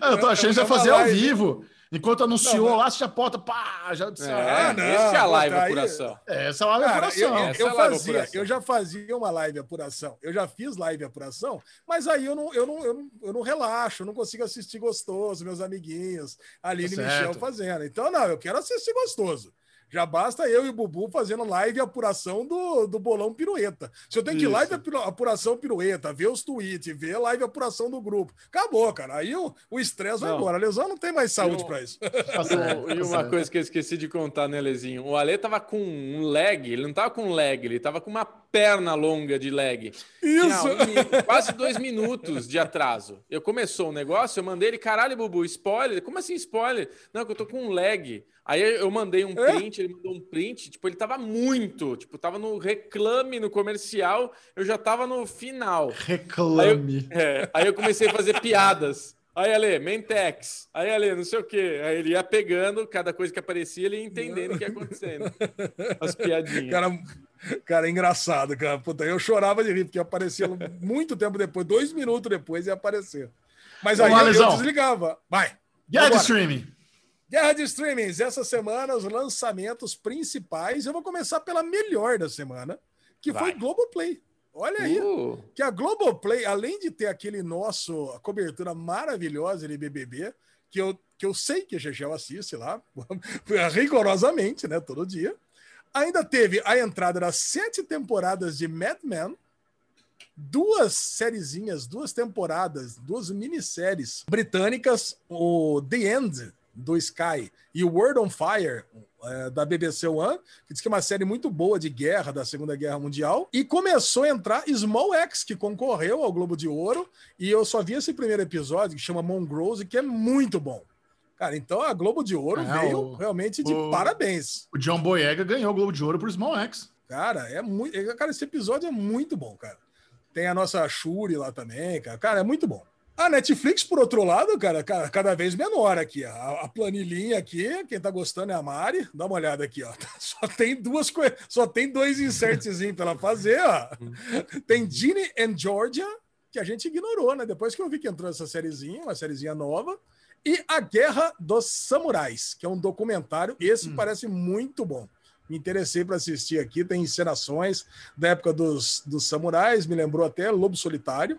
[SPEAKER 3] Ah,
[SPEAKER 1] eu tô achando que você
[SPEAKER 3] é
[SPEAKER 1] vai fazer ao
[SPEAKER 3] live.
[SPEAKER 1] vivo. Enquanto anunciou
[SPEAKER 3] Não, mas-
[SPEAKER 1] lá, você já bota, pá, já.
[SPEAKER 2] É,
[SPEAKER 3] Ah, não,
[SPEAKER 2] essa é a live
[SPEAKER 3] tá aí.
[SPEAKER 2] apuração.
[SPEAKER 1] É, essa é a live
[SPEAKER 3] Cara, eu,
[SPEAKER 1] apuração.
[SPEAKER 3] eu- eu
[SPEAKER 2] é a live
[SPEAKER 3] fazia,
[SPEAKER 2] apuração.
[SPEAKER 3] eu já fazia uma live apuração. Eu já fiz live apuração, mas aí eu não, eu não, eu não, eu não relaxo, eu não consigo assistir gostoso, meus amiguinhos, Aline e
[SPEAKER 1] Tá
[SPEAKER 3] Michel
[SPEAKER 1] certo.
[SPEAKER 3] fazendo. Então, não, eu quero assistir gostoso. Já basta eu e o Bubu fazendo live apuração do, do bolão pirueta. Se eu tenho que ir live apu- apuração pirueta, ver os tweets, ver live apuração do grupo, acabou, cara. Aí o o estresse vai
[SPEAKER 2] Não.
[SPEAKER 3] embora. A lesão não tem mais saúde para isso.
[SPEAKER 1] Certo,
[SPEAKER 2] E uma coisa que eu esqueci de contar, né, Lezinho? O Ale tava com um lag, ele não tava com lag, ele tava com uma perna longa de lag. Tinha
[SPEAKER 3] Isso.
[SPEAKER 2] um quase dois minutos de atraso. Eu começou o negócio, eu mandei ele, caralho, Bubu, spoiler? Como assim spoiler? Não, que eu tô com um lag. Aí eu mandei um
[SPEAKER 3] É?
[SPEAKER 2] print, ele mandou um print, tipo, ele tava muito, tipo, tava no reclame, no comercial, eu já tava no final.
[SPEAKER 1] Reclame.
[SPEAKER 2] É, aí eu comecei a fazer piadas. Aí, Ale, Mentex. Aí, Ale, não sei o quê. Aí ele ia pegando cada coisa que aparecia, ele ia entendendo o que ia acontecendo. As piadinhas.
[SPEAKER 3] Cara, cara, é engraçado, cara. Puta, eu chorava de rir, porque aparecia muito tempo depois, dois minutos depois ia aparecer. Mas aí
[SPEAKER 1] Vamos lá,
[SPEAKER 3] eu, eu desligava. Vai. Vambora.
[SPEAKER 1] streaming.
[SPEAKER 3] Guerra de streamings. Essa semana, os lançamentos principais. Eu vou começar pela melhor da semana, que foi
[SPEAKER 2] Vai.
[SPEAKER 3] Globoplay. Olha aí.
[SPEAKER 2] Uh,
[SPEAKER 3] Que a Globoplay, além de ter aquele nosso a cobertura maravilhosa de BBB, que eu, que eu sei que a Gegel assiste lá, rigorosamente, né, todo dia, ainda teve a entrada das sete temporadas de Mad Men, duas sériezinhas, duas temporadas, duas minisséries britânicas, o The End, do Sky, e o World on Fire, é, da BBC One, que diz que é uma série muito boa de guerra, da Segunda Guerra Mundial, e começou a entrar Small X, que concorreu ao Globo de Ouro, e eu só vi esse primeiro episódio, que chama Mongrose, que é muito bom. Cara, então a Globo de Ouro
[SPEAKER 1] É,
[SPEAKER 3] veio
[SPEAKER 1] o-
[SPEAKER 3] realmente de
[SPEAKER 1] o-
[SPEAKER 3] parabéns.
[SPEAKER 1] O John Boyega ganhou o Globo de Ouro por Small X.
[SPEAKER 3] Cara, é muito. Cara, esse episódio é muito bom, cara. Tem a nossa Shuri lá também, cara. Cara, é muito bom. A Netflix, por outro lado, cara, ca- cada vez menor aqui. A, a planilhinha aqui, quem tá gostando é a Mari. Dá uma olhada aqui, ó. Só tem duas coisas, só tem dois insertzinhos pra ela fazer, ó. Tem Ginny and Georgia, que a gente ignorou, né? Depois que eu vi que entrou essa sériezinha, uma sériezinha nova. E A Guerra dos Samurais, que é um documentário. Esse parece muito bom. Me interessei para assistir aqui. Tem encenações da época dos, dos samurais, me lembrou até Lobo Solitário.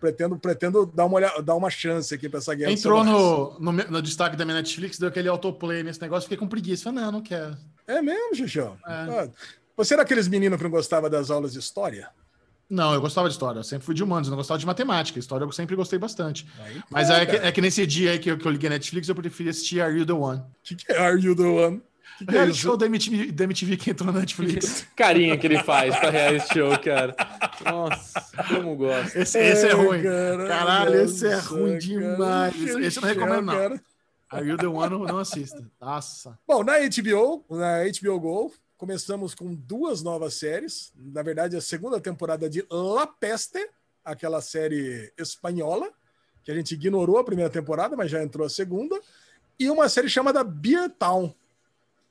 [SPEAKER 3] Pretendo, pretendo dar, uma olhada, dar uma chance aqui para essa guerra.
[SPEAKER 1] Entrou no, no, no destaque da minha Netflix, deu aquele autoplay nesse negócio, fiquei com preguiça. Falei, não, não quero.
[SPEAKER 3] É mesmo, Xixão?
[SPEAKER 1] É.
[SPEAKER 3] Ah, Você era aqueles meninos que não gostava das aulas de história?
[SPEAKER 1] Não, eu gostava de história, eu sempre fui de humanos, eu não gostava de matemática. História eu sempre gostei bastante.
[SPEAKER 3] Aí,
[SPEAKER 1] Mas
[SPEAKER 3] pô,
[SPEAKER 1] é, que, é que nesse dia aí que eu, que eu liguei a Netflix, eu preferi assistir Are You The One?
[SPEAKER 3] O que, que é Are You the One? Que é
[SPEAKER 1] reality show da MTV, da MTV que entrou na Netflix.
[SPEAKER 2] carinha que ele faz pra reality show, cara. Nossa, como gosto.
[SPEAKER 1] Esse, esse é
[SPEAKER 3] Ai,
[SPEAKER 1] ruim.
[SPEAKER 3] cara,
[SPEAKER 1] Caralho, esse é ruim
[SPEAKER 3] cara.
[SPEAKER 1] demais. Esse eu não recomendo, não.
[SPEAKER 3] Cara.
[SPEAKER 1] Are You The One, não assista. Nossa.
[SPEAKER 3] Bom, na HBO, na HBO Go, começamos com duas novas séries. Na verdade, a segunda temporada de La Peste, aquela série espanhola, que a gente ignorou a primeira temporada, mas já entrou a segunda. E uma série chamada Beer Town.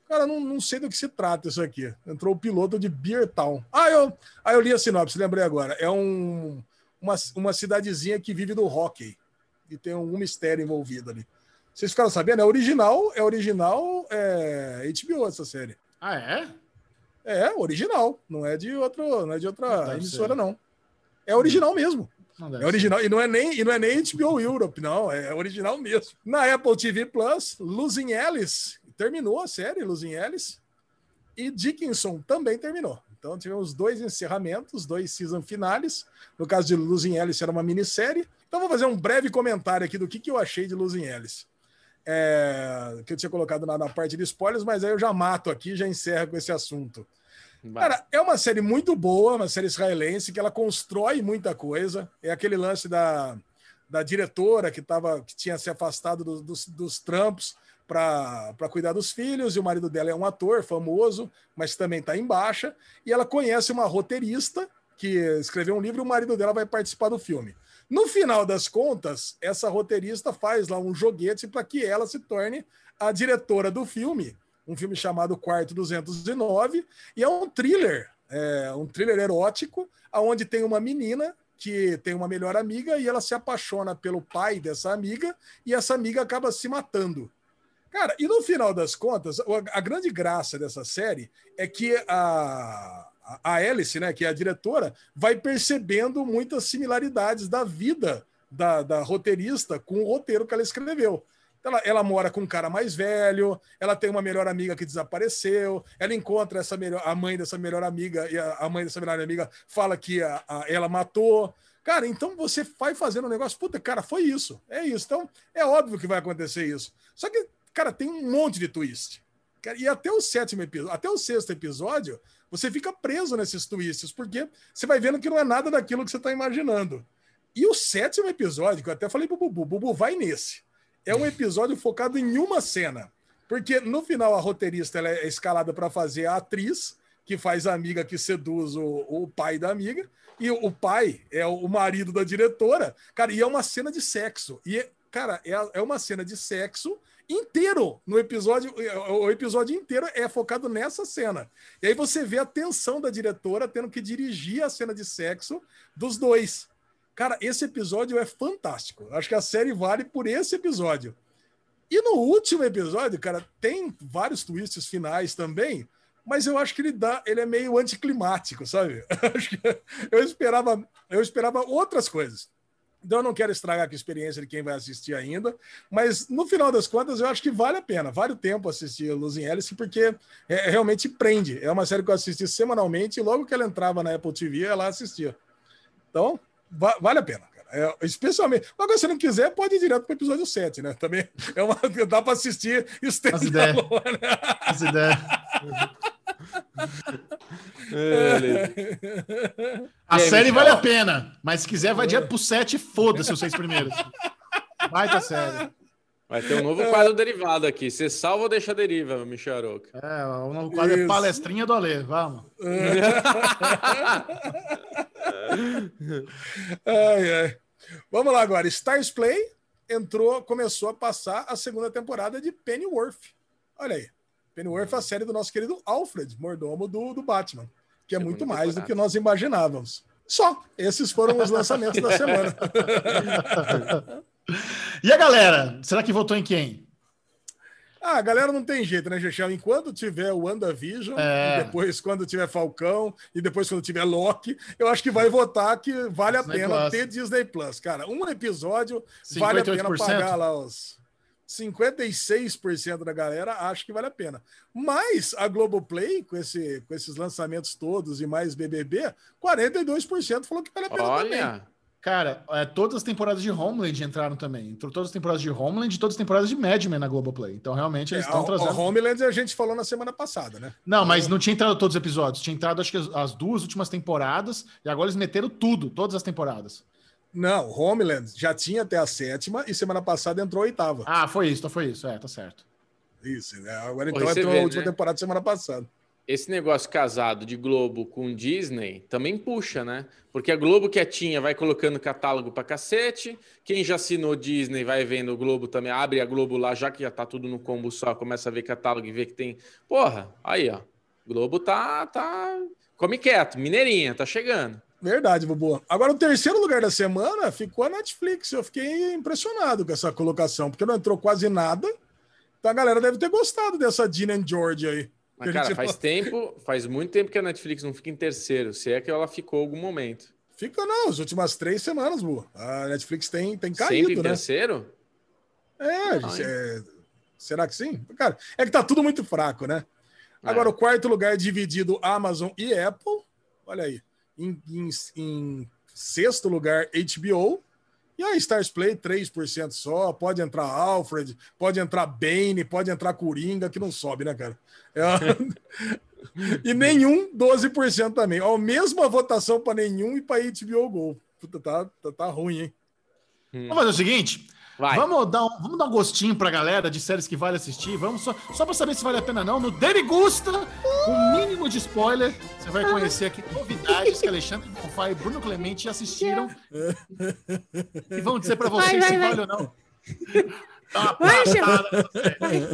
[SPEAKER 3] Cara, não, não sei do que se trata isso aqui. Entrou o piloto de Beer Town. Ah, eu, ah, eu li a sinopse, lembrei agora. É um, uma, uma cidadezinha que vive do hockey. E tem um mistério envolvido ali. Vocês ficaram sabendo? É original, é original é HBO essa série.
[SPEAKER 1] Ah, é?
[SPEAKER 3] É, original. Não é de outro, não é de
[SPEAKER 1] Não
[SPEAKER 3] outra
[SPEAKER 1] deve
[SPEAKER 3] emissora,
[SPEAKER 1] ser.
[SPEAKER 3] não. É original mesmo.
[SPEAKER 1] Não
[SPEAKER 3] É original. E não é nem, e não é nem HBO Europe, não. É original mesmo. Na Apple TV Plus, Losing Alice terminou a série, Alice. E Dickinson também terminou. Então tivemos dois encerramentos, dois season finales. No caso de Alice era uma minissérie. Então vou fazer um breve comentário aqui do que, que eu achei de Alice. É, que eu tinha colocado na, na, parte de spoilers, mas aí eu já mato aqui, já encerro com esse assunto. Vai. Cara, é uma série muito boa, uma série israelense, que ela constrói muita coisa. É aquele lance da, da diretora que, tava, que tinha se afastado do, dos, dos trampos para cuidar dos filhos, e o marido dela é um ator famoso, mas também está em baixa, e ela conhece uma roteirista que escreveu um livro e o marido dela vai participar do filme. No final das contas, essa roteirista faz lá um joguete para que ela se torne a diretora do filme, um filme chamado Quarto 209, e é um thriller, é um thriller erótico, aonde tem uma menina que tem uma melhor amiga e ela se apaixona pelo pai dessa amiga e essa amiga acaba se matando. Cara, e no final das contas, a grande graça dessa série é que a, a Alice, né, que é a diretora, vai percebendo muitas similaridades da vida da, da roteirista com o roteiro que ela escreveu. Ela, ela, mora com um cara mais velho, ela tem uma melhor amiga que desapareceu, ela encontra essa melhor, a mãe dessa melhor amiga, e a, a mãe dessa melhor amiga fala que a, a, ela matou. Cara, então você vai fazendo um negócio, puta, cara, foi isso, é isso. Então é óbvio que vai acontecer isso. Só que, cara, tem um monte de twist. E até o sétimo episódio, até o sexto episódio, você fica preso nesses twists, porque você vai vendo que não é nada daquilo que você está imaginando. E o sétimo episódio, que eu até falei pro Bubu, Bubu, vai nesse. É um episódio focado em uma cena. Porque no final a roteirista é escalada para fazer a atriz, que faz a amiga que seduz o, o pai da amiga, e o pai é o marido da diretora. Cara, e é uma cena de sexo. E, cara, é, é uma cena de sexo inteiro no episódio. O episódio inteiro é focado nessa cena. E aí você vê a tensão da diretora tendo que dirigir a cena de sexo dos dois. Cara, esse episódio é fantástico. Acho que a série vale por esse episódio. E no último episódio, cara, tem vários twists finais também, mas eu acho que ele dá, ele é meio anticlimático, sabe? eu esperava, eu esperava outras coisas. Então eu não quero estragar a experiência de quem vai assistir ainda, mas no final das contas eu acho que vale a pena, vale o tempo assistir Losing Alice, porque é, realmente prende. É uma série que eu assisti semanalmente e logo que ela entrava na Apple TV, ela assistia. Então, va vale a pena, cara. É, especialmente. Agora, se não quiser, pode ir direto para o episódio 7, né? Também é uma, dá para assistir
[SPEAKER 1] As ideias. As ideias. a aí, série vale a pena, mas se quiser, vai direto pro 7 e foda-se os seis primeiros. Vai tá sério.
[SPEAKER 2] Vai ter um novo quadro derivado aqui. Você salva ou deixa a deriva, Michel Aroca?
[SPEAKER 1] É, o novo quadro é Isso. é palestrinha do Alê. Vamos.
[SPEAKER 3] ai, ai. Vamos lá agora. Stars Play entrou, começou a passar a segunda temporada de Pennyworth. Olha aí. Pennyworth é a série do nosso querido Alfred, mordomo do, do Batman, que é muito mais do que nós imaginávamos. Só, esses foram os lançamentos da semana.
[SPEAKER 1] e a galera, será que votou em quem?
[SPEAKER 3] Ah, a galera não tem jeito, né, Gechel? Enquanto tiver o WandaVision, é. e depois quando tiver Falcão, e depois quando tiver Loki, eu acho que vai votar que vale a Disney pena Plus. ter Disney Plus. Cara, um episódio 58%. vale a pena pagar lá os 56% da galera acha que vale a pena. Mas a Globoplay, com, esse, com esses lançamentos todos e mais BBB, 42% falou que vale a pena Olha. também.
[SPEAKER 1] Cara, é, todas as temporadas de Homeland entraram também. Entrou todas as temporadas de Homeland e todas as temporadas de Mad Men na Globoplay. Então, realmente, eles estão é, trazendo.
[SPEAKER 3] O Homeland a gente falou na semana passada, né?
[SPEAKER 1] Não, mas não tinha entrado todos os episódios. Tinha entrado, acho que, as, as duas últimas temporadas. E agora eles meteram tudo, todas as temporadas.
[SPEAKER 3] Não, Homeland já tinha até a sétima e semana passada entrou a oitava.
[SPEAKER 1] Ah, foi isso, então foi isso. É, tá certo.
[SPEAKER 3] Isso, né? Agora então entrou vê, a última né? temporada semana passada.
[SPEAKER 2] Esse negócio casado de Globo com Disney também puxa, né? Porque a Globo quietinha vai colocando catálogo pra cacete. Quem já assinou Disney vai vendo o Globo também, abre a Globo lá, já que já tá tudo no combo só, começa a ver catálogo e vê que tem. Porra, aí, ó. Globo tá. tá... Come quieto, mineirinha, tá chegando.
[SPEAKER 3] Verdade, Bubu. Agora, o terceiro lugar da semana ficou a Netflix. Eu fiquei impressionado com essa colocação, porque não entrou quase nada. Então a galera deve ter gostado dessa Gina and George aí.
[SPEAKER 2] Mas, cara, faz tempo, faz muito tempo que a Netflix não fica em terceiro, se é que ela ficou algum momento.
[SPEAKER 3] Fica não, as últimas três semanas, Bu. A Netflix tem, tem caído, Sempre em
[SPEAKER 2] né? terceiro?
[SPEAKER 3] É, é, será que sim? Cara, é que tá tudo muito fraco, né? Agora,
[SPEAKER 2] É.
[SPEAKER 3] o quarto lugar dividido Amazon e Apple. Olha aí. Em, em- em sexto lugar, HBO. E a Stars Play, 3% só. Pode entrar Alfred, pode entrar Bane, pode entrar Coringa, que não sobe, né, cara? É e nenhum, 12% também. Ó, mesma votação para nenhum e para HBO Go. Puta, tá, tá, tá ruim, hein?
[SPEAKER 1] Vamos fazer o seguinte:
[SPEAKER 2] Vai.
[SPEAKER 1] vamos dar, um, vamos dar um gostinho pra galera de séries que vale assistir. Vamos só, só pra saber se vale a pena ou não. No Dele Gusta, com o mínimo de spoiler, você vai conhecer aqui novidades que Alexandre Bonfá e Bruno Clemente assistiram. e vão dizer pra vocês
[SPEAKER 5] Vai,
[SPEAKER 1] se
[SPEAKER 5] vai,
[SPEAKER 1] vale ou não. Dá uma
[SPEAKER 5] Vai.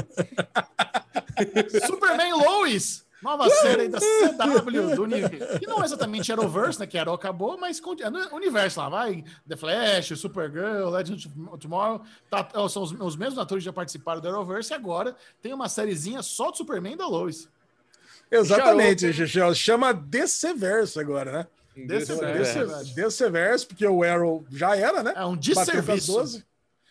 [SPEAKER 1] Superman Lois. Nova série aí da CW do universo. Que não é exatamente Arrowverse, né? Que Arrow acabou, mas é no universo lá. Vai The Flash, Supergirl, Legend of Tomorrow. Tá, ó, são os, os mesmos atores que já participaram do Arrowverse e agora tem uma sériezinha só do Superman e da Lois.
[SPEAKER 3] Exatamente, Chechel. Chama Desseverso agora, né?
[SPEAKER 1] Desse
[SPEAKER 2] Desse-
[SPEAKER 1] verso.
[SPEAKER 3] Desse, Desseverso, porque o Arrow já era, né?
[SPEAKER 1] É um
[SPEAKER 3] as
[SPEAKER 1] desserviço.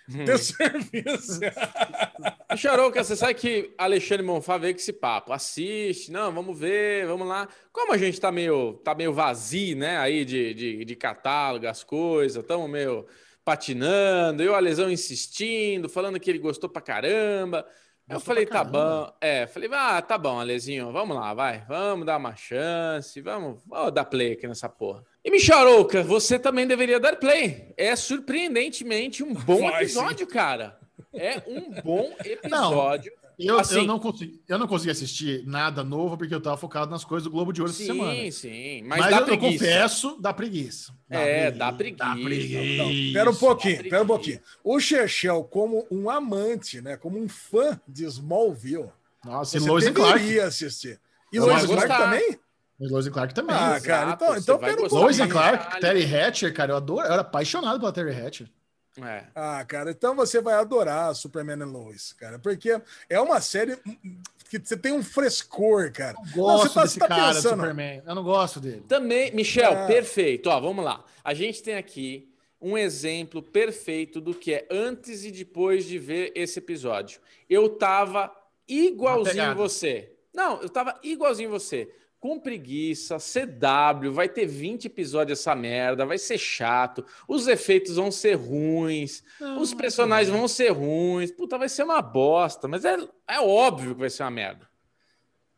[SPEAKER 3] 12. Desserviço.
[SPEAKER 2] Charouca, você sabe que Alexandre Monfá veio com esse papo. Assiste, não, vamos ver, vamos lá. Como a gente tá meio, tá meio vazio, né, aí de, de, de catálogo, as coisas, estamos meio patinando, eu, a Lesão insistindo, falando que ele gostou pra caramba. Eu
[SPEAKER 1] Gostou
[SPEAKER 2] falei,
[SPEAKER 1] pra
[SPEAKER 2] tá bom. É, falei, ah, tá bom, Alezinho, vamos lá, vai. Vamos dar uma chance, vamos, vamos dar play aqui nessa porra. E Micharouca, você também deveria dar play. É surpreendentemente um bom
[SPEAKER 3] Vai, sim.
[SPEAKER 2] episódio, cara. É um bom episódio.
[SPEAKER 1] Eu,
[SPEAKER 2] Assim-
[SPEAKER 1] eu, não consegui, eu não consegui assistir nada novo porque eu tava focado nas coisas do Globo de Ouro essa semana.
[SPEAKER 2] Sim, sim. Mas,
[SPEAKER 1] Mas,
[SPEAKER 2] dá
[SPEAKER 1] eu, eu
[SPEAKER 2] preguiça.
[SPEAKER 1] confesso, dá preguiça.
[SPEAKER 2] É, dá preguiça.
[SPEAKER 1] Dá preguiça.
[SPEAKER 3] Pera um pouquinho, pera um pouquinho. O Chechel, como um amante, né? Como um fã de Smallville,
[SPEAKER 1] Nossa, e
[SPEAKER 3] você
[SPEAKER 1] Lois e Clark.
[SPEAKER 3] assistir. E Lois Clark também?
[SPEAKER 1] Mas Lois Clark também.
[SPEAKER 3] Ah,
[SPEAKER 2] Exato,
[SPEAKER 3] cara, então,
[SPEAKER 2] você
[SPEAKER 3] então
[SPEAKER 2] vai
[SPEAKER 3] pera um
[SPEAKER 2] gostar.
[SPEAKER 1] Lois
[SPEAKER 3] pouquinho.
[SPEAKER 1] Clark. Terry Hatcher, cara, eu adoro. Eu era apaixonado pela Terry Hatcher.
[SPEAKER 2] É.
[SPEAKER 3] Ah, cara, então você vai adorar Superman e Lois, cara, porque é uma série que você tem um frescor, cara.
[SPEAKER 1] Eu gosto
[SPEAKER 3] você tá-
[SPEAKER 1] desse
[SPEAKER 3] você tá
[SPEAKER 1] cara do
[SPEAKER 3] pensando-
[SPEAKER 1] Superman. Eu não gosto dele.
[SPEAKER 2] Também, Michel,
[SPEAKER 3] Ah.
[SPEAKER 2] perfeito. Ó, vamos lá. A gente tem aqui um exemplo perfeito do que é antes e depois de ver esse episódio. Eu tava igualzinho você. Não, eu tava igualzinho você. Com preguiça, CW, vai ter 20 episódios essa merda, vai ser chato, os efeitos vão ser ruins, os personagens vão ser ruins, puta, vai ser uma bosta, mas é, é óbvio que vai ser uma merda.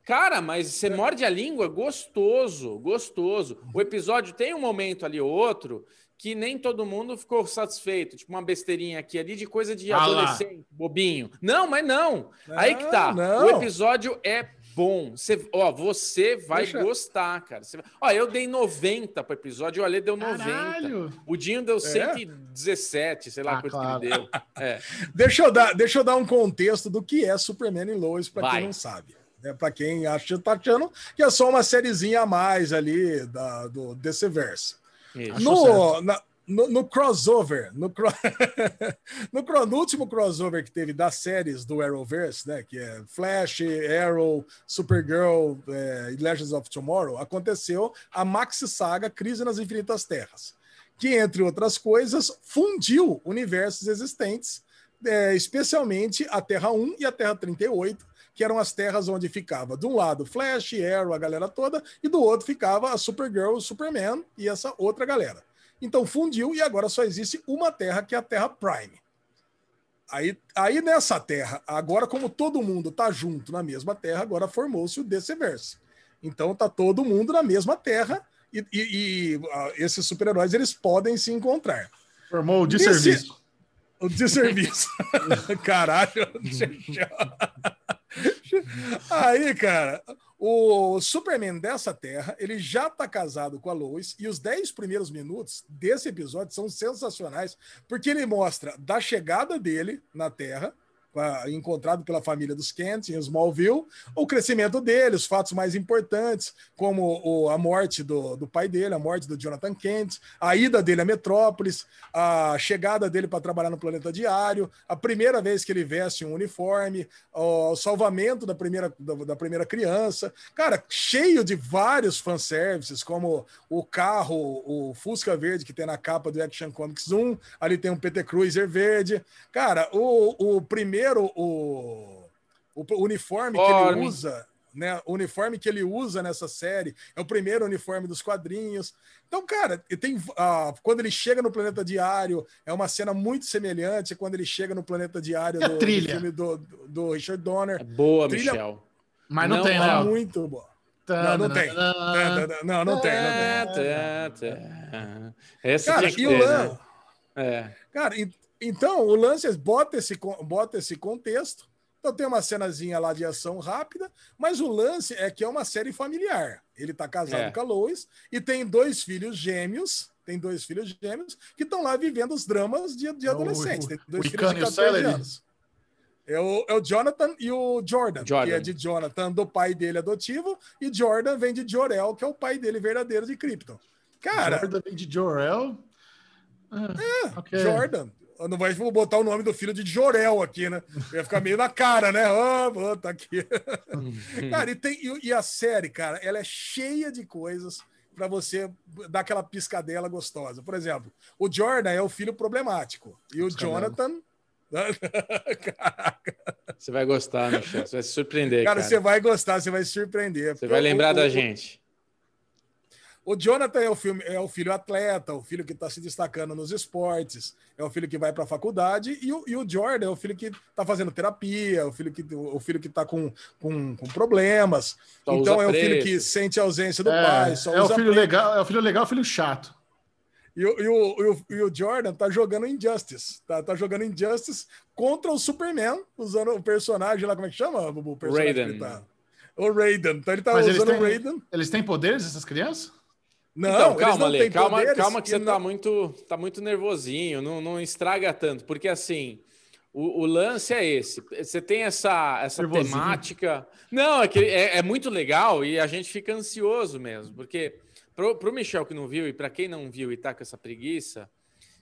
[SPEAKER 2] Cara, mas você morde a língua, gostoso, gostoso. O episódio tem um momento ali ou outro que nem todo mundo ficou satisfeito, tipo uma besteirinha aqui ali de coisa de
[SPEAKER 1] Ah lá.
[SPEAKER 2] adolescente, bobinho. Não, mas não. Aí que tá.
[SPEAKER 3] não.
[SPEAKER 2] O episódio é bom. Você, ó, você vai
[SPEAKER 3] Deixa-
[SPEAKER 2] gostar, cara. Você Ó, eu dei 90 pro episódio, o Ale deu 90.
[SPEAKER 1] Caralho.
[SPEAKER 2] O Dinho deu 117, sei lá
[SPEAKER 1] Ah,
[SPEAKER 2] quanto
[SPEAKER 1] claro.
[SPEAKER 2] que ele deu. É.
[SPEAKER 3] Deixa eu, dar, deixa eu dar um contexto do que é Superman e Lois para quem não sabe. Né? Para quem acha tá achando que é só uma sériezinha a mais ali da, do.
[SPEAKER 2] Isso.
[SPEAKER 1] Achou
[SPEAKER 3] No, na- no, no crossover, no, cro- no, no último crossover que teve das séries do Arrowverse, né, que é Flash, Arrow, Supergirl é, e Legends of Tomorrow, aconteceu a Maxi Saga Crise nas Infinitas Terras, que, entre outras coisas, fundiu universos existentes, é, especialmente a Terra 1 e a Terra 38, que eram as terras onde ficava, de um lado, Flash, Arrow, a galera toda, e do outro ficava a Supergirl, o Superman e essa outra galera. Então fundiu e agora só existe uma terra, que é a Terra Prime. Aí, aí nessa terra, agora como todo mundo tá junto na mesma terra, agora formou-se o Desseverse. Então tá todo mundo na mesma terra e, e- e, ah, esses super-heróis eles podem se encontrar.
[SPEAKER 1] Formou o
[SPEAKER 3] Nesse-
[SPEAKER 1] desserviço.
[SPEAKER 3] O desserviço. Caralho. Aí, cara, o Superman dessa terra, ele já tá casado com a Lois e os 10 primeiros minutos desse episódio são sensacionais, porque ele mostra da chegada dele na Terra, encontrado pela família dos Kent em Smallville, o crescimento dele, os fatos mais importantes, como o- a morte do, do pai dele, a morte do Jonathan Kent, a ida dele a Metrópolis, a chegada dele para trabalhar no Planeta Diário, a primeira vez que ele veste um uniforme, o salvamento da primeira, da, da primeira criança. Cara, cheio de vários fanservices, como o carro, o Fusca Verde que tem na capa do Action Comics 1, ali tem um PT Cruiser verde. Cara, o, o primeiro, o, o uniforme que ele usa né? O uniforme que ele usa nessa série é o primeiro uniforme dos quadrinhos. Então, cara, e tem ah, quando ele chega no Planeta Diário, é uma cena muito semelhante quando ele chega no Planeta Diário do, do
[SPEAKER 1] trilha?
[SPEAKER 3] filme do, do, Richard Donner.
[SPEAKER 2] É boa,
[SPEAKER 3] Trilha-
[SPEAKER 2] Michel.
[SPEAKER 1] Mas não,
[SPEAKER 2] Não,
[SPEAKER 1] tem,
[SPEAKER 3] É
[SPEAKER 1] né?
[SPEAKER 3] muito boa. Não, não tem. Não, não tem, não tem.
[SPEAKER 2] Essa
[SPEAKER 3] Cara, e o Lan,
[SPEAKER 2] né? É.
[SPEAKER 3] Cara, e- então o lance é bota esse, bota esse contexto. Então tem uma cenazinha lá de ação rápida, mas o lance é que é uma série familiar. Ele tá casado
[SPEAKER 2] É.
[SPEAKER 3] com a Lois e tem dois filhos gêmeos. Tem dois filhos gêmeos que estão lá vivendo os dramas de, de
[SPEAKER 1] O-
[SPEAKER 3] adolescentes. Tem dois
[SPEAKER 1] o
[SPEAKER 3] filhos de
[SPEAKER 1] Icano o
[SPEAKER 3] 14
[SPEAKER 1] Celery?
[SPEAKER 3] anos. É o, é o Jonathan e o Jordan, que
[SPEAKER 2] Jordan.
[SPEAKER 3] é de Jonathan, do pai dele adotivo, e Jordan vem de Jor-El, que é o pai dele verdadeiro de Krypton. Cara,
[SPEAKER 1] Jordan vem de Jor-El. Ah, ok.
[SPEAKER 3] Jordan. Eu Não vai vou botar o nome do filho de Jorel aqui, né? Ia ficar meio na cara, né? Ah, vou tá aqui. cara, e, tem, e, e a série, cara, ela é cheia de coisas para você dar aquela piscadela gostosa. Por exemplo, o Jordan é o filho problemático. E o
[SPEAKER 1] Piscadela.
[SPEAKER 3] Jonathan. Caraca,
[SPEAKER 2] Você vai gostar, Michel. Você vai se surpreender,
[SPEAKER 3] cara,
[SPEAKER 2] cara.
[SPEAKER 3] você vai gostar, você vai se surpreender.
[SPEAKER 2] Você vai
[SPEAKER 3] o-
[SPEAKER 2] lembrar
[SPEAKER 3] o-
[SPEAKER 2] da
[SPEAKER 3] o-
[SPEAKER 2] gente.
[SPEAKER 3] O Jonathan é o, filme, é o filho atleta, o filho que está se destacando nos esportes, é o filho que vai para a faculdade, e o, e o Jordan é o filho que está fazendo terapia, o filho que o filho que está com, com, com problemas.
[SPEAKER 2] Só
[SPEAKER 3] então é o filho que sente a ausência do
[SPEAKER 1] É,
[SPEAKER 3] pai, só
[SPEAKER 1] é o filho legal, é o filho legal, o filho chato.
[SPEAKER 3] E o, e, o, e, o, Jordan tá jogando Injustice. Tá, tá jogando Injustice contra o Superman, usando o personagem lá, como é que chama? O personagem que
[SPEAKER 2] Raiden.
[SPEAKER 3] ele tá. O Raiden. Então ele tá
[SPEAKER 1] Mas
[SPEAKER 3] usando
[SPEAKER 1] têm,
[SPEAKER 3] o Raiden.
[SPEAKER 1] eles têm poderes, essas crianças?
[SPEAKER 3] Não,
[SPEAKER 2] então, calma,
[SPEAKER 3] não têm
[SPEAKER 2] calma, calma que você
[SPEAKER 3] não-
[SPEAKER 2] tá muito, tá muito nervosinho, não, não estraga tanto, porque assim, o, o lance é esse. Você tem essa, essa
[SPEAKER 1] Nervosinho.
[SPEAKER 2] temática. Não, é que é, é muito legal e a gente fica ansioso mesmo, porque pro, pro Michel que não viu e para quem não viu e tá com essa preguiça,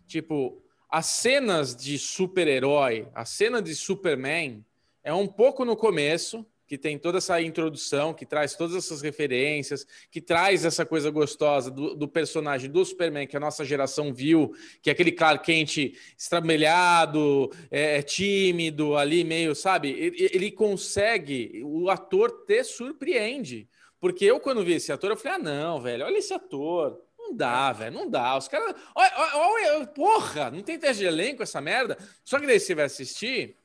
[SPEAKER 2] tipo, as cenas de super-herói, a cena de Superman é um pouco no começo, que tem toda essa introdução, que traz todas essas referências, que traz essa coisa gostosa do, do personagem do Superman que a nossa geração viu, que é aquele Clark Kent estramelhado, é, tímido, ali meio, sabe? Ele, ele consegue, o ator te surpreende. Porque eu, quando vi esse ator, eu falei: ah, não, velho, olha esse ator. Não dá, velho, não dá. Os caras. Olha, olha, porra, não tem teste de elenco essa merda. Só que daí você vai assistir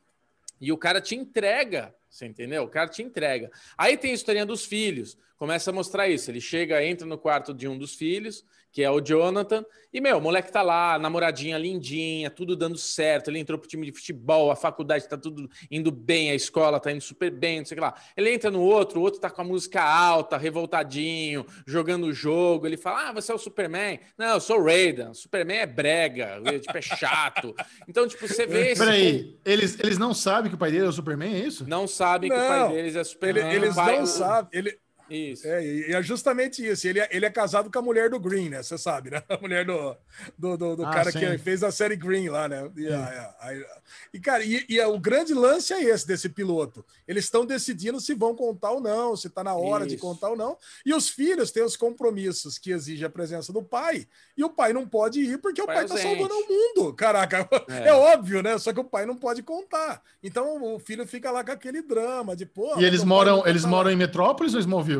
[SPEAKER 2] e o cara te entrega, você entendeu? O cara te entrega. Aí tem a historinha dos filhos, começa a mostrar isso. Ele chega, entra no quarto de um dos filhos, que é o Jonathan, e, meu, o moleque tá lá, namoradinha lindinha, tudo dando certo. Ele entrou pro time de futebol, a faculdade tá tudo indo bem, a escola tá indo super bem, não sei o que lá. Ele entra no outro, o outro tá com a música alta, revoltadinho, jogando o jogo. Ele fala: Ah, você é o Superman? Não, eu sou o Raiden. Superman é brega, ele, tipo, é chato. Então, tipo, você vê esse.
[SPEAKER 1] Peraí, eles, eles não sabem que o pai dele é o Superman, é isso?
[SPEAKER 2] Não sabem que o
[SPEAKER 3] Não,
[SPEAKER 2] pai deles é
[SPEAKER 3] Ele-
[SPEAKER 2] Superman.
[SPEAKER 3] eles
[SPEAKER 2] O pai-
[SPEAKER 3] não
[SPEAKER 2] o-
[SPEAKER 3] sabem. Ele,
[SPEAKER 2] Isso.
[SPEAKER 3] é, e é justamente isso. Ele é, ele é casado com a mulher do Green, né? Você sabe, né? A mulher do, do, do, do
[SPEAKER 1] Ah,
[SPEAKER 3] cara
[SPEAKER 1] sim.
[SPEAKER 3] que fez a série Green lá, né? E, a- a- a- e, cara, e, e o grande lance é esse desse piloto. Eles estão decidindo se vão contar ou não, se está na hora de
[SPEAKER 2] Isso.
[SPEAKER 3] contar ou não. E os filhos têm os compromissos que exigem a presença do pai, e o pai não pode ir porque o
[SPEAKER 2] Pai
[SPEAKER 3] pai está
[SPEAKER 2] ausente.
[SPEAKER 3] salvando o mundo. Caraca,
[SPEAKER 2] É.
[SPEAKER 3] é. óbvio, né? Só que o pai não pode contar. Então o filho fica lá com aquele drama de pô.
[SPEAKER 1] E eles
[SPEAKER 3] pai
[SPEAKER 1] moram, eles
[SPEAKER 3] tá
[SPEAKER 1] moram em Metrópolis ou Smallville?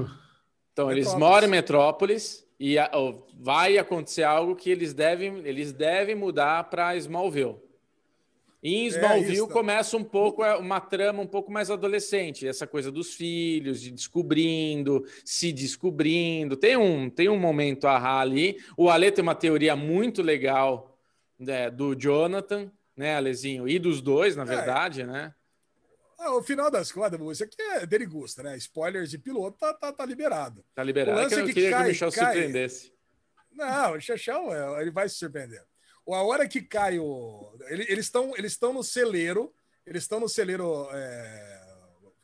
[SPEAKER 2] Então, eles
[SPEAKER 3] Metrópolis.
[SPEAKER 2] moram em Metrópolis e a- vai acontecer algo que eles devem, eles devem mudar para Smallville. E em
[SPEAKER 3] É,
[SPEAKER 2] Smallville
[SPEAKER 3] isso.
[SPEAKER 2] começa um pouco é, uma trama um pouco mais adolescente, essa coisa dos filhos, de descobrindo, se descobrindo. Tem um, tem um momento ahá ali. O Ale tem uma teoria muito legal né, do Jonathan, né, Alezinho? E dos dois, na
[SPEAKER 3] É.
[SPEAKER 2] verdade, né?
[SPEAKER 3] Ah, o final das contas, isso aqui é derigusta, né? Spoilers de piloto tá, tá, tá liberado.
[SPEAKER 2] Tá liberado.
[SPEAKER 3] O
[SPEAKER 2] É
[SPEAKER 3] lance
[SPEAKER 2] que
[SPEAKER 3] é
[SPEAKER 2] eu
[SPEAKER 3] que
[SPEAKER 2] queria que
[SPEAKER 3] cai-
[SPEAKER 2] o Michel
[SPEAKER 3] cai-
[SPEAKER 2] surpreendesse.
[SPEAKER 3] Não, o Chechão, é, ele vai se surpreender. A hora que cai o. ele- Eles estão eles no celeiro, eles estão no celeiro é,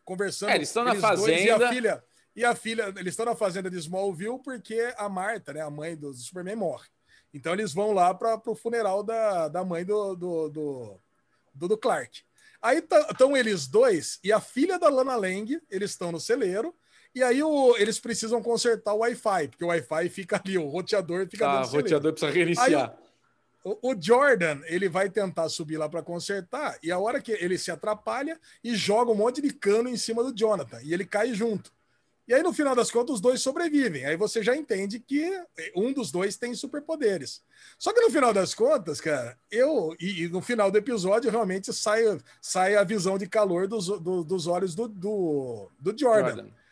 [SPEAKER 3] conversando.
[SPEAKER 2] É, eles estão na
[SPEAKER 3] dois, E
[SPEAKER 2] fazenda.
[SPEAKER 3] a filha, e a filha, eles estão na fazenda de Smallville porque a Marta, né, a mãe do Superman, morre. Então eles vão lá para o funeral da, da mãe do, do, do, do Clark. Aí estão eles dois e a filha da Lana Lang, eles estão no celeiro. E aí o, eles precisam consertar o Wi-Fi, porque o Wi-Fi fica ali, o roteador fica
[SPEAKER 2] Tá,
[SPEAKER 3] dentro
[SPEAKER 2] o roteador precisa reiniciar.
[SPEAKER 3] O, o Jordan, ele vai tentar subir lá para consertar, e a hora que ele se atrapalha e joga um monte de cano em cima do Jonathan, e ele cai junto. E aí, no final das contas, os dois sobrevivem. Aí você já entende que um dos dois tem superpoderes. Só que no final das contas, cara, eu. E, e no final do episódio, realmente sai, sai a visão de calor dos, do, dos olhos do, do, do Jordan. Jordan.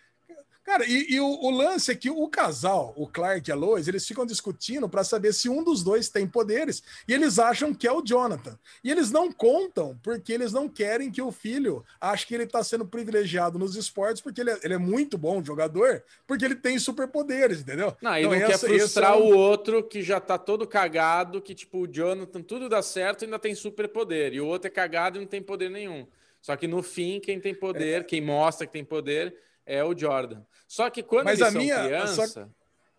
[SPEAKER 3] Cara, e, e o, o, lance é que o casal, o Clark e a Lois, eles ficam discutindo para saber se um dos dois tem poderes e eles acham que é o Jonathan. E eles não contam porque eles não querem que o filho ache que ele está sendo privilegiado nos esportes porque ele é, ele é, muito bom jogador, porque ele tem superpoderes, entendeu?
[SPEAKER 2] Não, ele então, não essa, quer frustrar é um... o outro que já tá todo cagado, que tipo, o Jonathan tudo dá certo e ainda tem superpoder. E o outro é cagado e não tem poder nenhum. Só que no fim, quem tem poder, é. quem mostra que tem poder é o Jordan. Só que quando Mas eles são minha, criança, só...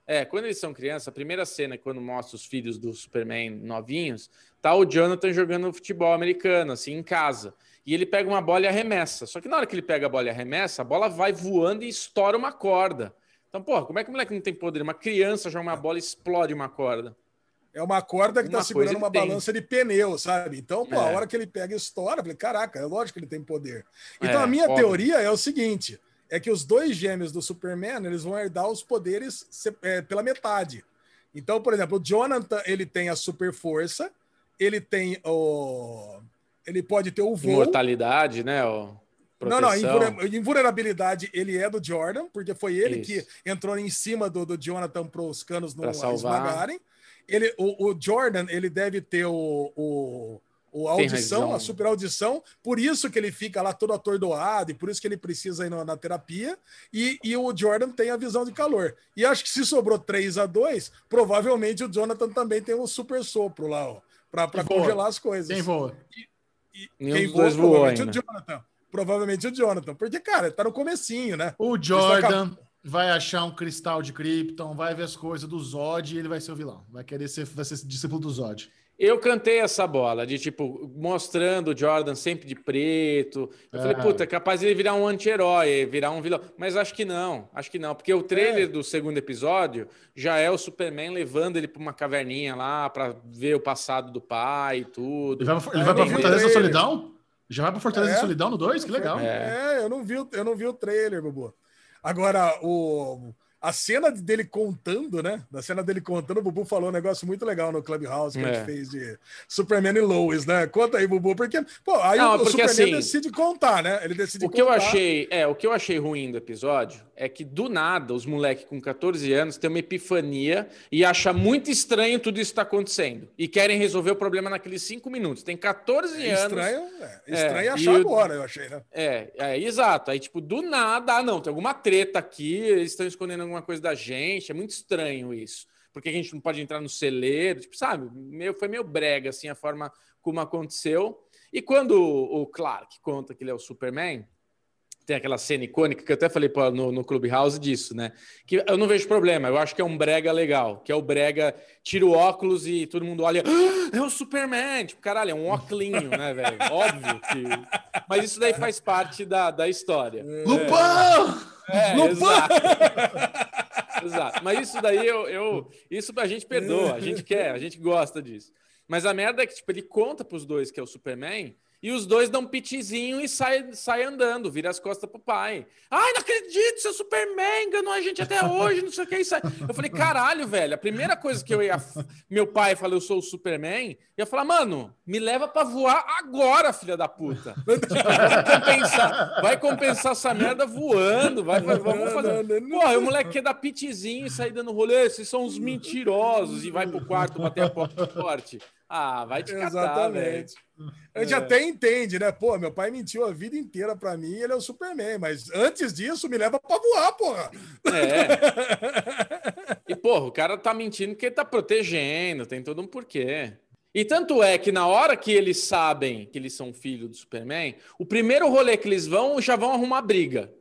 [SPEAKER 2] é, quando eles são criança, a primeira cena quando mostra os filhos do Superman novinhos, tá o Jonathan jogando futebol americano assim em casa. E ele pega uma bola e arremessa. Só que na hora que ele pega a bola e arremessa, a bola vai voando e estoura uma corda. Então, porra, como é que o moleque não tem poder? Uma criança joga uma bola e explode uma corda.
[SPEAKER 3] É uma corda que está segurando uma tem. balança de pneu, sabe? Então, pô, é. a hora que ele pega e estoura, eu falei, caraca, é lógico que ele tem poder. Então, é, a minha óbvio. teoria é o seguinte: é que os dois gêmeos do Superman eles vão herdar os poderes é, pela metade. Então, por exemplo, o Jonathan ele tem a super força, ele tem o, ele pode ter o voo.
[SPEAKER 2] Imortalidade, né? O...
[SPEAKER 3] Não, não, invulnerabilidade ele é do Jordan, porque foi ele Isso. que entrou em cima do, do Jonathan para os canos não esmagarem. Ele, o, o, Jordan ele deve ter o, o a audição, a super audição, por isso que ele fica lá todo atordoado e por isso que ele precisa ir na, na, terapia. E, e o Jordan tem a visão de calor. E acho que se sobrou 3 a 2 provavelmente o Jonathan também tem um super sopro lá, ó, para congelar as coisas.
[SPEAKER 1] Quem voa?
[SPEAKER 3] E, e quem voa, provavelmente o Jonathan. Provavelmente o Jonathan. Porque, cara, tá no comecinho, né?
[SPEAKER 1] O Jordan vai achar um cristal de Krypton, vai ver as coisas do Zod e ele vai ser o vilão. Vai querer ser, vai ser discípulo do Zod.
[SPEAKER 2] Eu cantei essa bola, de tipo, mostrando o Jordan sempre de preto. Eu é. falei, puta, é capaz de ele virar um anti-herói, virar um vilão. Mas acho que não, acho que não. Porque o trailer é. do segundo episódio já é o Superman levando ele para uma caverninha lá para ver o passado do pai e tudo.
[SPEAKER 1] Ele vai, ele vai pra Fortaleza da Solidão? Já vai pra Fortaleza da é. Solidão no 2? Que legal.
[SPEAKER 3] É. é, eu não vi, eu não vi o trailer, Bubu. Agora, o a cena dele contando, né? Da cena dele contando, o Bubu falou um negócio muito legal no Clubhouse que é. a gente é. fez de Superman e Lois, né? Conta aí, Bubu, porque, pô, aí Não, o, porque, Superman assim, decide contar, né? Ele decide
[SPEAKER 2] o que eu achei, é, o que eu achei ruim do episódio é que do nada os moleques com 14 anos têm uma epifania e acham muito estranho tudo isso que está acontecendo e querem resolver o problema naqueles cinco minutos. Tem 14 é anos.
[SPEAKER 3] Estranho, é, estranho é, achar agora, eu achei, né?
[SPEAKER 2] É, é, exato. Aí, tipo, do nada, ah, não, tem alguma treta aqui, eles estão escondendo alguma coisa da gente. É muito estranho isso. Porque a gente não pode entrar no celeiro, tipo, sabe? Meio, foi meio brega, assim, a forma como aconteceu. E quando o Clark conta que ele é o Superman, tem aquela cena icônica que eu até falei pô, no, no Clubhouse disso, né? Que eu não vejo problema, eu acho que é um brega legal, que é o brega, tira o óculos e todo mundo olha, ah, é o Superman, tipo, caralho, é um óculinho, né, velho? Óbvio que... Mas isso daí faz parte da, da história.
[SPEAKER 1] Lupão!
[SPEAKER 2] É, é exato. exato. Mas isso daí, eu, eu, isso a gente perdoa, a gente quer, a gente gosta disso. Mas a merda é que, tipo, ele conta pros dois que é o Superman e os dois dão um pitizinho e sai, sai andando, vira as costas pro pai. Ai, não acredito, seu Superman enganou a gente até hoje, não sei o que. Isso eu falei, caralho, velho, a primeira coisa que eu ia. Meu pai falou, eu sou o Superman, ia falar, mano, me leva pra voar agora, filha da puta. vai, compensar, vai compensar essa merda voando, vai, vai vamos fazer. Porra, o moleque quer dar pitizinho e sair dando rolê, esses são uns mentirosos, e vai pro quarto bater a porta forte. Ah, vai te catar, Exatamente.
[SPEAKER 3] A gente é. até entende, né? Pô, meu pai mentiu a vida inteira para mim, ele é o Superman, mas antes disso me leva para voar, porra.
[SPEAKER 2] É. E, porra, o cara tá mentindo porque ele tá protegendo, tem todo um porquê. E tanto é que na hora que eles sabem que eles são filhos do Superman, o primeiro rolê que eles vão, já vão arrumar briga.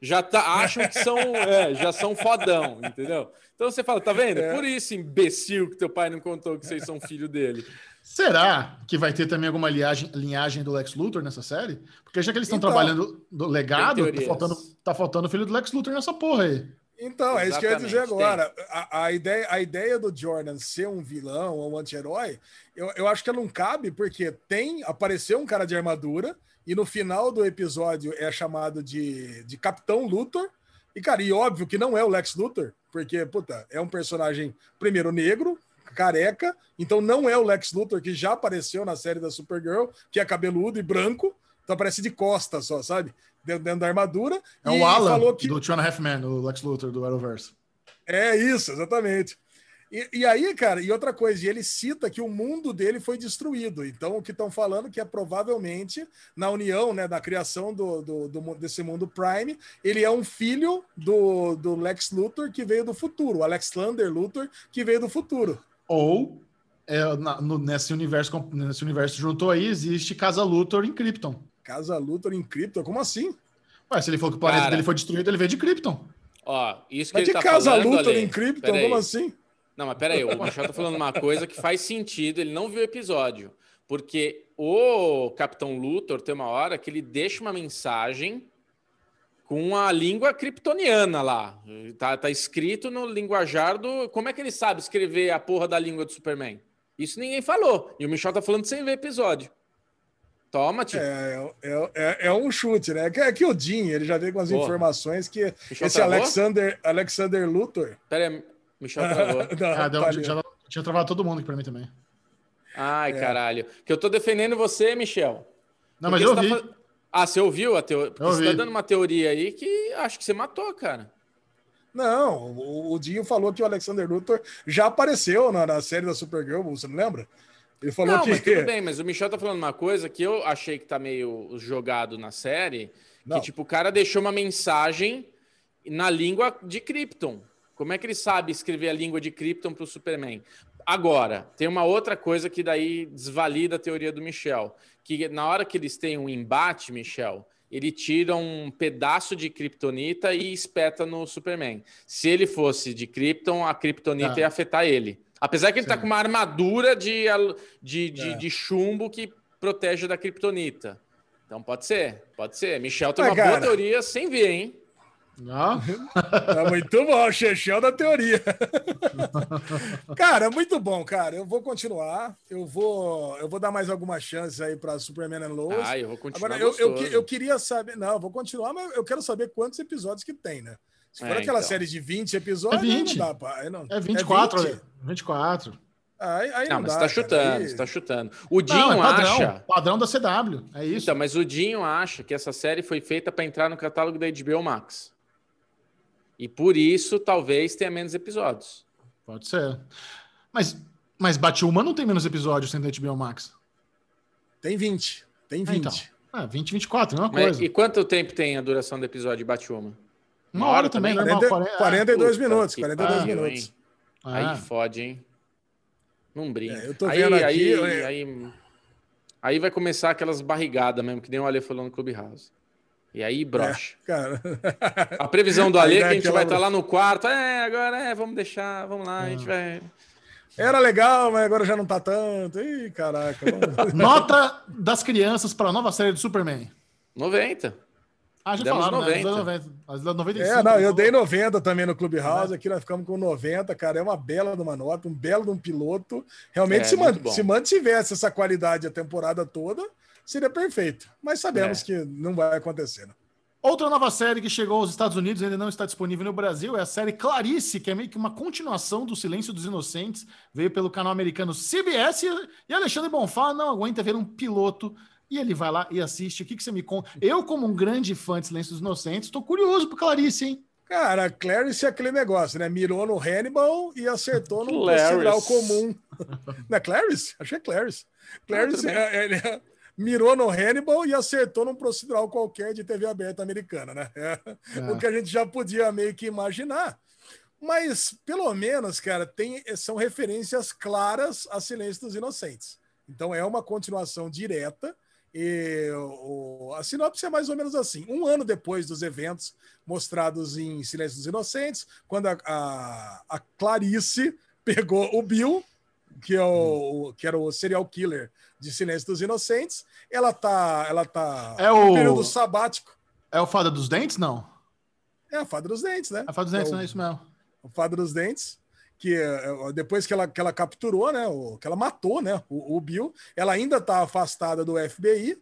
[SPEAKER 2] Já tá, acham que são, é, já são fodão, entendeu? Então você fala, tá vendo? É. Por isso, imbecil, que teu pai não contou que vocês são filho dele.
[SPEAKER 1] Será que vai ter também alguma linhagem, linhagem do Lex Luthor nessa série? Porque já que eles estão então, trabalhando do legado, tá faltando, tá faltando o filho do Lex Luthor nessa porra aí.
[SPEAKER 3] Então, é isso que eu ia dizer agora. A, a, ideia, a ideia do Jordan ser um vilão ou um anti-herói, eu, eu acho que não cabe, porque tem, apareceu um cara de armadura, e no final do episódio é chamado de, de Capitão Luthor, e cara, e óbvio que não é o Lex Luthor, porque, puta, é um personagem, primeiro, negro, careca, então não é o Lex Luthor que já apareceu na série da Supergirl, que é cabeludo e branco, então aparece de costas só, sabe? Dentro, dentro da armadura.
[SPEAKER 1] É o Alan
[SPEAKER 3] que...
[SPEAKER 1] do Two and a Half Men, o Lex Luthor do Arrowverse.
[SPEAKER 3] É isso, exatamente. E, e, aí, cara, e outra coisa, ele cita que o mundo dele foi destruído. Então, o que estão falando que é provavelmente na união, né, da criação do, do, do, desse mundo Prime, ele é um filho do, do Lex Luthor que veio do futuro, o Alexander Luthor que veio do futuro.
[SPEAKER 1] Ou é, na, no, nesse universo nesse universo junto aí existe Casa Luthor em Krypton.
[SPEAKER 3] Casa Luthor em Krypton? Como assim?
[SPEAKER 1] Ué, se ele falou que o planeta Cara, dele foi destruído, ele veio de Krypton.
[SPEAKER 2] Ó, isso que
[SPEAKER 3] mas
[SPEAKER 2] ele
[SPEAKER 3] de
[SPEAKER 2] tá
[SPEAKER 3] Casa
[SPEAKER 2] falando,
[SPEAKER 3] Luthor
[SPEAKER 2] Ale,
[SPEAKER 3] em Krypton? Como assim?
[SPEAKER 2] Não, mas peraí, o Michel tá falando uma coisa que faz sentido, ele não viu o episódio. Porque o Capitão Luthor tem uma hora que ele deixa uma mensagem com a língua kryptoniana lá. Tá, tá escrito no linguajar do. Como é que ele sabe escrever a porra da língua do Superman? Isso ninguém falou. E o Michel tá falando sem ver episódio. Toma, tio.
[SPEAKER 3] É, é, é, é, um chute, né? É que o Jim, ele já veio com as Porra. informações que
[SPEAKER 2] Michel
[SPEAKER 3] esse
[SPEAKER 2] travou?
[SPEAKER 3] Alexander, Alexander Luthor.
[SPEAKER 2] Pera aí, Michel travou.
[SPEAKER 1] Ah, deu-
[SPEAKER 3] tá
[SPEAKER 1] já, tinha travado todo mundo aqui pra mim também.
[SPEAKER 2] Ai,
[SPEAKER 3] É.
[SPEAKER 2] caralho. Que eu tô defendendo você, Michel.
[SPEAKER 1] Não,
[SPEAKER 2] Porque
[SPEAKER 1] mas eu
[SPEAKER 2] você
[SPEAKER 1] vi.
[SPEAKER 2] tá Ah, você ouviu a teoria? Porque
[SPEAKER 1] Eu
[SPEAKER 2] você tá
[SPEAKER 1] ouvi.
[SPEAKER 2] dando uma teoria aí que acho que você matou, cara.
[SPEAKER 3] Não, o, o Dinho falou que o Alexander Luthor já apareceu na, na série da Supergirl, você não lembra? Ele falou
[SPEAKER 2] não,
[SPEAKER 3] que.
[SPEAKER 2] mas tudo bem, mas o Michel tá falando uma coisa que eu achei que tá meio jogado na série,
[SPEAKER 3] Não.
[SPEAKER 2] que tipo, o cara deixou uma mensagem na língua de Krypton. Como é que ele sabe escrever a língua de Krypton pro Superman? Agora, tem uma outra coisa que daí desvalida a teoria do Michel, que na hora que eles têm um embate, Michel, ele tira um pedaço de Kryptonita e espeta no Superman. Se ele fosse de Krypton, a Kryptonita
[SPEAKER 1] Tá.
[SPEAKER 2] ia afetar ele. Apesar que ele tá
[SPEAKER 1] Sim.
[SPEAKER 2] com uma armadura de, de, de,
[SPEAKER 3] É.
[SPEAKER 2] de chumbo que protege da Kryptonita. Então pode ser, pode ser. Michel tem
[SPEAKER 3] Mas,
[SPEAKER 2] uma boa
[SPEAKER 3] cara-
[SPEAKER 2] teoria sem ver, hein?
[SPEAKER 1] Ah,
[SPEAKER 3] Tá muito bom, o Chechel da teoria. cara, é muito bom, cara. Eu vou continuar. Eu vou, eu vou dar mais algumas chances aí para Superman and Lois.
[SPEAKER 2] Ah, eu vou continuar
[SPEAKER 3] Agora, eu, eu, eu queria saber. Não, eu vou continuar, mas eu quero saber quantos episódios que tem, né? Se for
[SPEAKER 2] É,
[SPEAKER 3] aquela
[SPEAKER 2] então.
[SPEAKER 3] série de 20 episódios,
[SPEAKER 1] É 20.
[SPEAKER 3] não dá, pá. Não,
[SPEAKER 1] é 24,
[SPEAKER 3] 20?
[SPEAKER 1] olha. 24.
[SPEAKER 3] Aí, aí
[SPEAKER 2] Não,
[SPEAKER 3] não,
[SPEAKER 2] mas
[SPEAKER 3] dá,
[SPEAKER 2] você tá
[SPEAKER 3] cara.
[SPEAKER 2] chutando,
[SPEAKER 3] Aí-
[SPEAKER 2] você tá chutando. O Dinho
[SPEAKER 1] Não, é padrão.
[SPEAKER 2] acha.
[SPEAKER 1] Padrão da CW. É isso.
[SPEAKER 2] Então, mas o Dinho acha que essa série foi feita para entrar no catálogo da HBO Max. E por isso, talvez tenha menos episódios.
[SPEAKER 1] Pode ser. Mas, mas Batwoman não tem menos episódios sem HBO Max.
[SPEAKER 3] Tem 20. Tem
[SPEAKER 1] Ah,
[SPEAKER 3] 20.
[SPEAKER 1] então. Ah, 20, 24, mesma
[SPEAKER 2] Mas,
[SPEAKER 1] coisa.
[SPEAKER 2] e quanto tempo tem a duração do episódio de Batwoman?
[SPEAKER 1] Uma hora também,
[SPEAKER 2] também?
[SPEAKER 1] normal.
[SPEAKER 3] 40,
[SPEAKER 1] 40,
[SPEAKER 3] 42
[SPEAKER 2] Puta
[SPEAKER 3] minutos.
[SPEAKER 2] que
[SPEAKER 3] 42
[SPEAKER 2] pariu,
[SPEAKER 3] minutos.
[SPEAKER 1] Ah,
[SPEAKER 2] Aí fode, hein? Não brinca.
[SPEAKER 3] É, eu tô
[SPEAKER 2] aí,
[SPEAKER 3] vendo aqui,
[SPEAKER 2] aí,
[SPEAKER 3] eu-
[SPEAKER 2] aí, aí vai começar aquelas barrigadas mesmo, que nem o Ale falou no Clubhouse. E aí brocha.
[SPEAKER 3] Cara.
[SPEAKER 2] A previsão do Ale é que a gente vai estar lá no quarto. É, agora é, vamos deixar, vamos lá, a gente vai.
[SPEAKER 3] Era legal, mas agora já não tá tanto. Ih, caraca. vamos-
[SPEAKER 1] Nota das crianças para a nova série do Superman.
[SPEAKER 2] 90.
[SPEAKER 1] Ah, já
[SPEAKER 2] Demos
[SPEAKER 1] falaram,
[SPEAKER 2] 90.
[SPEAKER 1] né? 90. As da 95.
[SPEAKER 3] É, não, eu
[SPEAKER 1] falou.
[SPEAKER 3] dei 90 também no Clubhouse, aqui nós ficamos com 90, cara, é uma bela de uma nota, um belo de um piloto. Realmente,
[SPEAKER 2] É,
[SPEAKER 3] se, man-
[SPEAKER 2] bom.
[SPEAKER 3] se mantivesse essa qualidade a temporada toda, seria perfeito. Mas sabemos
[SPEAKER 2] É.
[SPEAKER 3] que não vai acontecer. né?
[SPEAKER 1] Outra nova série que chegou aos Estados Unidos e ainda não está disponível no Brasil é a série Clarice, que é meio que uma continuação do Silêncio dos Inocentes. Veio pelo canal americano CBS e- e Alexandre Bonfá não aguenta ver um piloto e ele vai lá e assiste. O que, que você me conta? Eu, como um grande fã de Silêncio dos Inocentes, estou curioso por Clarice, hein?
[SPEAKER 3] Cara, Clarice é aquele negócio, né? Mirou no Hannibal e acertou no
[SPEAKER 2] Clarice.
[SPEAKER 3] procedural comum. Não é Clarice? Achei Clarice. Clarice
[SPEAKER 2] tudo bem.
[SPEAKER 3] é, ele é- mirou no Hannibal e acertou num procedural qualquer de TV aberta americana, né? É,
[SPEAKER 1] É.
[SPEAKER 3] O que a gente já podia meio que imaginar. Mas, pelo menos, cara, tem, são referências claras a Silêncio dos Inocentes. Então, é uma continuação direta. E o, a sinopse é mais ou menos assim: um ano depois dos eventos mostrados em Silêncio dos Inocentes, quando a, a, a Clarice pegou o Bill, que, é o, que era o serial killer de Silêncio dos Inocentes, ela tá, ela tá
[SPEAKER 1] É o-
[SPEAKER 3] período sabático.
[SPEAKER 1] É o Fada dos Dentes? Não.
[SPEAKER 3] É a fada dos dentes, né?
[SPEAKER 1] É a Fada dos Dentes,
[SPEAKER 3] É o-
[SPEAKER 1] não é isso mesmo.
[SPEAKER 3] o Fada dos Dentes, que é, depois que ela, que ela capturou, né, o, que ela matou, né, o, o Bill, ela ainda está afastada do FBI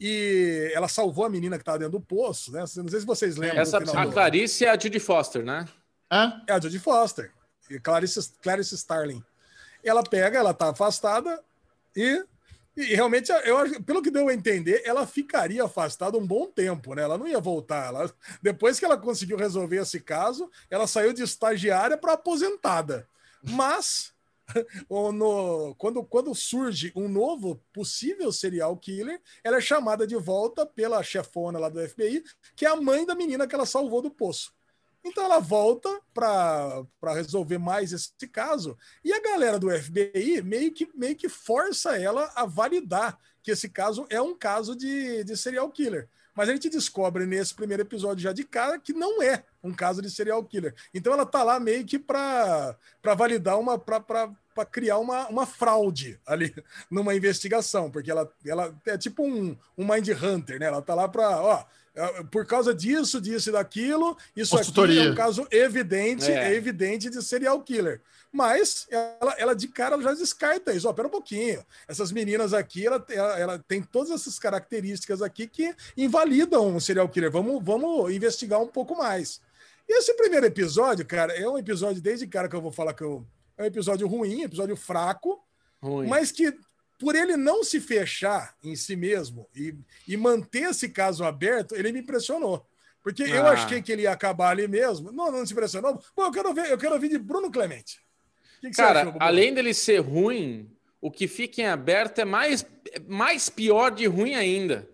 [SPEAKER 3] e ela salvou a menina que estava dentro do poço, né? Não sei se vocês lembram.
[SPEAKER 2] Essa, a Clarice é a Judy Foster, né?
[SPEAKER 1] Hã?
[SPEAKER 3] É a Jodie Foster, e Clarice, Clarice Starling. Ela pega, ela tá afastada e, e realmente, eu, pelo que deu a entender, ela ficaria afastada um bom tempo, né? Ela não ia voltar. Ela, depois que ela conseguiu resolver esse caso, ela saiu de estagiária para aposentada. Mas no- quando, quando surge um novo possível serial killer, ela é chamada de volta pela chefona lá do FBI, que é a mãe da menina que ela salvou do poço. Então ela volta para resolver mais esse caso e a galera do FBI meio que, meio que força ela a validar que esse caso é um caso de, de serial killer. Mas a gente descobre nesse primeiro episódio já de cara que não é um caso de serial killer. Então ela tá lá meio que para validar uma. para criar uma, uma fraude ali numa investigação, porque ela, ela é tipo um, um Mind Hunter, né? Ela tá lá para. Ó, por causa disso, disso e daquilo, isso aqui é um caso evidente,
[SPEAKER 2] É.
[SPEAKER 3] é evidente de serial killer. Mas ela, ela de cara já descarta isso. Ó, pera um pouquinho. Essas meninas aqui, ela, ela, ela tem todas essas características aqui que invalidam um serial killer. Vamos, vamos investigar um pouco mais. E esse primeiro episódio, cara, é um episódio, desde cara que eu vou falar que eu, é um episódio ruim, episódio fraco,
[SPEAKER 2] Ruim.
[SPEAKER 3] mas que por ele não se fechar em si mesmo e, e manter esse caso aberto, ele me impressionou. Porque eu
[SPEAKER 2] Ah.
[SPEAKER 3] achei que ele ia acabar ali mesmo. Não, não se impressionou. Pô, eu quero ver, eu quero ouvir de Bruno Clemente. O que que você
[SPEAKER 2] Cara,
[SPEAKER 3] achou,
[SPEAKER 2] além dele ser ruim, o que fica em aberto é mais, é mais pior de ruim ainda.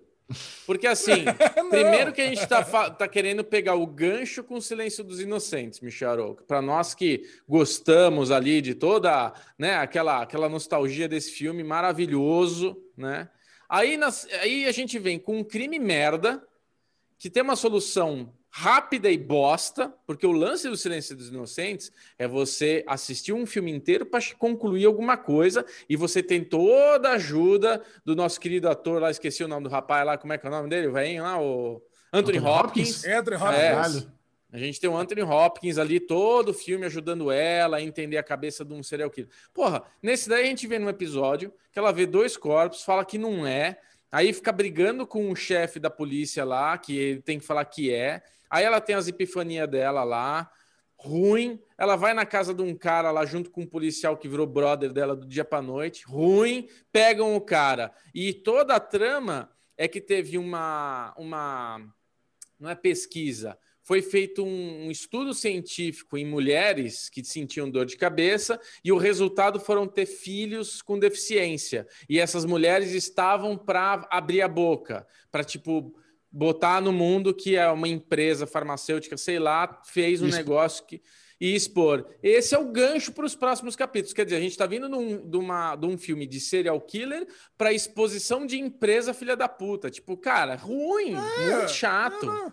[SPEAKER 2] Porque assim, primeiro que a gente tá, fa- tá querendo pegar o gancho com o Silêncio dos Inocentes, Michel. Para nós que gostamos ali de toda, né, aquela, aquela nostalgia desse filme maravilhoso, né? Aí, nas- aí a gente vem com um crime merda, que tem uma solução rápida e bosta, porque o lance do Silêncio dos Inocentes é você assistir um filme inteiro para concluir alguma coisa e você tem toda a ajuda do nosso querido ator lá, esqueci o nome do rapaz lá, como é que é o nome dele? O velhinho lá, o Anthony,
[SPEAKER 1] Anthony
[SPEAKER 2] Hopkins.
[SPEAKER 1] Hopkins?
[SPEAKER 3] Anthony Hopkins.
[SPEAKER 2] É. A gente tem o Anthony Hopkins ali, todo o filme ajudando ela a entender a cabeça de um serial killer. Porra, nesse daí a gente vê num episódio que ela vê dois corpos, fala que não é, aí fica brigando com o chefe da polícia lá, que ele tem que falar que é. Aí ela tem as epifanias dela lá, ruim. Ela vai na casa de um cara lá junto com um policial que virou brother dela do dia para noite, ruim. Pegam o cara. E toda a trama é que teve uma uma não é pesquisa, foi feito um, um estudo científico em mulheres que sentiam dor de cabeça e o resultado foram ter filhos com deficiência. E essas mulheres estavam para abrir a boca, para tipo botar no mundo que é uma empresa farmacêutica, sei lá, fez um
[SPEAKER 1] Isso.
[SPEAKER 2] negócio que e expor. Esse é o gancho para os próximos capítulos. Quer dizer, a gente está vindo num- de, uma, de um filme de serial killer para exposição de empresa filha da puta. Tipo, cara, ruim, muito chato.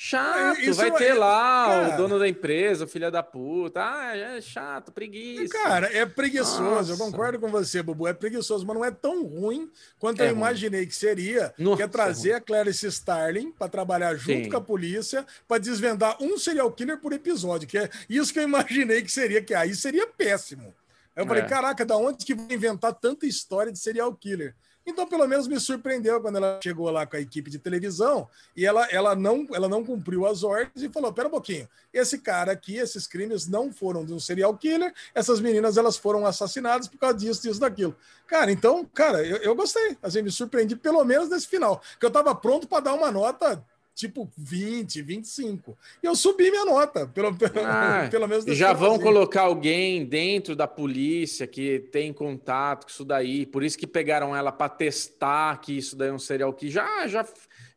[SPEAKER 2] Chato,
[SPEAKER 3] É, isso
[SPEAKER 2] vai
[SPEAKER 3] é-
[SPEAKER 2] ter lá
[SPEAKER 3] cara.
[SPEAKER 2] o dono da empresa, o filho da puta. Ah, é chato, preguiça.
[SPEAKER 3] Cara, é preguiçoso, eu
[SPEAKER 2] Nossa.
[SPEAKER 3] concordo com você, Bubu. É preguiçoso, mas não é tão ruim quanto
[SPEAKER 2] É
[SPEAKER 3] eu
[SPEAKER 2] ruim.
[SPEAKER 3] imaginei que seria.
[SPEAKER 2] Nossa,
[SPEAKER 3] que é trazer a Clarice Starling para trabalhar junto
[SPEAKER 2] Sim.
[SPEAKER 3] com a polícia para desvendar um serial killer por episódio, que é isso que eu imaginei que seria, que aí seria péssimo. Eu falei,
[SPEAKER 2] É.
[SPEAKER 3] caraca, da onde que vai inventar tanta história de serial killer? Então, pelo menos me surpreendeu quando ela chegou lá com a equipe de televisão e ela, ela, não, ela não cumpriu as ordens e falou: pera um pouquinho, esse cara aqui, esses crimes não foram de um serial killer, essas meninas elas foram assassinadas por causa disso, disso, daquilo. Cara, então, cara, eu, eu gostei. Assim, me surpreendi pelo menos nesse final, que eu tava pronto para dar uma nota tipo 20, 25. E eu subi minha nota, pelo, pelo,
[SPEAKER 2] Ah,
[SPEAKER 3] pelo menos
[SPEAKER 2] E já vão colocar alguém dentro da polícia que tem contato com isso daí. Por isso que pegaram ela para testar que isso daí é um serial que já já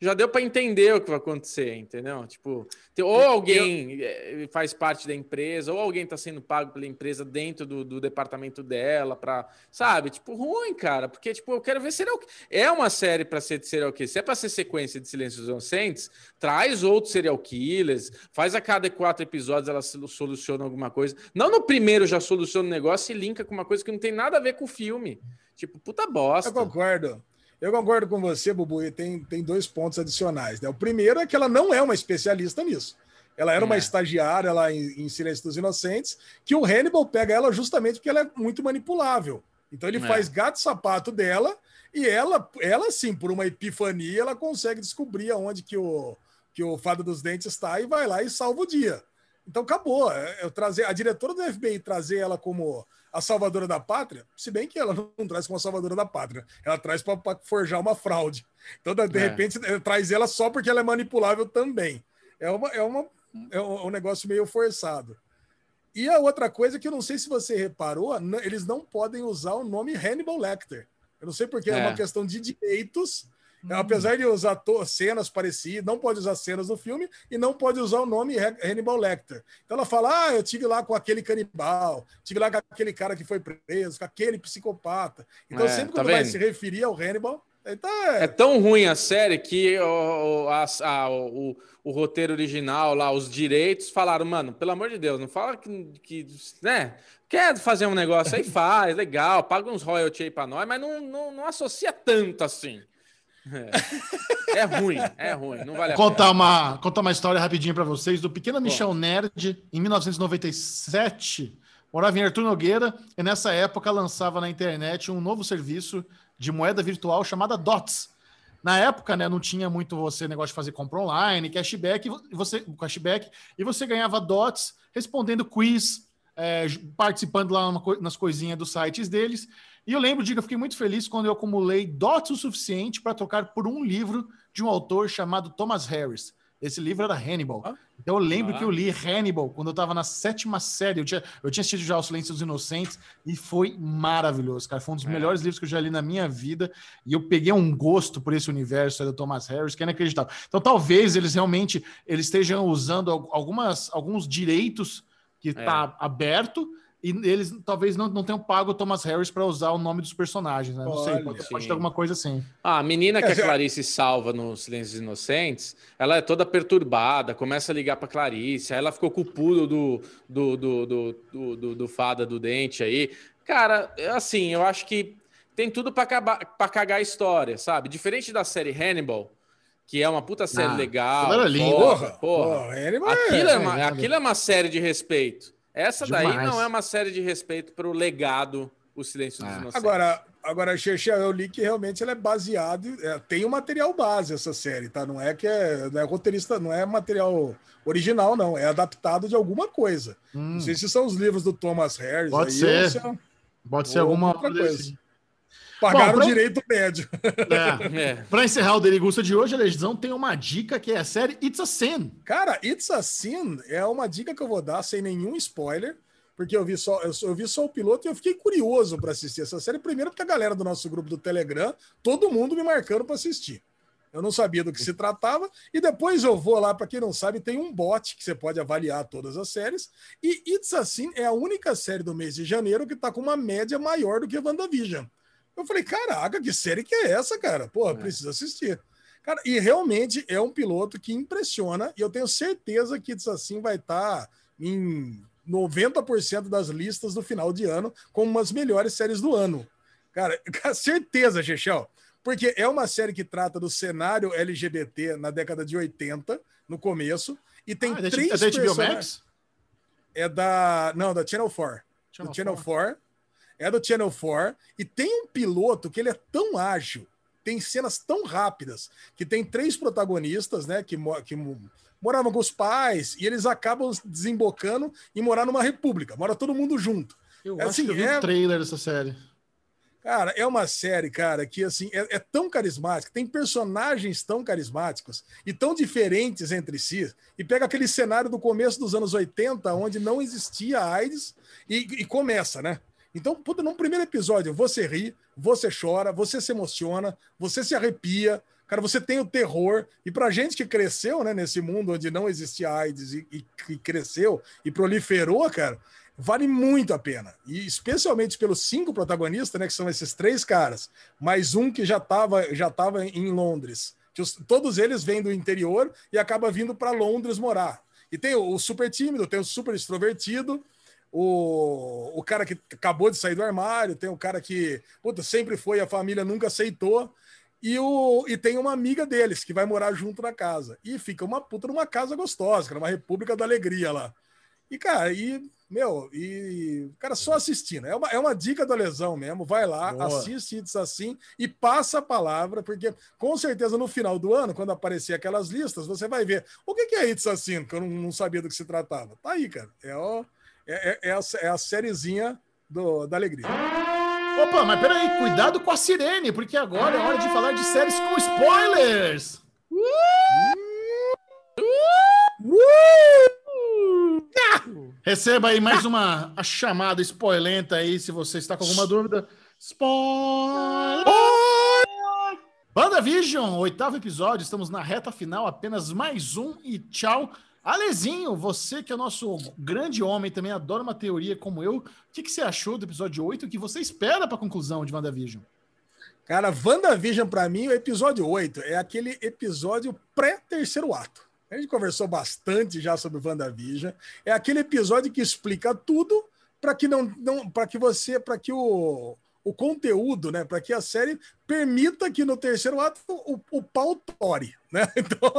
[SPEAKER 2] já deu para entender o que vai acontecer, entendeu? Tipo, ou alguém eh, faz parte da empresa, ou alguém está sendo pago pela empresa dentro do, do departamento dela para, sabe? Tipo, ruim, cara, porque tipo, eu quero ver serial é uma série para ser de serial killer. Se é para ser sequência de Silêncios Inocentes, traz outros serial killers, faz a cada quatro episódios ela solu- soluciona alguma coisa. Não no primeiro já soluciona o negócio e linka com uma coisa que não tem nada a ver com o filme. Tipo, puta bosta.
[SPEAKER 3] Eu concordo. Eu concordo com você, Bubu, e tem, tem dois pontos adicionais. Né? O primeiro é que ela não é uma especialista nisso. Ela era uma
[SPEAKER 2] É.
[SPEAKER 3] estagiária lá em, em Silêncio dos Inocentes, que o Hannibal pega ela justamente porque ela é muito manipulável. Então ele
[SPEAKER 2] É.
[SPEAKER 3] faz gato e sapato dela, E ela, ela sim, por uma epifania, ela consegue descobrir aonde que o, que o Fada dos Dentes está e vai lá e salva o dia. Então acabou. É, Eu trazer a diretora do FBI trazer ela como a salvadora da pátria, se bem que ela não traz como a salvadora da pátria, ela traz para forjar uma fraude. Então, de,
[SPEAKER 2] É.
[SPEAKER 3] repente, eh, traz ela só porque ela é manipulável também. É, uma, é, uma, é um um negócio meio forçado. E a outra coisa que eu não sei se você reparou, eles não podem usar o nome Hannibal Lecter. Eu não sei porque é,
[SPEAKER 2] É.
[SPEAKER 3] uma questão de direitos. Apesar de usar cenas parecidas, não pode usar cenas do filme e não pode usar o nome Ha- Hannibal Lecter. Então ela fala: Ah, eu tive lá com aquele canibal, tive lá com aquele cara que foi preso, com aquele psicopata. Então,
[SPEAKER 2] É,
[SPEAKER 3] sempre
[SPEAKER 2] tá
[SPEAKER 3] quando vai se referir ao Hannibal, então
[SPEAKER 2] É
[SPEAKER 3] é.
[SPEAKER 2] tão ruim a série que o, o- a- a- o, o roteiro original lá, os direitos, falaram, mano, pelo amor de Deus, não fala que, que né? Quer fazer um negócio aí, faz, legal, paga uns royalties aí pra nós, mas não, não, não associa tanto assim. É, É ruim, é ruim, não vale a
[SPEAKER 1] Vou
[SPEAKER 2] pena.
[SPEAKER 1] contar uma, contar uma história rapidinho para vocês do pequeno Michel Nerd, em 1997. Morava em Arthur Nogueira e nessa época lançava na internet um novo serviço de moeda virtual chamada DOTS. Na época, né, não tinha muito você negócio de fazer compra online, cashback, vo- você cashback e você ganhava DOTS respondendo quiz, é, participando lá co- nas coisinhas dos sites deles. E eu lembro de que eu fiquei muito feliz quando eu acumulei DOTS o suficiente para trocar por um livro de um autor chamado Thomas Harris. Esse livro era Hannibal.
[SPEAKER 3] Ah.
[SPEAKER 1] Então eu lembro
[SPEAKER 2] Ah.
[SPEAKER 1] que eu li Hannibal quando eu estava na sétima série. Eu tinha, eu tinha assistido já O Silêncio dos Inocentes e foi maravilhoso, cara. Foi um dos
[SPEAKER 2] É.
[SPEAKER 1] melhores livros que eu já li na minha vida. E eu peguei um gosto por esse universo aí do Thomas Harris que é inacreditável. Então talvez eles realmente eles estejam usando al- algumas, alguns direitos que
[SPEAKER 2] É.
[SPEAKER 1] está aberto e eles talvez não, não tenham pago o Thomas Harris para usar o nome dos personagens, né? Não sei,
[SPEAKER 3] Olha,
[SPEAKER 1] pode, pode
[SPEAKER 2] sim.
[SPEAKER 1] ter alguma coisa assim.
[SPEAKER 2] Ah, a menina que
[SPEAKER 3] É,
[SPEAKER 2] a
[SPEAKER 3] já-
[SPEAKER 2] Clarice salva no Silêncio dos Inocentes, ela é toda perturbada, começa a ligar pra Clarice, aí ela ficou com o pulo do, do, do, do, do, do- do fada do dente aí. Cara, assim, eu acho que tem tudo pra cagar a história, sabe? Diferente da série Hannibal, que é uma puta série
[SPEAKER 1] Ah,
[SPEAKER 2] legal.
[SPEAKER 1] era lindo.
[SPEAKER 2] Porra,
[SPEAKER 3] Porra,
[SPEAKER 2] porra.
[SPEAKER 3] é-
[SPEAKER 2] Aquilo é,
[SPEAKER 1] é,
[SPEAKER 2] uma,
[SPEAKER 1] é,
[SPEAKER 2] aquilo é uma série de respeito. Essa daí
[SPEAKER 1] Demais.
[SPEAKER 2] não é uma série de respeito pro legado O Silêncio dos
[SPEAKER 1] É.
[SPEAKER 2] Inocentes.
[SPEAKER 3] Agora, agora, Xexé, eu li que realmente ele é baseado, é, tem o material base essa série, tá? Não é que é, não é roteirista, não é material original, não, é adaptado de alguma coisa.
[SPEAKER 1] Hum,
[SPEAKER 3] Não sei se são os livros do Thomas Harris.
[SPEAKER 1] Pode
[SPEAKER 3] aí,
[SPEAKER 1] ser.
[SPEAKER 3] ou se é-
[SPEAKER 1] pode ser
[SPEAKER 3] ou
[SPEAKER 1] alguma
[SPEAKER 3] outra
[SPEAKER 1] coisa.
[SPEAKER 3] coisa.
[SPEAKER 1] assim.
[SPEAKER 3] Pagaram
[SPEAKER 1] Bom, pra-
[SPEAKER 3] direito médio.
[SPEAKER 1] É.
[SPEAKER 2] É.
[SPEAKER 1] Para encerrar o Derigusta de hoje, a Legião tem uma dica que é a série It's a Sin.
[SPEAKER 3] Cara, It's a Sin é uma dica que eu vou dar sem nenhum spoiler, porque eu vi só, eu, vi só o piloto e eu fiquei curioso para assistir essa série. Primeiro, porque a galera do nosso grupo do Telegram, todo mundo me marcando para assistir. Eu não sabia do que se tratava. E depois eu vou lá, para quem não sabe, tem um bot que você pode avaliar todas as séries. E It's a Sin é a única série do mês de janeiro que está com uma média maior do que WandaVision. Eu falei, caraca, que série que é essa, cara? Porra, precisa assistir. Cara, e realmente é um piloto que impressiona, e eu tenho certeza que assim vai estar em 90% das listas do final de ano como umas melhores séries do ano. Cara, com certeza, Chechel. Porque é uma série que trata do cenário LGBT na década de 80, no começo, e tem
[SPEAKER 1] Ah, é da-
[SPEAKER 3] três
[SPEAKER 1] é da HBO Max?
[SPEAKER 3] É da. Não, da Channel 4 do Channel 4. É do Channel 4. E tem um piloto que ele é tão ágil, tem cenas tão rápidas, que tem três protagonistas, né? Que, que mo- moravam com os pais e eles acabam desembocando em morar numa república. Mora todo mundo junto.
[SPEAKER 1] Eu
[SPEAKER 3] É
[SPEAKER 1] acho
[SPEAKER 3] assim,
[SPEAKER 1] que eu vi
[SPEAKER 3] é-
[SPEAKER 1] o trailer dessa série.
[SPEAKER 3] Cara, é uma série, cara, que assim é, é tão carismática, tem personagens tão carismáticos e tão diferentes entre si, e pega aquele cenário do começo dos anos 80, onde não existia AIDS, e, e começa, né? Então, puta, num primeiro episódio, você ri, você chora, você se emociona, você se arrepia, cara, você tem o terror, e pra gente que cresceu, né, nesse mundo onde não existia AIDS e, e que cresceu e proliferou, cara, vale muito a pena. E especialmente pelos cinco protagonistas, né, que são esses três caras, mais um que já estava já tava em Londres. Que os- todos eles vêm do interior e acaba vindo para Londres morar. E tem o, o super tímido, tem o super extrovertido, o, o cara que acabou de sair do armário, tem o cara que puta, sempre foi, a família nunca aceitou. E, o, e tem uma amiga deles que vai morar junto na casa. E fica uma puta numa casa gostosa, que é uma república da alegria lá. E, cara, e, meu, e, cara, só assistindo. É uma, é uma dica da lesão mesmo. Vai lá,
[SPEAKER 1] Boa.
[SPEAKER 3] assiste Assim e passa a palavra, porque com certeza no final do ano, quando aparecer aquelas listas, você vai ver o que, que é It's Assim, que eu não, não sabia do que se tratava. Tá aí, cara. É, o, é, é, é, a, é a sériezinha do, da alegria.
[SPEAKER 1] Opa, mas peraí, cuidado com a sirene, porque agora é hora de falar de séries com spoilers. Receba aí mais uma chamada spoilenta aí, se você está com alguma dúvida. Spoiler! WandaVision, oitavo episódio, estamos na reta final, apenas mais um e tchau. Alezinho, você que é o nosso grande homem, também adora uma teoria como eu, o que, que você achou do episódio 8 e o que você espera para a conclusão de WandaVision?
[SPEAKER 3] Cara, WandaVision, pra mim, o episódio 8 é aquele episódio pré-terceiro ato. A gente conversou bastante já sobre WandaVision. É aquele episódio que explica tudo para que não, não para que você, para que o, o conteúdo, né, para que a série permita que no terceiro ato o, o pau tore, né? Então,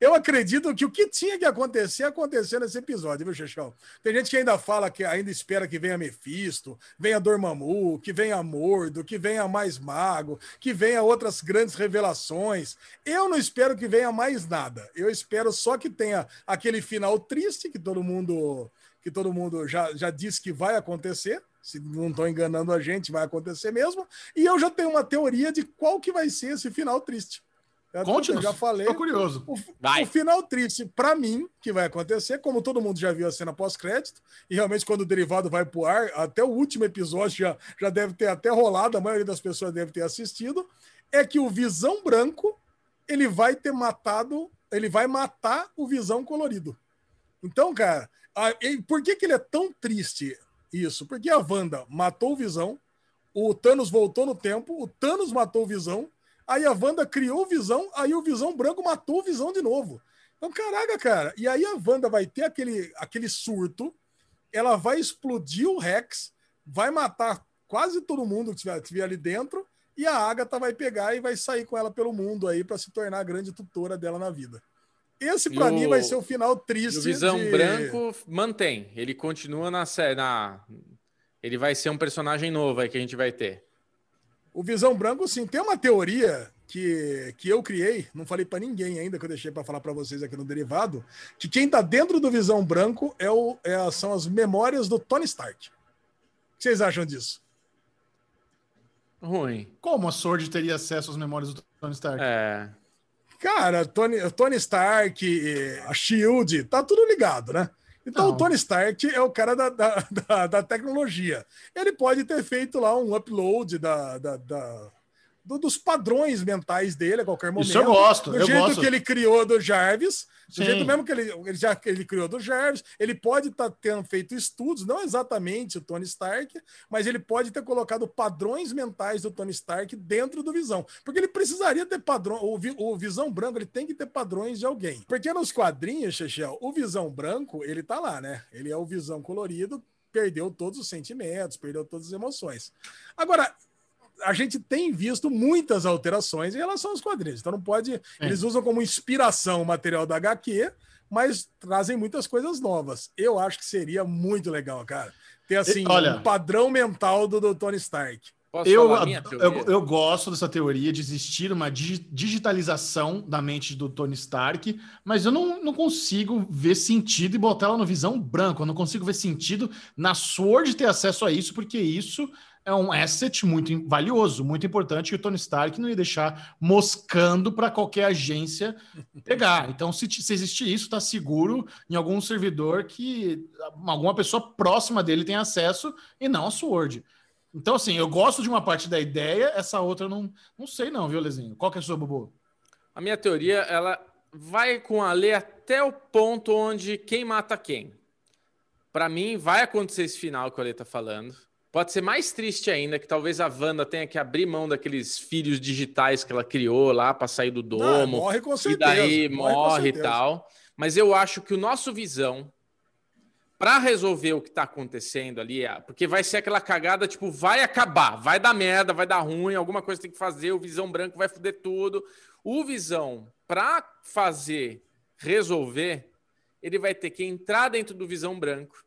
[SPEAKER 3] eu acredito que o que tinha que acontecer aconteceu nesse episódio, viu, Xexão? Tem gente que ainda fala que ainda espera que venha Mephisto, venha Dormammu, que venha Mordo, que venha mais Mago, que venha outras grandes revelações. Eu não espero que venha mais nada. Eu espero só que tenha aquele final triste que todo mundo que todo mundo já, já disse que vai acontecer, se não estão enganando a gente, vai acontecer mesmo. E eu já tenho uma teoria de qual que vai ser esse final triste. Eu
[SPEAKER 1] Conte-nos,
[SPEAKER 3] já falei.
[SPEAKER 1] Tô curioso.
[SPEAKER 3] O,
[SPEAKER 2] Vai.
[SPEAKER 3] o final triste, para mim, que vai acontecer, como todo mundo já viu a cena pós-crédito, e realmente quando o derivado vai pro ar, até o último episódio já, já deve ter até rolado, a maioria das pessoas deve ter assistido, é que o Visão Branco ele vai ter matado, ele vai matar o Visão Colorido. Então, cara, a- e por que, que ele é tão triste isso? Porque a Wanda matou o Visão, o Thanos voltou no tempo, o Thanos matou o Visão, aí a Wanda criou o Visão, aí o Visão Branco matou o Visão de novo. Então, caraca, cara. E aí a Wanda vai ter aquele, aquele surto, ela vai explodir o Rex, vai matar quase todo mundo que tiver, tiver ali dentro, e a Agatha vai pegar e vai sair com ela pelo mundo aí para se tornar a grande tutora dela na vida. Esse, para
[SPEAKER 2] o-
[SPEAKER 3] mim, vai ser o final triste.
[SPEAKER 2] o Visão
[SPEAKER 3] de-
[SPEAKER 2] Branco mantém. Ele continua na série. Na... Ele vai ser um personagem novo aí que a gente vai ter.
[SPEAKER 3] O Visão Branco, sim. Tem uma teoria que, que eu criei, não falei para ninguém ainda, que eu deixei para falar para vocês aqui no Derivado, que quem tá dentro do Visão Branco é o, é são as memórias do Tony Stark. O que vocês acham disso?
[SPEAKER 2] Ruim.
[SPEAKER 1] Como a Sword teria acesso às memórias do Tony Stark?
[SPEAKER 2] É.
[SPEAKER 3] Cara, Tony, Tony Stark, eh, a Shield, tá tudo ligado, né? Então
[SPEAKER 1] Não.
[SPEAKER 3] o Tony Stark é o cara da, da, da, da tecnologia. Ele pode ter feito lá um upload da, da, da- do- dos padrões mentais dele a qualquer momento.
[SPEAKER 1] Isso eu gosto,
[SPEAKER 3] Do
[SPEAKER 1] eu
[SPEAKER 3] jeito
[SPEAKER 1] gosto.
[SPEAKER 3] que ele criou do Jarvis, do
[SPEAKER 1] Sim.
[SPEAKER 3] jeito mesmo que ele, ele já ele criou do Jarvis, ele pode estar tendo feito estudos, não exatamente o Tony Stark, mas ele pode ter colocado padrões mentais do Tony Stark dentro do Visão. Porque ele precisaria ter padrão, o, o Visão Branco, ele tem que ter padrões de alguém. Porque nos quadrinhos, Chechel, o Visão Branco, ele tá lá, né? Ele é o Visão colorido, perdeu todos os sentimentos, perdeu todas as emoções. Agora, a gente tem visto muitas alterações em relação aos quadrinhos. Então não pode. Eles usam como inspiração o material da HQ, mas trazem muitas coisas novas. Eu acho que seria muito legal, cara. Ter assim,
[SPEAKER 1] Olha-
[SPEAKER 3] um padrão mental do, do Tony Stark.
[SPEAKER 2] Posso
[SPEAKER 1] Eu,
[SPEAKER 2] falar a minha
[SPEAKER 1] eu, eu gosto dessa teoria de existir uma digi- digitalização da mente do Tony Stark, mas eu não, não consigo ver sentido e botar ela no visão branco. Eu não consigo ver sentido na Sword ter acesso a isso, porque isso é um asset muito valioso, muito importante, que o Tony Stark não ia deixar moscando para qualquer agência pegar. Então, se, se existir isso, está seguro em algum servidor que alguma pessoa próxima dele tem acesso e não a Sword. Então, assim, eu gosto de uma parte da ideia, essa outra eu não, não sei não, viu, Lezinho? Qual que é a sua, Bubu?
[SPEAKER 2] A minha teoria, ela vai com a lei até o ponto onde quem mata quem. Pra mim, vai acontecer esse final que o Ale tá falando. Pode ser mais triste ainda, que talvez a Wanda tenha que abrir mão daqueles filhos digitais que ela criou lá pra sair do domo.
[SPEAKER 3] morre com
[SPEAKER 2] e
[SPEAKER 3] certeza.
[SPEAKER 2] daí
[SPEAKER 3] com
[SPEAKER 2] morre e tal. Mas eu acho que o nosso visão, para resolver o que tá acontecendo ali, porque vai ser aquela cagada, tipo, vai acabar, vai dar merda, vai dar ruim, alguma coisa tem que fazer, o Visão Branco vai foder tudo. O Visão, para fazer, resolver, ele vai ter que entrar dentro do Visão Branco,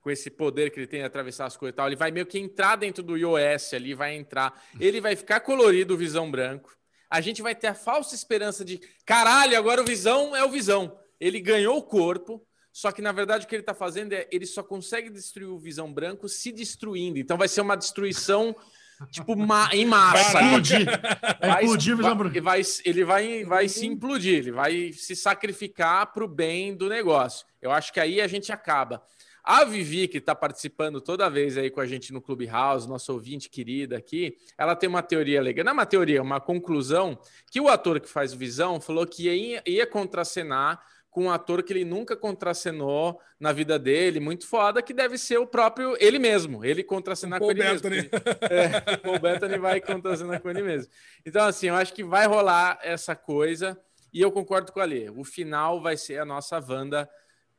[SPEAKER 2] com esse poder que ele tem de atravessar as coisas e tal. Ele vai meio que entrar dentro do iOS ali, vai entrar. Ele vai ficar colorido, o Visão Branco. A gente vai ter a falsa esperança de caralho, agora o Visão é o Visão. Ele ganhou o corpo, só que na verdade o que ele está fazendo é ele só consegue destruir o Visão Branco se destruindo. Então vai ser uma destruição tipo ma em massa.
[SPEAKER 1] Vai explodir. Vai
[SPEAKER 2] Vai-
[SPEAKER 1] explodir o Visão
[SPEAKER 2] vai-
[SPEAKER 1] Branco.
[SPEAKER 2] vai- ele vai, vai se implodir, ele vai se sacrificar para o bem do negócio. Eu acho que aí a gente acaba. A Vivi, que está participando toda vez aí com a gente no Clubhouse, nossa ouvinte querida aqui, ela tem uma teoria legal. Não é uma teoria, é uma conclusão que o ator que faz Visão falou que ia, ia contracenar com um ator que ele nunca contracenou na vida dele, muito foda, que deve ser o próprio ele mesmo. Ele contracenar com ele
[SPEAKER 3] Bettany.
[SPEAKER 2] mesmo. É, o Paul Bettany vai contracenar com ele mesmo. Então, assim, eu acho que vai rolar essa coisa e eu concordo com a Lê. O final vai ser a nossa Wanda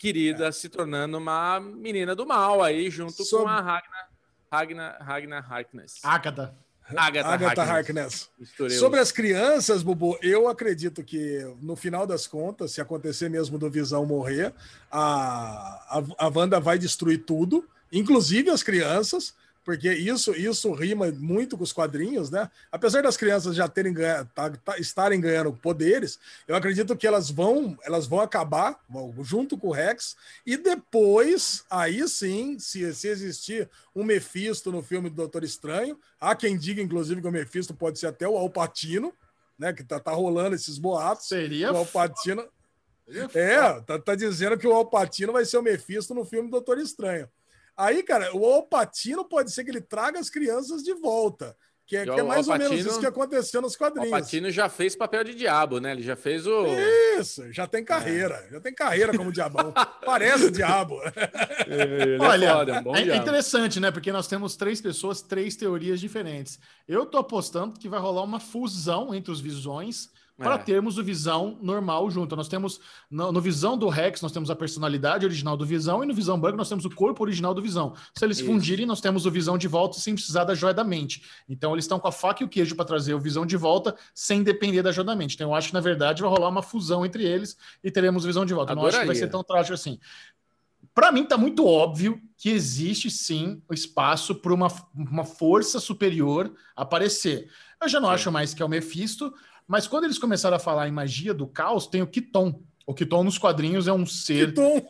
[SPEAKER 2] querida se tornando uma menina do mal aí, junto
[SPEAKER 3] Sob-
[SPEAKER 2] com a Ragnar, Ragnar, Ragnar Harkness.
[SPEAKER 1] Agatha.
[SPEAKER 2] Agatha,
[SPEAKER 3] Agatha
[SPEAKER 2] Harkness.
[SPEAKER 3] Harkness. Sobre as crianças, Bubu, eu acredito que no final das contas, se acontecer mesmo do Visão morrer, a, a, a Wanda vai destruir tudo, inclusive as crianças, porque isso, isso rima muito com os quadrinhos, né? Apesar das crianças já terem ganha, tá- tá- estarem ganhando poderes, eu acredito que elas vão, elas vão acabar vão, junto com o Rex, e depois, aí sim, se, se existir um Mephisto no filme do Doutor Estranho, há quem diga, inclusive, que o Mephisto pode ser até o Alpatino, né? Que tá, tá rolando esses boatos.
[SPEAKER 1] Seria
[SPEAKER 3] O Alpatino. É, tá, tá dizendo que o Alpatino vai ser o Mephisto no filme Doutor Estranho. Aí, cara, o Alpatino pode ser que ele traga as crianças de volta. Que é, que é
[SPEAKER 2] o
[SPEAKER 3] mais ou menos isso que aconteceu nos
[SPEAKER 2] O
[SPEAKER 3] quadrinhos.
[SPEAKER 2] Patino já fez papel de diabo, né? Ele já fez o.
[SPEAKER 3] Isso, já tem carreira. Já tem carreira como diabão. Parece diabo.
[SPEAKER 2] Ele é
[SPEAKER 1] Olha,
[SPEAKER 2] foda, é um bom
[SPEAKER 1] é
[SPEAKER 2] diabo.
[SPEAKER 1] interessante, né? Porque nós temos três pessoas, três teorias diferentes. Eu tô apostando que vai rolar uma fusão entre os visões para
[SPEAKER 2] É.
[SPEAKER 1] termos o Visão normal junto. Nós temos, no, no Visão do Rex, nós temos a personalidade original do Visão, e no Visão Branco nós temos o corpo original do Visão. Se eles
[SPEAKER 2] Isso.
[SPEAKER 1] fundirem, nós temos o Visão de volta sem precisar da joia da mente. Então eles estão com a faca e o queijo para trazer o Visão de volta sem depender da joia da mente. Então eu acho que, na verdade, vai rolar uma fusão entre eles e teremos o Visão de volta. Eu não acho que vai ser tão trágico assim. Para mim, tá muito óbvio que existe sim o espaço para uma, uma força superior aparecer. Eu já não
[SPEAKER 2] Sim.
[SPEAKER 1] acho mais que é o Mephisto, mas quando eles começaram a falar em magia do caos, tem o Kiton. O Kiton nos quadrinhos é um ser.
[SPEAKER 3] Kiton.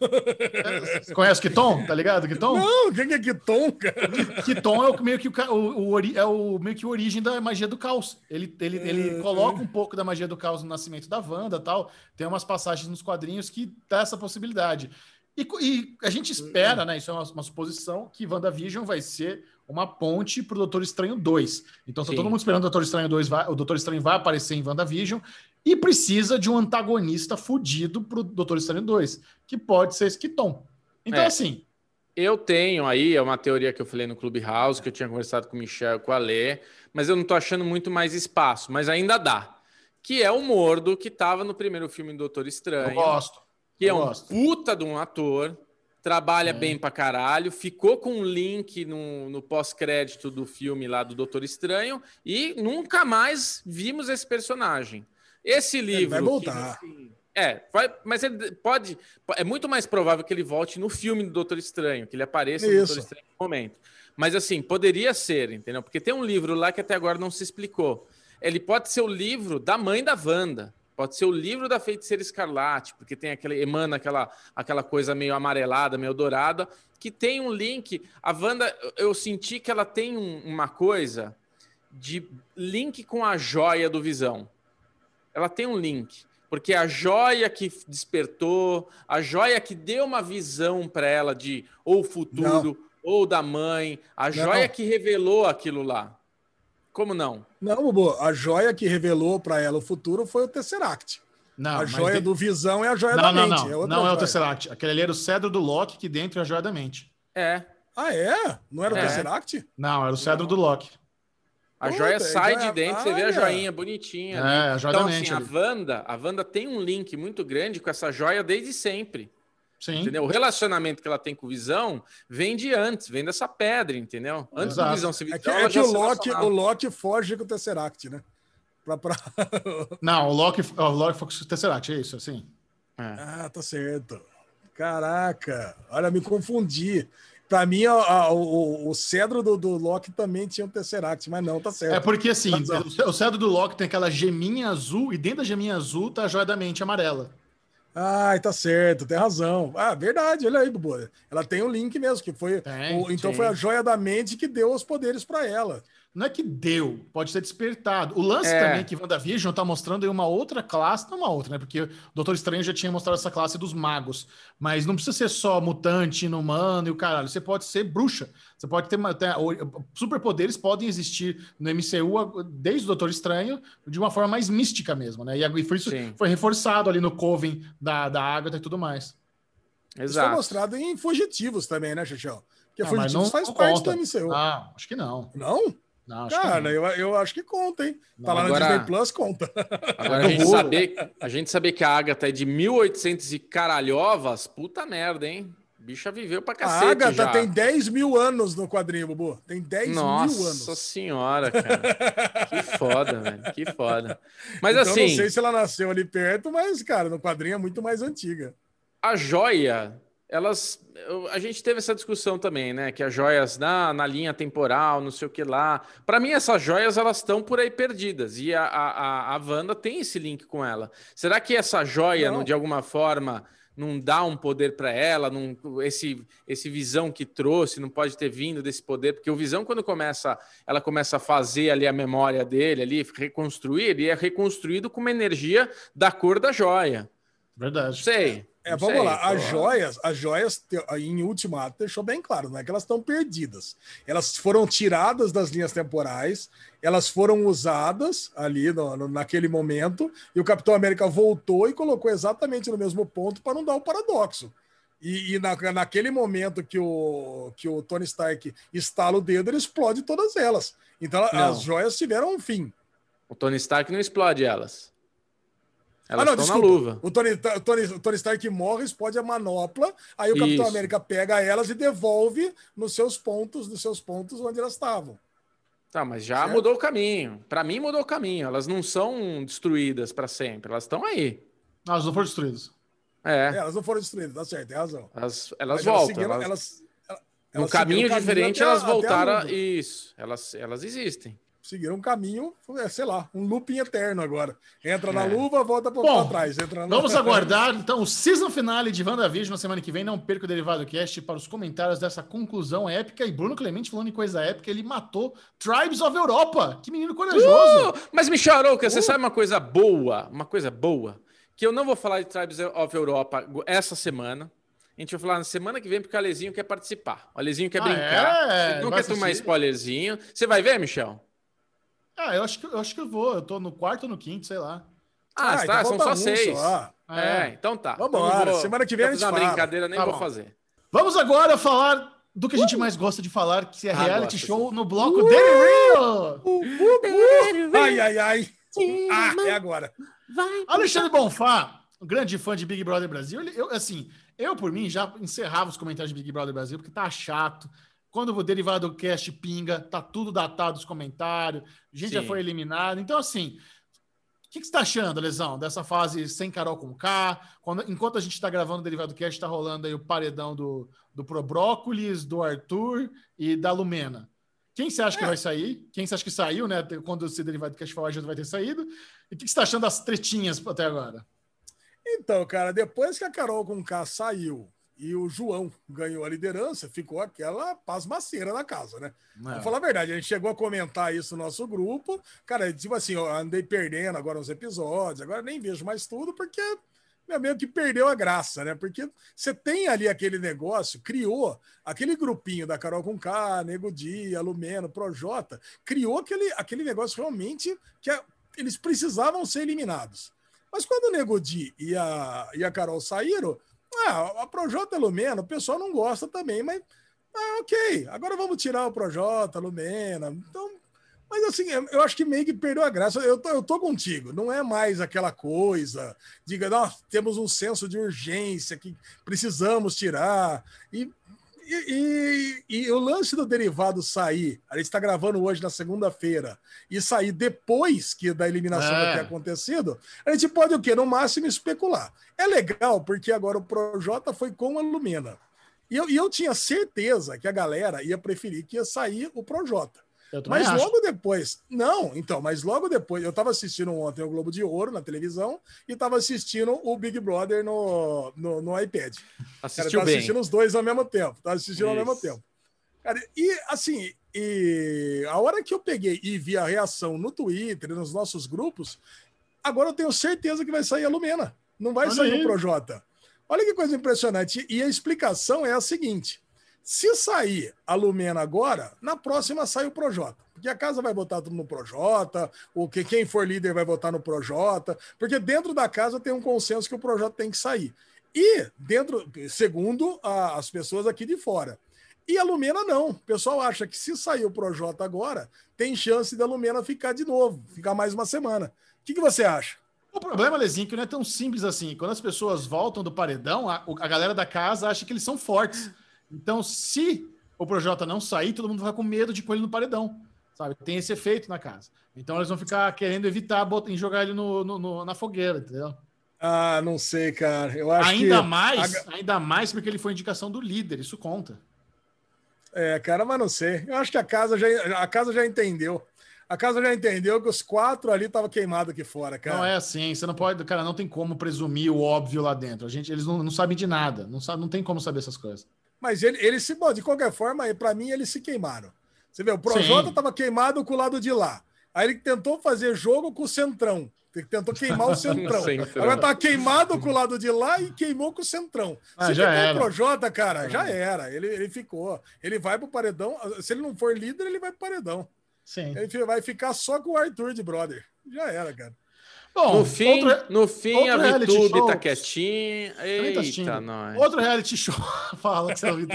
[SPEAKER 1] Você conhece o Kiton? Tá ligado? Kiton?
[SPEAKER 3] Não, quem que é Kiton, cara?
[SPEAKER 1] Kiton é o meio que o, o, o é o meio que a origem da magia do caos. Ele, ele, ele coloca um pouco da magia do caos no nascimento da Wanda, tal. Tem umas passagens nos quadrinhos que dá essa possibilidade. E, e a gente espera, né? Isso é uma, uma suposição que WandaVision vai ser uma ponte para o Doutor Estranho 2. Então tá
[SPEAKER 2] Sim.
[SPEAKER 1] todo mundo esperando o Doutor Estranho 2 vai, o Doutor Estranho vai aparecer em WandaVision e precisa de um antagonista fudido para o Doutor Estranho 2, que pode ser esse Kiton. Então,
[SPEAKER 2] É.
[SPEAKER 1] assim,
[SPEAKER 2] Eu tenho aí, é uma teoria que eu falei no Clubhouse, que eu tinha conversado com o Michel e com a Lê, mas eu não tô achando muito mais espaço, mas ainda dá. Que é o Mordo, que tava no primeiro filme do Doutor
[SPEAKER 1] eu
[SPEAKER 2] Estranho,
[SPEAKER 1] gosto.
[SPEAKER 2] que é
[SPEAKER 1] eu
[SPEAKER 2] um
[SPEAKER 1] gosto.
[SPEAKER 2] puta de um ator, trabalha
[SPEAKER 1] É.
[SPEAKER 2] bem pra caralho, ficou com um link no, no pós-crédito do filme lá do Doutor Estranho, e nunca mais vimos esse personagem. Esse livro.
[SPEAKER 3] vai
[SPEAKER 2] que,
[SPEAKER 3] voltar.
[SPEAKER 2] assim, é, vai, mas ele pode. É muito mais provável que ele volte no filme do Doutor Estranho, que ele apareça no
[SPEAKER 3] Isso.
[SPEAKER 2] Doutor Estranho no momento. Mas assim, poderia ser, entendeu? Porque tem um livro lá que até agora não se explicou. Ele pode ser o livro da mãe da Wanda. Pode ser o livro da feiticeira escarlate, porque tem aquele emana aquela, aquela coisa meio amarelada, meio dourada, que tem um link. A Wanda, eu- senti que ela tem um- uma coisa de link com a joia do Visão. Ela tem um link, porque a joia que despertou, a joia que deu uma visão para ela de ou futuro ou da mãe, a joia que revelou aquilo lá. Como não?
[SPEAKER 3] Não, Bubu, a joia que revelou para ela o futuro foi o Tesseract.
[SPEAKER 1] Não,
[SPEAKER 3] a joia
[SPEAKER 1] de-
[SPEAKER 3] do Visão é a joia
[SPEAKER 1] Não,
[SPEAKER 3] da
[SPEAKER 1] não,
[SPEAKER 3] mente.
[SPEAKER 1] não.
[SPEAKER 3] outra
[SPEAKER 1] não é o. Tesseract. Aquele ali era o cedro do Loki, que dentro é a joia da mente.
[SPEAKER 2] É.
[SPEAKER 3] Ah, é? Não era o
[SPEAKER 2] É.
[SPEAKER 3] Tesseract?
[SPEAKER 1] Não, era o cedro do Loki.
[SPEAKER 2] A
[SPEAKER 3] Puta,
[SPEAKER 2] joia sai
[SPEAKER 3] joia-
[SPEAKER 2] de dentro, você vê a joinha bonitinha. ali.
[SPEAKER 1] É, a joia
[SPEAKER 2] Então,
[SPEAKER 1] da
[SPEAKER 2] assim,
[SPEAKER 1] mente.
[SPEAKER 2] a
[SPEAKER 1] ali.
[SPEAKER 2] Wanda, a Wanda tem um link muito grande com essa joia desde sempre.
[SPEAKER 1] Sim.
[SPEAKER 2] Entendeu? O relacionamento que ela tem com o Visão vem de antes, vem dessa pedra, entendeu? Antes
[SPEAKER 1] Exato.
[SPEAKER 2] do Visão se
[SPEAKER 3] É que,
[SPEAKER 2] Visão,
[SPEAKER 3] é que
[SPEAKER 2] já
[SPEAKER 3] o,
[SPEAKER 2] se
[SPEAKER 3] Loki, o Loki foge com o Tesseract, né? Pra, pra...
[SPEAKER 1] Não, o Loki, o Loki foi com o Tesseract, é isso, assim.
[SPEAKER 2] É.
[SPEAKER 3] Ah, tá certo. Caraca, olha, me confundi. Pra mim, a- a- o, o cedro do, do Loki também tinha um Tesseract, mas não, tá certo.
[SPEAKER 1] É porque assim, o o cedro do Loki tem aquela geminha azul e dentro da geminha azul tá a joia da mente amarela.
[SPEAKER 3] Ai, tá certo, tem razão. Ah, verdade, olha aí, Bubu. Ela tem um link mesmo, que foi.
[SPEAKER 1] Tem,
[SPEAKER 3] o- então foi a joia da mente que deu os poderes pra ela.
[SPEAKER 1] Não é que deu, pode ser despertado. O lance
[SPEAKER 2] É.
[SPEAKER 1] também que WandaVision tá mostrando aí uma outra classe, não uma outra, né? Porque o Doutor Estranho já tinha mostrado essa classe dos magos. Mas não precisa ser só mutante, inumano e o caralho. Você pode ser bruxa. Você pode ter. ter- o- superpoderes podem existir no MCU desde o Doutor Estranho de uma forma mais mística mesmo, né? E foi isso
[SPEAKER 2] Sim.
[SPEAKER 1] foi reforçado ali no Coven da, da Agatha e tudo mais.
[SPEAKER 3] Isso foi
[SPEAKER 2] Exato.
[SPEAKER 3] mostrado em Fugitivos também, né, Xixão? Porque
[SPEAKER 1] Ah,
[SPEAKER 3] Fugitivos
[SPEAKER 1] não-
[SPEAKER 3] faz
[SPEAKER 1] não
[SPEAKER 3] parte
[SPEAKER 1] conta.
[SPEAKER 3] do MCU.
[SPEAKER 1] Ah, acho que não.
[SPEAKER 3] Não?
[SPEAKER 1] Não, acho que
[SPEAKER 3] Cara,
[SPEAKER 1] não.
[SPEAKER 3] eu, eu acho que conta, hein? Tá
[SPEAKER 1] Não,
[SPEAKER 3] lá no
[SPEAKER 2] agora-
[SPEAKER 3] Disney Plus, conta.
[SPEAKER 2] Agora a gente, saber, a gente saber que a Agatha é de 1800 e caralhovas, puta merda, hein? Bicha viveu pra
[SPEAKER 3] A
[SPEAKER 2] cacete
[SPEAKER 3] Agatha
[SPEAKER 2] já.
[SPEAKER 3] tem 10 mil anos no quadrinho, Bubu. Tem 10 mil
[SPEAKER 2] Nossa
[SPEAKER 3] anos.
[SPEAKER 2] senhora, cara. Que foda, velho. Que foda. Mas
[SPEAKER 3] então,
[SPEAKER 2] assim,
[SPEAKER 3] não sei se ela nasceu ali perto, mas, cara, no quadrinho é muito mais antiga.
[SPEAKER 2] a joia, elas. a gente teve essa discussão também, né? Que as joias na, na linha temporal, não sei o que lá. Pra mim, essas joias, elas estão por aí perdidas. E a, a, a, Wanda tem esse link com ela. Será que essa joia,
[SPEAKER 3] Não.
[SPEAKER 2] de alguma forma, não dá um poder para ela? Não, esse, esse visão que trouxe não pode ter vindo desse poder? Porque o visão, quando começa, ela começa a fazer ali a memória dele, ali, reconstruir, ele é reconstruído com uma energia da cor da joia.
[SPEAKER 1] Verdade.
[SPEAKER 2] sei.
[SPEAKER 3] É, vamos
[SPEAKER 2] sei,
[SPEAKER 3] lá. As joias, as joias em Ultimato deixou bem claro, não é que elas estão perdidas. Elas foram tiradas das linhas temporais, elas foram usadas ali no- no- naquele momento, e o Capitão América voltou e colocou exatamente no mesmo ponto para não dar o paradoxo. E, e na- naquele momento que o, que o Tony Stark estala o dedo, ele explode todas elas. Então
[SPEAKER 2] Não.
[SPEAKER 3] as joias tiveram um fim.
[SPEAKER 2] O Tony Stark não explode elas. Elas
[SPEAKER 3] ah, não,
[SPEAKER 2] estão na
[SPEAKER 3] desculpa.
[SPEAKER 2] luva.
[SPEAKER 3] O Tony, o, Tony, Tony Stark morre, explode a manopla, aí o Capitão
[SPEAKER 2] Isso.
[SPEAKER 3] América pega elas e devolve nos seus pontos, nos seus pontos onde elas estavam.
[SPEAKER 2] Tá, mas já
[SPEAKER 3] Certo.
[SPEAKER 2] mudou o caminho. Para mim mudou o caminho. Elas não são destruídas para sempre. Elas estão aí.
[SPEAKER 1] Ah, os não foram destruídos.
[SPEAKER 2] É,
[SPEAKER 3] É, elas não foram destruídas, tá certo, tem razão.
[SPEAKER 2] elas, elas
[SPEAKER 3] Mas
[SPEAKER 2] voltam.
[SPEAKER 3] seguiram-
[SPEAKER 2] elas-
[SPEAKER 3] elas- elas- elas
[SPEAKER 2] caminho
[SPEAKER 3] seguiram o
[SPEAKER 2] diferente,
[SPEAKER 3] a-
[SPEAKER 2] elas voltaram. Isso. Elas, elas existem.
[SPEAKER 3] Seguiram um caminho, é, sei lá, um looping eterno agora. Entra na
[SPEAKER 2] É.
[SPEAKER 3] luva, volta para trás. Entra na...
[SPEAKER 1] Vamos aguardar, então, o season finale de WandaVision na semana que vem. Não perca o Derivado Cast para os comentários dessa conclusão épica. E Bruno Clemente falando em coisa épica, ele matou Tribes of Europa. Que menino corajoso.
[SPEAKER 2] Uh, mas, Michel Arouca, você
[SPEAKER 3] Uh.
[SPEAKER 2] sabe uma coisa boa? Uma coisa boa? Que eu não vou falar de Tribes of Europa essa semana. A gente vai falar na semana que vem, porque o Alezinho quer participar. O Alezinho quer
[SPEAKER 1] Ah,
[SPEAKER 2] brincar.
[SPEAKER 1] é?
[SPEAKER 2] Não
[SPEAKER 1] Vai
[SPEAKER 2] quer tomar spoilerzinho. Você vai ver, Michel?
[SPEAKER 1] Ah, eu acho, que, eu acho que eu vou. Eu tô no quarto ou no quinto, sei lá.
[SPEAKER 2] Ah,
[SPEAKER 3] Ah,
[SPEAKER 2] tá,
[SPEAKER 3] então
[SPEAKER 2] são só seis.
[SPEAKER 3] só.
[SPEAKER 2] É, então tá. Então
[SPEAKER 3] Vambora,
[SPEAKER 2] não vou-
[SPEAKER 3] semana que vem a gente fala.
[SPEAKER 2] brincadeira, nem
[SPEAKER 1] Tá
[SPEAKER 2] vou
[SPEAKER 1] bom.
[SPEAKER 2] fazer.
[SPEAKER 1] Vamos agora falar do que a gente mais gosta de falar, que é
[SPEAKER 2] Ah,
[SPEAKER 1] reality
[SPEAKER 2] gosto,
[SPEAKER 1] show no bloco Daily Real.
[SPEAKER 3] Ai, ai, ai. Ah, é agora.
[SPEAKER 1] Alexandre Bonfá, um grande fã de Big Brother Brasil, ele, eu, assim, eu por mim já encerrava os comentários de Big Brother Brasil, porque tá chato. Quando o derivado cast pinga, tá tudo datado os comentários, a gente já
[SPEAKER 2] Sim.
[SPEAKER 1] foi eliminado. Então, assim, o que, que você tá achando, Lesão, dessa fase sem Carol com K? Quando, enquanto a gente tá gravando o derivado cast, tá rolando aí o paredão do, do Pro Brócolis, do Arthur e da Lumena. Quem você acha que vai sair? Quem você acha que saiu, né? Quando esse derivado cast falar, já vai ter saído. E o que, que você tá achando das tretinhas até agora?
[SPEAKER 3] Então, cara, depois que a Carol com K saiu e o João ganhou a liderança, ficou aquela pasmaceira na casa, né?
[SPEAKER 1] É.
[SPEAKER 3] Vou falar a verdade, a gente chegou a comentar isso no nosso grupo. Cara, tipo assim, eu andei perdendo agora uns episódios, agora nem vejo mais tudo, porque meu, meio que perdeu a graça, né? Porque você tem ali aquele negócio, criou aquele grupinho da Carol com K, Nego Dia, Lumeno, Projota, criou aquele, aquele negócio realmente que a- eles precisavam ser eliminados. Mas quando o Nego Di e a, e a Carol saíram, ah, a Projota Lumena, o pessoal não gosta também, mas ah, ok, agora vamos tirar o Projota, Lumena. Então, mas assim, eu eu acho que meio que perdeu a graça. Eu tô, eu tô contigo, não é mais aquela coisa, diga, nós temos um senso de urgência que precisamos tirar. E E, e- e o lance do derivado sair, a gente está gravando hoje na segunda-feira, e sair depois que da eliminação
[SPEAKER 1] É.
[SPEAKER 3] ter acontecido, a gente pode o quê? No máximo especular. É legal, porque agora o Projota foi com a Lumena. E eu, e eu tinha certeza que a galera ia preferir que ia sair o Projota. Mas
[SPEAKER 1] acho.
[SPEAKER 3] logo depois, não, então, mas logo depois, eu estava assistindo ontem o Globo de Ouro na televisão e estava assistindo o Big Brother no, no, no iPad. Cara,
[SPEAKER 2] Assistiu
[SPEAKER 3] tava
[SPEAKER 2] bem.
[SPEAKER 3] assistindo os dois ao mesmo tempo. Tava assistindo ao
[SPEAKER 2] Isso.
[SPEAKER 3] mesmo tempo. Cara, e assim, e a hora que eu peguei e vi a reação no Twitter, nos nossos grupos, agora eu tenho certeza que vai sair a Lumena. Não vai
[SPEAKER 1] Olha
[SPEAKER 3] sair
[SPEAKER 1] aí.
[SPEAKER 3] o Projota. Olha que coisa impressionante. E a explicação é a seguinte: se sair a Lumena agora, na próxima sai o Projota. Porque a casa vai votar tudo no Projota, o que quem for líder vai votar no Projota, porque dentro da casa tem um consenso que o Projota tem que sair. E dentro, segundo a- as pessoas aqui de fora. E a Lumena não. O pessoal acha que se sair o Projota agora, tem chance da Lumena ficar de novo, ficar mais uma semana. O que, que você acha?
[SPEAKER 1] O problema, Lezinho, é que não é tão simples assim. Quando as pessoas voltam do paredão, a, a galera da casa acha que eles são fortes. Então, se o Projota não sair, todo mundo vai com medo de pôr ele no paredão. Sabe? Tem esse efeito na casa. Então, eles vão ficar querendo evitar bot- em jogar ele no, no- no- na fogueira, entendeu?
[SPEAKER 3] Ah, não sei, cara. Eu acho
[SPEAKER 1] Ainda
[SPEAKER 3] que...
[SPEAKER 1] mais,
[SPEAKER 3] a-
[SPEAKER 1] ainda mais porque ele foi indicação do líder, isso conta.
[SPEAKER 3] É, cara, mas não sei. Eu acho que a casa já, a casa já entendeu. A casa já entendeu que os quatro ali estavam queimados aqui fora, cara.
[SPEAKER 1] Não é assim, você não pode, cara, não tem como presumir o óbvio lá dentro. A gente, eles não, não sabem de nada, não, sabe, não tem como saber essas coisas.
[SPEAKER 3] Mas ele, ele se, bom, de qualquer forma, para mim, eles se queimaram. Você vê, o Projota estava queimado com o lado de lá. Aí ele tentou fazer jogo com o Centrão. Ele tentou queimar o Centrão.
[SPEAKER 2] Centrão.
[SPEAKER 3] Agora tá queimado com o lado de lá e queimou com o Centrão.
[SPEAKER 1] Ah,
[SPEAKER 3] se
[SPEAKER 1] já era.
[SPEAKER 3] o Projota, cara, já era. Ele, ele ficou. Ele vai pro paredão. Se ele não for líder, ele vai pro paredão.
[SPEAKER 1] Sim.
[SPEAKER 3] Ele vai ficar só com o Arthur de brother. Já era, cara.
[SPEAKER 1] Bom,
[SPEAKER 2] No fim,
[SPEAKER 1] outro-
[SPEAKER 2] no fim a VTube
[SPEAKER 1] show.
[SPEAKER 2] tá quietinha.
[SPEAKER 1] Também tá.
[SPEAKER 2] Eita, nós.
[SPEAKER 1] Outro reality show. Fala que você ouviu.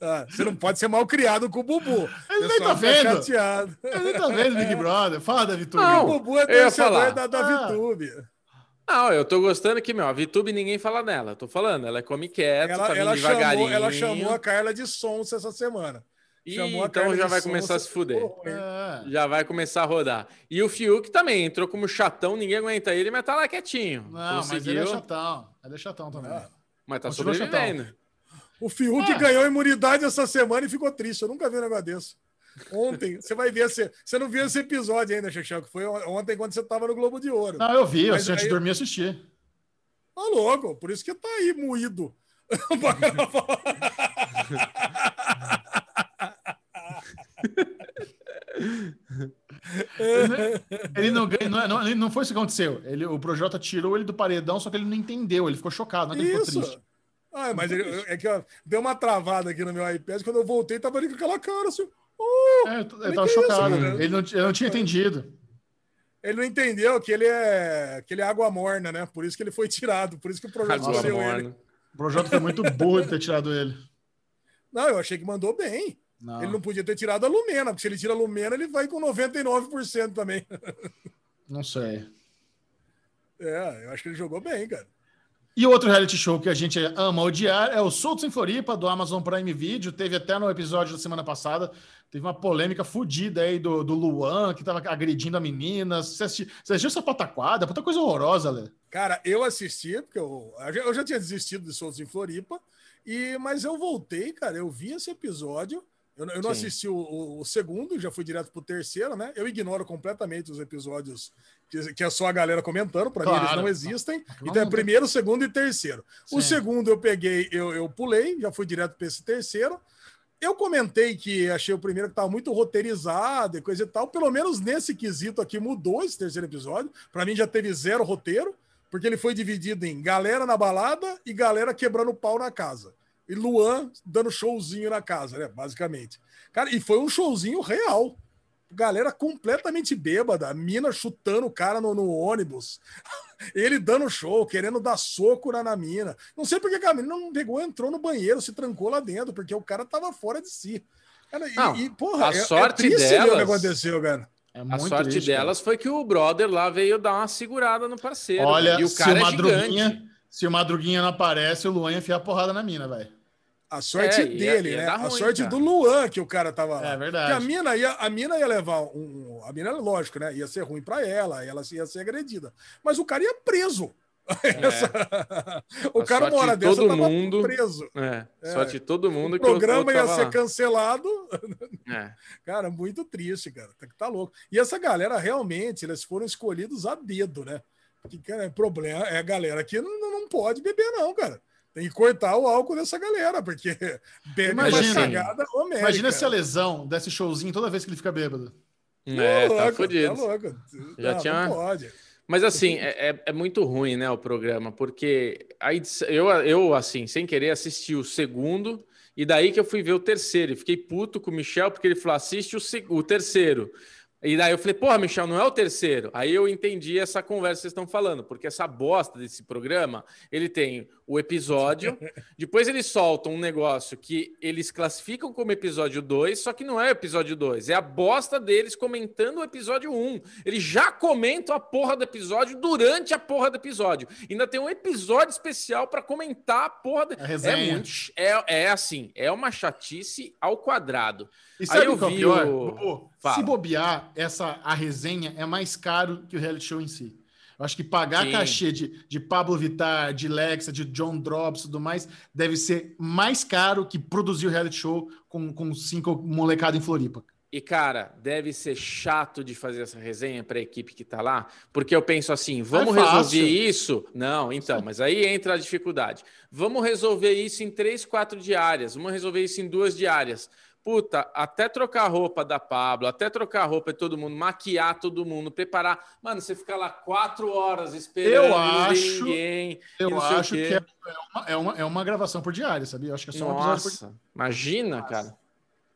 [SPEAKER 3] Ah, você não pode ser mal criado com o Bubu.
[SPEAKER 1] Ele nem tá vendo.
[SPEAKER 3] Chateado.
[SPEAKER 1] Ele tá vendo Big Brother. Fala da Vitória.
[SPEAKER 2] Não.
[SPEAKER 3] O Bubu é torcedor da, da
[SPEAKER 1] Ah.
[SPEAKER 3] VTube.
[SPEAKER 2] Não, eu tô gostando que, meu, a VTube ninguém fala nela. Tô falando, ela come quieto,
[SPEAKER 3] Ela,
[SPEAKER 2] tá
[SPEAKER 3] ela,
[SPEAKER 2] devagarinho.
[SPEAKER 3] chamou, ela chamou a Carla de Sonsa essa semana. A
[SPEAKER 2] então já vai começar a se fuder.
[SPEAKER 1] É.
[SPEAKER 2] Já vai começar a rodar. E o Fiuk também entrou como chatão, ninguém aguenta ele, mas tá lá quietinho.
[SPEAKER 1] Não, mas
[SPEAKER 2] Conseguiu,
[SPEAKER 1] ele é chatão. Ele é chatão também.
[SPEAKER 3] Ah.
[SPEAKER 2] mas tá
[SPEAKER 1] Continua
[SPEAKER 2] sobrevivendo.
[SPEAKER 3] O Fiuk
[SPEAKER 1] É.
[SPEAKER 3] ganhou imunidade essa semana e ficou triste. Eu nunca vi um negócio desse. Ontem, você vai ver. Esse, você não viu esse episódio ainda, Xexão, que foi ontem quando você tava no Globo de Ouro.
[SPEAKER 1] Não, eu vi. Eu
[SPEAKER 3] Mas
[SPEAKER 1] assisti antes de dormir assisti.
[SPEAKER 3] Tá louco, por isso que tá aí moído.
[SPEAKER 1] Ele não ganha, não, é- não, ele não foi isso que aconteceu. Ele, o Projota tirou ele do paredão, só que ele não entendeu. Ele ficou chocado, não é que ele ficou
[SPEAKER 3] Isso.
[SPEAKER 1] triste.
[SPEAKER 3] Ah, mas ele- é que ó, deu uma travada aqui no meu iPad. Quando eu voltei, tava ali com aquela cara assim. "Oh".
[SPEAKER 1] É, eu, eu tava
[SPEAKER 3] que isso,
[SPEAKER 1] chocado.
[SPEAKER 3] cara?
[SPEAKER 1] ele, não, ele não tinha entendido.
[SPEAKER 3] Ele não entendeu que ele é que ele é água morna, né? Por isso que ele foi tirado. Por isso que o projeto escolheu ele.
[SPEAKER 1] O Projota foi muito burro de ter tirado ele.
[SPEAKER 3] Não, eu achei que mandou bem.
[SPEAKER 1] Não.
[SPEAKER 3] Ele não podia ter tirado a Lumena, porque se ele tira a Lumena, ele vai com 99% também.
[SPEAKER 1] Não sei.
[SPEAKER 3] É, eu acho que ele jogou bem, cara.
[SPEAKER 1] E outro reality show que a gente ama odiar é o Soltos em Floripa, do Amazon Prime Video. Teve até no episódio da semana passada, teve uma polêmica fodida aí do, do Luan, que tava agredindo a menina. Você, assisti, você assistiu essa pataquada? Puta coisa horrorosa, Lê.
[SPEAKER 3] Cara, eu assisti, porque eu, eu já tinha desistido de Soltos em Floripa, e, mas eu voltei, cara, eu vi esse episódio. Eu, não- eu não
[SPEAKER 2] Sim.
[SPEAKER 3] assisti o, o- o segundo, já fui direto pro terceiro, né? Eu ignoro completamente os episódios que, que é só a galera comentando, para mim eles
[SPEAKER 1] Claro.
[SPEAKER 3] não existem.
[SPEAKER 1] Não,
[SPEAKER 3] Então é primeiro, segundo e terceiro. O
[SPEAKER 1] Sim.
[SPEAKER 3] segundo eu peguei, eu, eu pulei, já fui direto para esse terceiro. Eu comentei que achei o primeiro que estava muito roteirizado e coisa e tal. Pelo menos nesse quesito aqui mudou esse terceiro episódio. Para mim já teve zero roteiro, porque ele foi dividido em galera na balada e galera quebrando pau na casa. E Luan dando showzinho na casa, né? Basicamente. Cara, e foi um showzinho real. Galera completamente bêbada, a mina chutando o cara no, no ônibus. Ele dando show, querendo dar soco na, na mina. Não sei porque que a mina não pegou, entrou no banheiro, se trancou lá dentro, porque o cara tava fora de si. Cara, e,
[SPEAKER 2] Não,
[SPEAKER 3] e, porra,
[SPEAKER 2] a
[SPEAKER 3] é,
[SPEAKER 2] sorte
[SPEAKER 3] é triste ver o que
[SPEAKER 2] delas-
[SPEAKER 3] aconteceu, cara.
[SPEAKER 1] É
[SPEAKER 2] A sorte
[SPEAKER 1] triste, cara.
[SPEAKER 2] delas foi que o brother lá veio dar uma segurada no parceiro.
[SPEAKER 1] Olha,
[SPEAKER 2] e o
[SPEAKER 1] se
[SPEAKER 2] cara
[SPEAKER 1] o
[SPEAKER 2] é
[SPEAKER 1] Madruguinha,
[SPEAKER 2] gigante.
[SPEAKER 1] se o Madruguinha não aparece, o Luan ia enfiar a porrada na mina, velho.
[SPEAKER 3] A sorte
[SPEAKER 2] É,
[SPEAKER 3] dele,
[SPEAKER 2] ia
[SPEAKER 3] né?
[SPEAKER 2] dar
[SPEAKER 3] a
[SPEAKER 2] ruim,
[SPEAKER 3] sorte
[SPEAKER 2] cara.
[SPEAKER 3] do Luan que o cara tava lá.
[SPEAKER 1] É
[SPEAKER 3] Porque a
[SPEAKER 1] verdade.
[SPEAKER 3] mina ia, a mina ia levar um. A mina, lógico, né? Ia ser ruim pra ela, ela ia ser agredida. Mas o cara ia preso. Essa- o
[SPEAKER 2] A
[SPEAKER 3] cara, hora
[SPEAKER 2] de
[SPEAKER 3] dessa,
[SPEAKER 2] todo mundo.
[SPEAKER 3] preso.
[SPEAKER 2] É,
[SPEAKER 3] É.
[SPEAKER 2] sorte de todo mundo
[SPEAKER 3] O
[SPEAKER 2] que
[SPEAKER 3] programa ia ser
[SPEAKER 2] lá.
[SPEAKER 3] cancelado.
[SPEAKER 2] É.
[SPEAKER 3] Cara, muito triste, cara. Tá, tá louco. E essa galera, realmente, eles foram escolhidos a dedo, né? Porque, cara, é problema. É a galera que não, não pode beber, não, cara. Tem que cortar o álcool dessa galera, porque bebe
[SPEAKER 1] Imagina.
[SPEAKER 3] uma cagada homérica.
[SPEAKER 1] Imagina se a lesão desse showzinho toda vez que ele fica bêbado.
[SPEAKER 2] É, tá
[SPEAKER 3] louco,
[SPEAKER 2] fodido.
[SPEAKER 3] Tá louco.
[SPEAKER 2] Já
[SPEAKER 3] não,
[SPEAKER 2] tinha-
[SPEAKER 3] não pode.
[SPEAKER 2] Mas assim, é, é- é muito ruim, né, o programa, porque a edição- eu, eu, assim, sem querer, assisti o segundo, e daí que eu fui ver o terceiro. E fiquei puto com o Michel, porque ele falou: assiste o, o terceiro. E daí eu falei, porra, Michel, não é o terceiro. Aí eu entendi essa conversa que vocês estão falando, porque essa bosta desse programa, ele tem o episódio, depois eles soltam um negócio que eles classificam como episódio 2, só que não é o episódio 2, é a bosta deles comentando o episódio 1. Um. Eles já comentam a porra do episódio durante a porra do episódio. Ainda tem um episódio especial para comentar a porra do...
[SPEAKER 1] A resenha.
[SPEAKER 2] É muito é, é assim, é uma chatice ao quadrado.
[SPEAKER 1] E sabe
[SPEAKER 2] eu
[SPEAKER 1] o que é
[SPEAKER 2] vi
[SPEAKER 1] pior?
[SPEAKER 2] o- Fala.
[SPEAKER 1] se bobear, essa, a resenha é mais caro que o reality show em si. Eu acho que pagar
[SPEAKER 2] Sim.
[SPEAKER 1] cachê de, de Pablo Vittar, de Lexa, de John Drops e tudo mais, deve ser mais caro que produzir o reality show com, com cinco molecada em Floripa.
[SPEAKER 2] E, cara, deve ser chato de fazer essa resenha para a equipe que tá lá, porque eu penso assim: vamos
[SPEAKER 1] É
[SPEAKER 2] resolver isso? Não, então, mas aí entra a dificuldade. Vamos resolver isso em três, quatro diárias, vamos resolver isso em duas diárias. Puta, até trocar a roupa da Pablo, até trocar a roupa de todo mundo, maquiar todo mundo, preparar. Mano, você fica lá quatro horas esperando,
[SPEAKER 1] Eu acho-
[SPEAKER 2] ninguém.
[SPEAKER 1] Eu acho que é, uma, é, uma, é uma gravação por diária, sabia? Eu acho que é só um episódio por
[SPEAKER 2] Nossa, imagina, cara.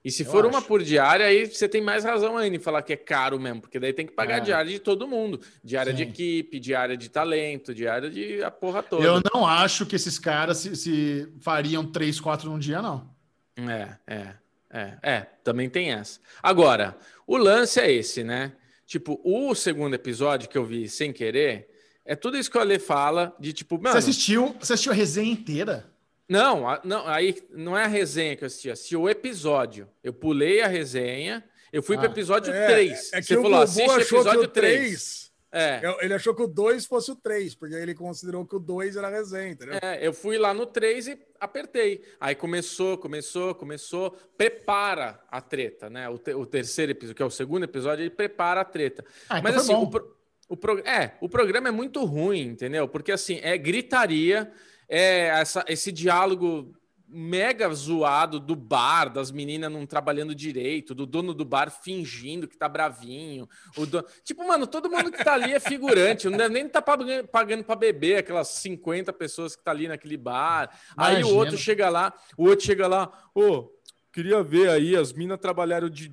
[SPEAKER 2] E se
[SPEAKER 1] Eu
[SPEAKER 2] for uma
[SPEAKER 1] acho.
[SPEAKER 2] por diária, aí você tem mais razão ainda em falar que é caro mesmo, porque daí tem que pagar
[SPEAKER 1] É.
[SPEAKER 2] diária de todo mundo. Diária de
[SPEAKER 1] Sim.
[SPEAKER 2] equipe, diária de talento, diária de a porra toda.
[SPEAKER 1] Eu não acho que esses caras se, se fariam três, quatro num dia, não.
[SPEAKER 2] É, é, é, é, também tem essa. Agora, o lance é esse, né? Tipo, o segundo episódio que eu vi sem querer, é tudo isso que o Ale fala, de tipo, mano,
[SPEAKER 1] Você assistiu, você assistiu a resenha inteira?
[SPEAKER 2] Não, a- não, aí não é a resenha que eu assisti, assisti o episódio. Eu pulei a resenha, eu fui
[SPEAKER 1] Ah.
[SPEAKER 2] para o episódio
[SPEAKER 3] É,
[SPEAKER 2] 3.
[SPEAKER 3] É que
[SPEAKER 2] Você falou,
[SPEAKER 3] Bubu
[SPEAKER 2] assiste o episódio
[SPEAKER 3] o
[SPEAKER 2] 3.
[SPEAKER 3] 3.
[SPEAKER 2] É,
[SPEAKER 3] Ele achou que o 2 fosse o 3, porque ele considerou que o 2 era resenha, entendeu?
[SPEAKER 2] é, eu fui lá no 3 e apertei. Aí começou, começou, começou, prepara a treta, né? O, te- o terceiro episódio, que é o segundo episódio, ele prepara a treta.
[SPEAKER 1] Ah, então
[SPEAKER 2] Mas
[SPEAKER 1] foi
[SPEAKER 2] assim,
[SPEAKER 1] bom.
[SPEAKER 2] o, pro- o pro- é, o programa é muito ruim, entendeu? Porque assim, é gritaria, é essa- esse diálogo mega zoado do bar, das meninas não trabalhando direito, do dono do bar fingindo que tá bravinho. O dono... Tipo, mano, todo mundo que tá ali é figurante, não deve nem tá pagando, pagando pra beber aquelas 50 pessoas que tá ali naquele bar. Aí o
[SPEAKER 1] Imagina.
[SPEAKER 2] outro chega lá, o outro chega lá, ô, queria ver aí, as minas trabalharam de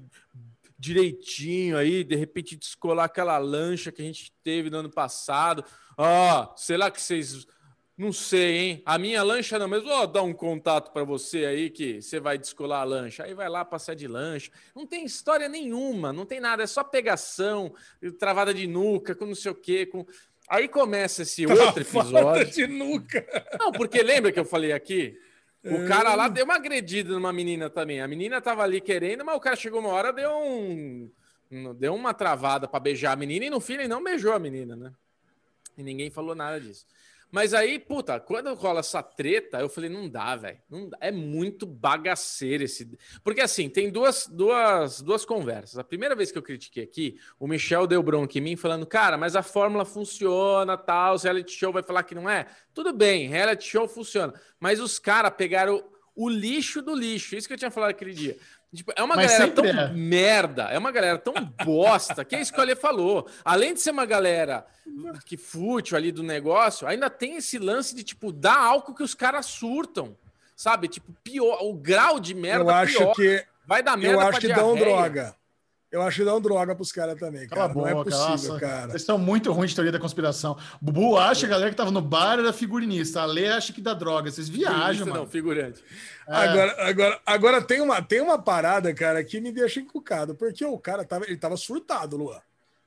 [SPEAKER 2] direitinho aí, de repente descolar aquela lancha que a gente teve no ano passado. Ah, sei lá que vocês. Não sei, hein? A minha lancha não, mas vou dar um contato para você aí que você vai descolar a lancha. Aí vai lá passar de lancha. Não tem história nenhuma, não tem nada, é só pegação, travada de nuca, com não sei o quê. Com... Aí começa esse outro
[SPEAKER 3] Travada
[SPEAKER 2] episódio.
[SPEAKER 3] de nuca.
[SPEAKER 2] Não, porque lembra que eu falei aqui? O cara lá deu uma agredida numa menina também. A menina tava ali querendo, mas o cara chegou uma hora, deu um. Deu uma travada para beijar a menina e no fim ele não beijou a menina, né? E ninguém falou nada disso. Mas aí, puta, quando rola essa treta, eu falei, não dá, velho. É muito bagaceiro esse. Porque assim, tem duas, duas, duas conversas. A primeira vez que eu critiquei aqui, o Michel deu bronca em mim, falando, cara, mas a fórmula funciona, tal, o reality show vai falar que não é. Tudo bem, reality show funciona. Mas os caras pegaram o lixo do lixo. Isso que eu tinha falado aquele dia. Tipo, é uma
[SPEAKER 1] Mas
[SPEAKER 2] galera tão
[SPEAKER 1] é.
[SPEAKER 2] merda, é uma galera tão bosta, que é isso que o Ale falou. Além de ser uma galera que fútil ali do negócio, ainda tem esse lance de, tipo, dar álcool que os caras surtam, sabe? Tipo, pior, o grau de merda
[SPEAKER 3] eu acho
[SPEAKER 2] pior.
[SPEAKER 3] que,
[SPEAKER 2] Vai dar merda
[SPEAKER 3] eu acho que dão droga. Eu acho que dão droga pros caras também,
[SPEAKER 1] Cala
[SPEAKER 3] cara.
[SPEAKER 1] a
[SPEAKER 3] Não é
[SPEAKER 1] boca,
[SPEAKER 3] possível,
[SPEAKER 1] nossa.
[SPEAKER 3] cara.
[SPEAKER 1] Vocês estão muito ruins de teoria da conspiração. Bubu acha que a galera que tava no bar era figurinista. A Lê acha que dá droga. Vocês viajam, mano.
[SPEAKER 2] não, figurante.
[SPEAKER 1] É.
[SPEAKER 3] Agora, agora, agora tem, uma, tem uma parada, cara, que me deixa encucado, porque o cara tava, ele tava surtado, Luan.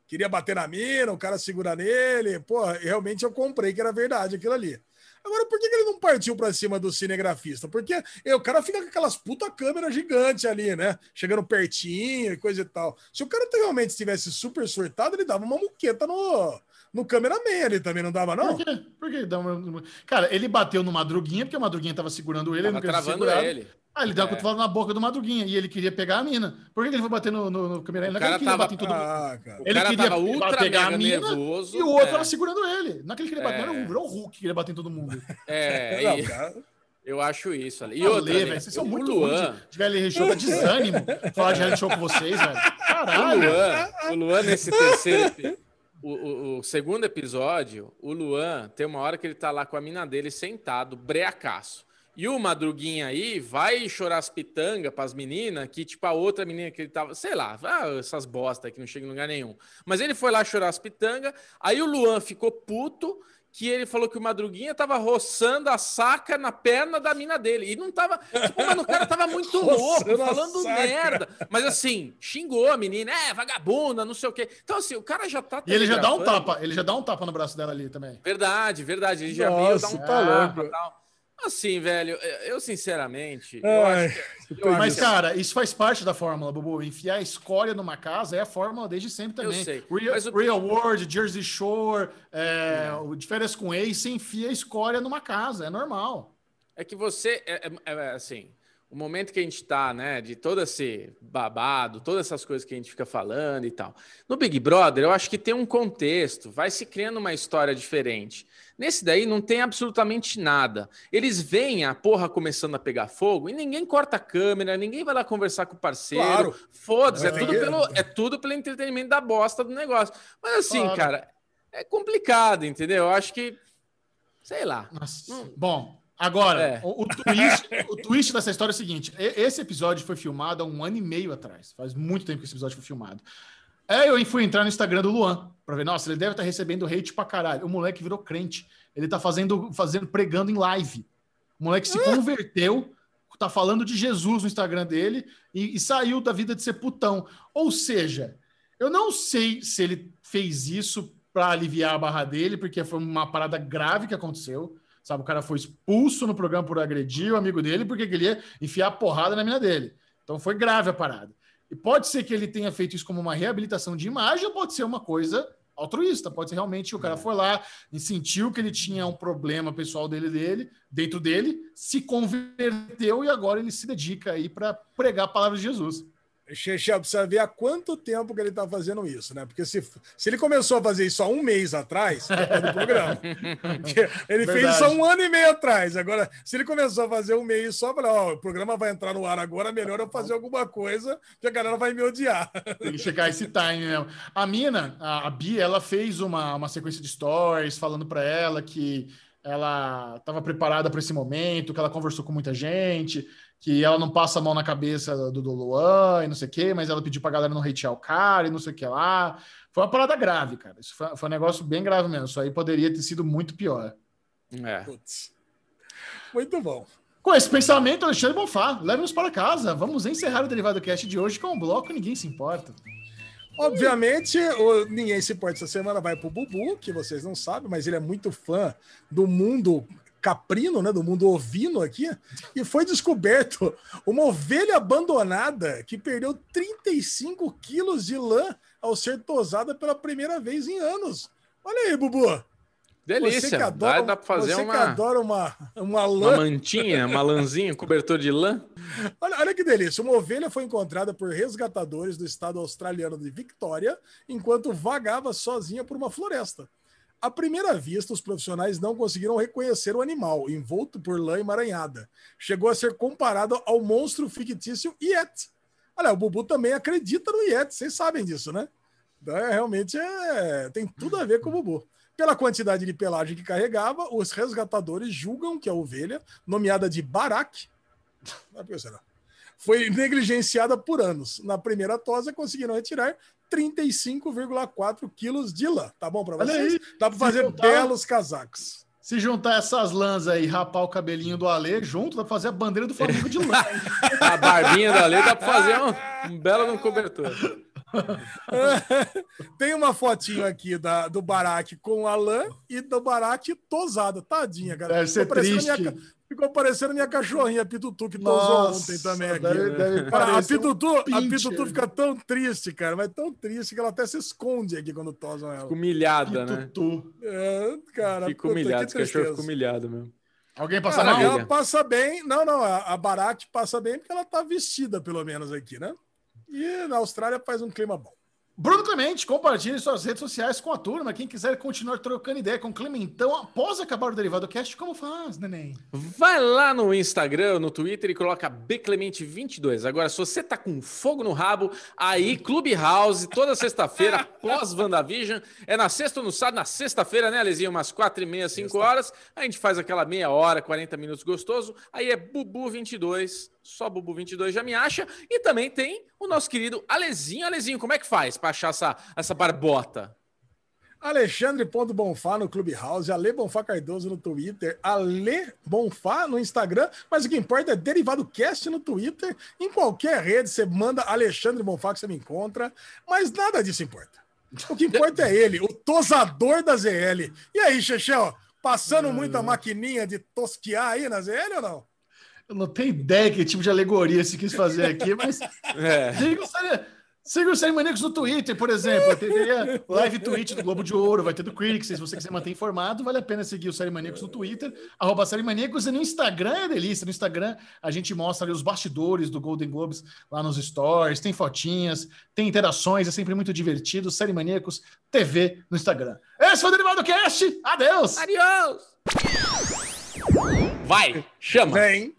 [SPEAKER 3] Queria bater na mina, o cara segura nele. Pô, realmente eu comprei que era verdade aquilo ali. Agora, por que, que ele não partiu pra cima do cinegrafista? Porque eh, o cara fica com aquelas puta câmeras gigantes ali, né? Chegando pertinho e coisa e tal. Se o cara realmente estivesse super surtado, ele dava uma muqueta no, no cameraman ali também, não dava, não?
[SPEAKER 1] Por quê? Por quê? Cara, ele bateu no Madruguinha, porque o Madruguinha tava segurando ele, ele
[SPEAKER 2] Tava
[SPEAKER 1] não queria ser
[SPEAKER 2] travando
[SPEAKER 1] segurado.
[SPEAKER 2] ele.
[SPEAKER 1] Ah, ele deu a
[SPEAKER 2] É.
[SPEAKER 1] cotovelada na boca do Madruguinha e ele queria pegar a mina. Por que ele foi bater no, no, no câmera? Ele não
[SPEAKER 2] cara
[SPEAKER 1] queria
[SPEAKER 2] tava-
[SPEAKER 1] bater em todo mundo.
[SPEAKER 3] Ah, cara.
[SPEAKER 2] O
[SPEAKER 1] Ele
[SPEAKER 2] cara
[SPEAKER 1] queria
[SPEAKER 2] tava ultra
[SPEAKER 1] pegar a mina
[SPEAKER 2] nervoso.
[SPEAKER 1] E o outro
[SPEAKER 2] é,
[SPEAKER 1] tava segurando ele. Não é que ele queria bater,
[SPEAKER 2] É.
[SPEAKER 1] não era o- o Hulk que queria bater em todo mundo.
[SPEAKER 2] É,
[SPEAKER 3] Não,
[SPEAKER 2] e-
[SPEAKER 3] cara.
[SPEAKER 2] eu acho isso. ali. E
[SPEAKER 1] E
[SPEAKER 2] outra, né,
[SPEAKER 1] velho, vocês são
[SPEAKER 2] o
[SPEAKER 1] muito
[SPEAKER 2] Luan,
[SPEAKER 1] de- de reality show, dá desânimo falar de reality show com vocês, velho.
[SPEAKER 2] O
[SPEAKER 1] Caralho.
[SPEAKER 2] Luan, o Luan nesse terceiro. O, o- o segundo episódio, o Luan tem uma hora que ele tá lá com a mina dele sentado, breacaço. E o Madruguinha aí vai chorar as pitangas pras meninas, que tipo a outra menina que ele tava, sei lá, ah, essas bosta que não chega em lugar nenhum. Mas ele foi lá chorar as pitangas, aí o Luan ficou puto, que ele falou que o Madruguinha tava roçando a saca na perna da mina dele. E não tava. Tipo, mano, o cara tava muito louco, falando merda. Mas assim, xingou a menina, é, vagabunda, não sei o quê. Então, assim, o cara já tá.
[SPEAKER 1] E ele já dá um tapa, ele já dá um tapa no braço dela ali também.
[SPEAKER 2] Verdade, verdade. Ele já
[SPEAKER 3] Nossa,
[SPEAKER 2] veio dar um
[SPEAKER 3] tá
[SPEAKER 2] tapa e tal. Assim, velho, eu sinceramente. Eu acho que, eu
[SPEAKER 1] Mas,
[SPEAKER 2] acho que-
[SPEAKER 1] cara, isso faz parte da fórmula, Bubu. Enfiar escória numa casa é a fórmula desde sempre
[SPEAKER 2] Eu
[SPEAKER 1] também.
[SPEAKER 2] sei,
[SPEAKER 1] Real,
[SPEAKER 2] o-
[SPEAKER 1] Real World, Jersey Shore, é, o de férias com ex, você enfia escória numa casa, é normal.
[SPEAKER 2] É que você, é, é- é, assim, o momento que a gente tá, né, de todo esse babado, todas essas coisas que a gente fica falando e tal. No Big Brother, eu acho que tem um contexto, vai se criando uma história diferente. Nesse daí não tem absolutamente nada. Eles veem a porra começando a pegar fogo e ninguém corta a câmera, ninguém vai lá conversar com o parceiro.
[SPEAKER 3] Claro.
[SPEAKER 2] Foda-se, é,
[SPEAKER 3] É,
[SPEAKER 2] tudo
[SPEAKER 3] ninguém-
[SPEAKER 2] pelo, é tudo pelo entretenimento da bosta do negócio. Mas assim,
[SPEAKER 1] Claro.
[SPEAKER 2] cara, é complicado, entendeu? Eu acho que, sei lá.
[SPEAKER 1] Nossa.
[SPEAKER 2] Hum.
[SPEAKER 1] Bom, agora,
[SPEAKER 2] É.
[SPEAKER 1] o, o twist, o twist dessa história é o seguinte: esse episódio foi filmado há um ano e meio atrás. Faz muito tempo que esse episódio foi filmado. Aí eu fui entrar no Instagram do Luan pra ver, nossa, ele deve estar recebendo hate pra caralho. O moleque virou crente. Ele tá fazendo, fazendo pregando em live. O moleque se converteu, tá falando de Jesus no Instagram dele e, e saiu da vida de ser putão. Ou seja, eu não sei se ele fez isso para aliviar a barra dele, porque foi uma parada grave que aconteceu. Sabe, o cara foi expulso no programa por agredir o amigo dele porque queria enfiar a porrada na mina dele. Então foi grave a parada. E pode ser que ele tenha feito isso como uma reabilitação de imagem, ou pode ser uma coisa altruísta. Pode ser realmente o cara foi lá e sentiu que ele tinha um problema pessoal dele, dele dentro dele, se converteu e agora ele se dedica aí para pregar a palavra de Jesus.
[SPEAKER 3] Xexé, precisa ver há quanto tempo que ele tá fazendo isso, né? Porque se, se ele começou a fazer isso há um mês atrás, é do programa. Ele fez
[SPEAKER 1] Verdade.
[SPEAKER 3] isso há um ano e meio atrás. Agora, se ele começou a fazer um mês só, para ó, o programa vai entrar no ar agora, melhor eu fazer alguma coisa, que a galera vai me odiar.
[SPEAKER 1] Tem que chegar esse time mesmo. A mina, a, a Bia, ela fez uma, uma sequência de stories falando para ela que ela estava preparada para esse momento, que ela conversou com muita gente, que ela não passa a mão na cabeça do, do Luan e não sei o quê, mas ela pediu pra galera não hatear o cara e não sei o que lá. Foi uma parada grave, cara. Isso foi, foi um negócio bem grave mesmo. Isso aí poderia ter sido muito pior.
[SPEAKER 2] É.
[SPEAKER 3] Putz. Muito bom.
[SPEAKER 1] Com esse pensamento, Alexandre Bonfá, leve-nos para casa. Vamos encerrar o Derivado Cast de hoje com um bloco Ninguém Se Importa.
[SPEAKER 3] Obviamente, o Ninguém Se Importa essa semana vai pro Bubu, que vocês não sabem, mas ele é muito fã do mundo caprino, né, do mundo ovino aqui, e foi descoberto uma ovelha abandonada que perdeu 35 quilos de lã ao ser tosada pela primeira vez em anos. Olha aí, Bubu.
[SPEAKER 2] Delícia.
[SPEAKER 3] Você que adora,
[SPEAKER 2] Dá, dá pra fazer
[SPEAKER 3] você que
[SPEAKER 2] uma,
[SPEAKER 3] adora uma, uma
[SPEAKER 2] uma
[SPEAKER 3] lã.
[SPEAKER 2] mantinha, uma lãzinha, cobertor de lã.
[SPEAKER 3] Olha, olha que delícia. Uma ovelha foi encontrada por resgatadores do estado australiano de Victoria enquanto vagava sozinha por uma floresta. À primeira vista, os profissionais não conseguiram reconhecer o animal, envolto por lã emaranhada. Chegou a ser comparado ao monstro fictício Yeti. Olha, o Bubu também acredita no Yeti, vocês sabem disso, né? Então, é, realmente é, tem tudo a ver com o Bubu. Pela quantidade de pelagem que carregava, os resgatadores julgam que a ovelha, nomeada de Barak, será? foi negligenciada por anos. Na primeira tosa, conseguiram retirar 35,4 quilos de lã. Tá bom para vocês?
[SPEAKER 1] aí.
[SPEAKER 3] Dá para fazer
[SPEAKER 1] juntar-
[SPEAKER 3] belos casacos.
[SPEAKER 1] Se juntar essas lãs aí e rapar o cabelinho do Alê junto, dá pra fazer a bandeira do Flamengo de lã.
[SPEAKER 2] A barbinha da lei dá pra fazer um, um belo cobertor.
[SPEAKER 3] Tem uma fotinho aqui da, do Barack com o Alan e do Barack tosado. Tadinha, cara.
[SPEAKER 1] Deve ser triste.
[SPEAKER 3] Minha, ficou parecendo minha cachorrinha, a Pitutu, que tosou ontem também aqui.
[SPEAKER 1] Deve,
[SPEAKER 3] né?
[SPEAKER 1] deve
[SPEAKER 3] Cara, a
[SPEAKER 1] parecer um
[SPEAKER 3] Pitutu, a. Pitutu fica tão triste, cara, mas tão triste que ela até se esconde aqui quando tosam ela.
[SPEAKER 2] Fico humilhada, né?
[SPEAKER 1] Tutu.
[SPEAKER 3] É, cara, que
[SPEAKER 2] humilhado. Esse cachorro fica humilhado mesmo.
[SPEAKER 1] Alguém passa
[SPEAKER 3] Cara,
[SPEAKER 1] mal?
[SPEAKER 3] Ela passa bem. Não, não, a, a Barack passa bem porque ela tá vestida, pelo menos, aqui, né? E na Austrália faz um clima bom.
[SPEAKER 1] Bruno Clemente, compartilhe suas redes sociais com a turma. Quem quiser continuar trocando ideia com o Clementão após acabar o Derivado Cast, como faz, neném?
[SPEAKER 2] Vai lá no Instagram, no Twitter e coloca Bclemente22. Agora, se você tá com fogo no rabo, aí Clubhouse, toda sexta-feira, pós WandaVision. É na sexta ou no sábado? Na sexta-feira, né, Alezinho? Umas quatro e meia, cinco horas. A gente faz aquela meia hora, 40 minutos gostoso. Aí é Bubu22. Só Bubu22 já me acha. E também tem o nosso querido Alezinho. Alezinho, como é que faz pra achar essa, essa barbota?
[SPEAKER 3] Alexandre.bonfá no Clubhouse, Ale Bonfá Cardoso no Twitter, Ale Bonfá no Instagram, mas o que importa é Derivado Cast no Twitter. Em qualquer rede você manda Alexandre Bonfá que você me encontra, mas nada disso importa. O que importa é ele, o tosador da ZL. E aí, Chechel, passando muita maquininha de tosquear aí na ZL ou não?
[SPEAKER 1] Eu não tenho ideia que tipo de alegoria você quis fazer aqui, mas
[SPEAKER 2] É.
[SPEAKER 1] siga o, Série- siga o Série Maníacos no Twitter, por exemplo. Teria live tweet do Globo de Ouro, vai ter do Critics. Se você quiser manter informado, vale a pena seguir o Série Maníacos no Twitter, arroba Série Maníacos, e no Instagram é delícia. No Instagram a gente mostra ali os bastidores do Golden Globes lá nos stories, tem fotinhas, tem interações, é sempre muito divertido. Série Maníacos TV no Instagram. Esse foi o Derivado Cast. Adeus!
[SPEAKER 2] Adiós! Vai, chama.
[SPEAKER 3] Vem.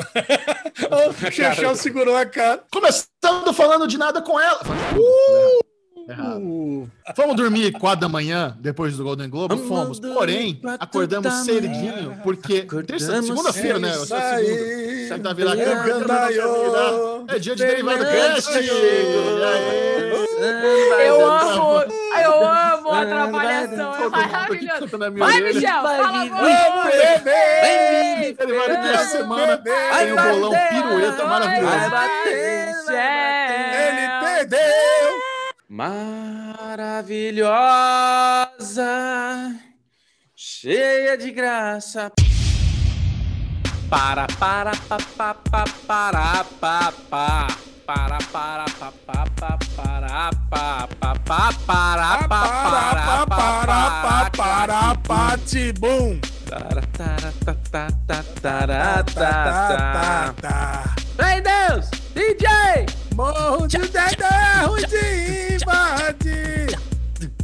[SPEAKER 3] o Chechel segurou a cara.
[SPEAKER 1] Começando falando de nada com ela.
[SPEAKER 3] Uh!
[SPEAKER 1] Errado. Fomos dormir quatro da manhã depois do Golden Globe?
[SPEAKER 2] Vamos
[SPEAKER 1] Fomos. Porém, acordamos
[SPEAKER 2] da
[SPEAKER 1] cedinho, porque terça, segunda-feira, né?
[SPEAKER 3] É
[SPEAKER 1] é segunda. Você tá
[SPEAKER 3] Eu cantaiô.
[SPEAKER 1] É dia de derivado cast.
[SPEAKER 4] Eu amo, eu amo a atrapalhação, é maravilhoso. Vai. Michel, fala agora.
[SPEAKER 3] bebê!
[SPEAKER 1] Derivado dessa semana tem o bolão pirueta maravilhoso.
[SPEAKER 3] Ele
[SPEAKER 4] Michel.
[SPEAKER 3] perdeu!
[SPEAKER 2] Maravilhosa, cheia de graça. Para, para, pa, pa, pa, para, pa, pa. Para, para, pa, pa, pa, para, pa, pa, pa, para, pa,
[SPEAKER 3] Para, para, para, para, patibum!
[SPEAKER 2] Vem Deus, DJ!
[SPEAKER 3] Morro de de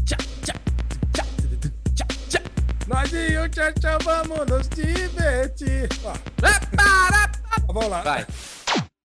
[SPEAKER 2] tchá, tchá, tchá, tchá.
[SPEAKER 3] Nós e o Tchau vamos nos divertir! Ó,
[SPEAKER 2] Para,
[SPEAKER 3] vamos lá.
[SPEAKER 2] Vai.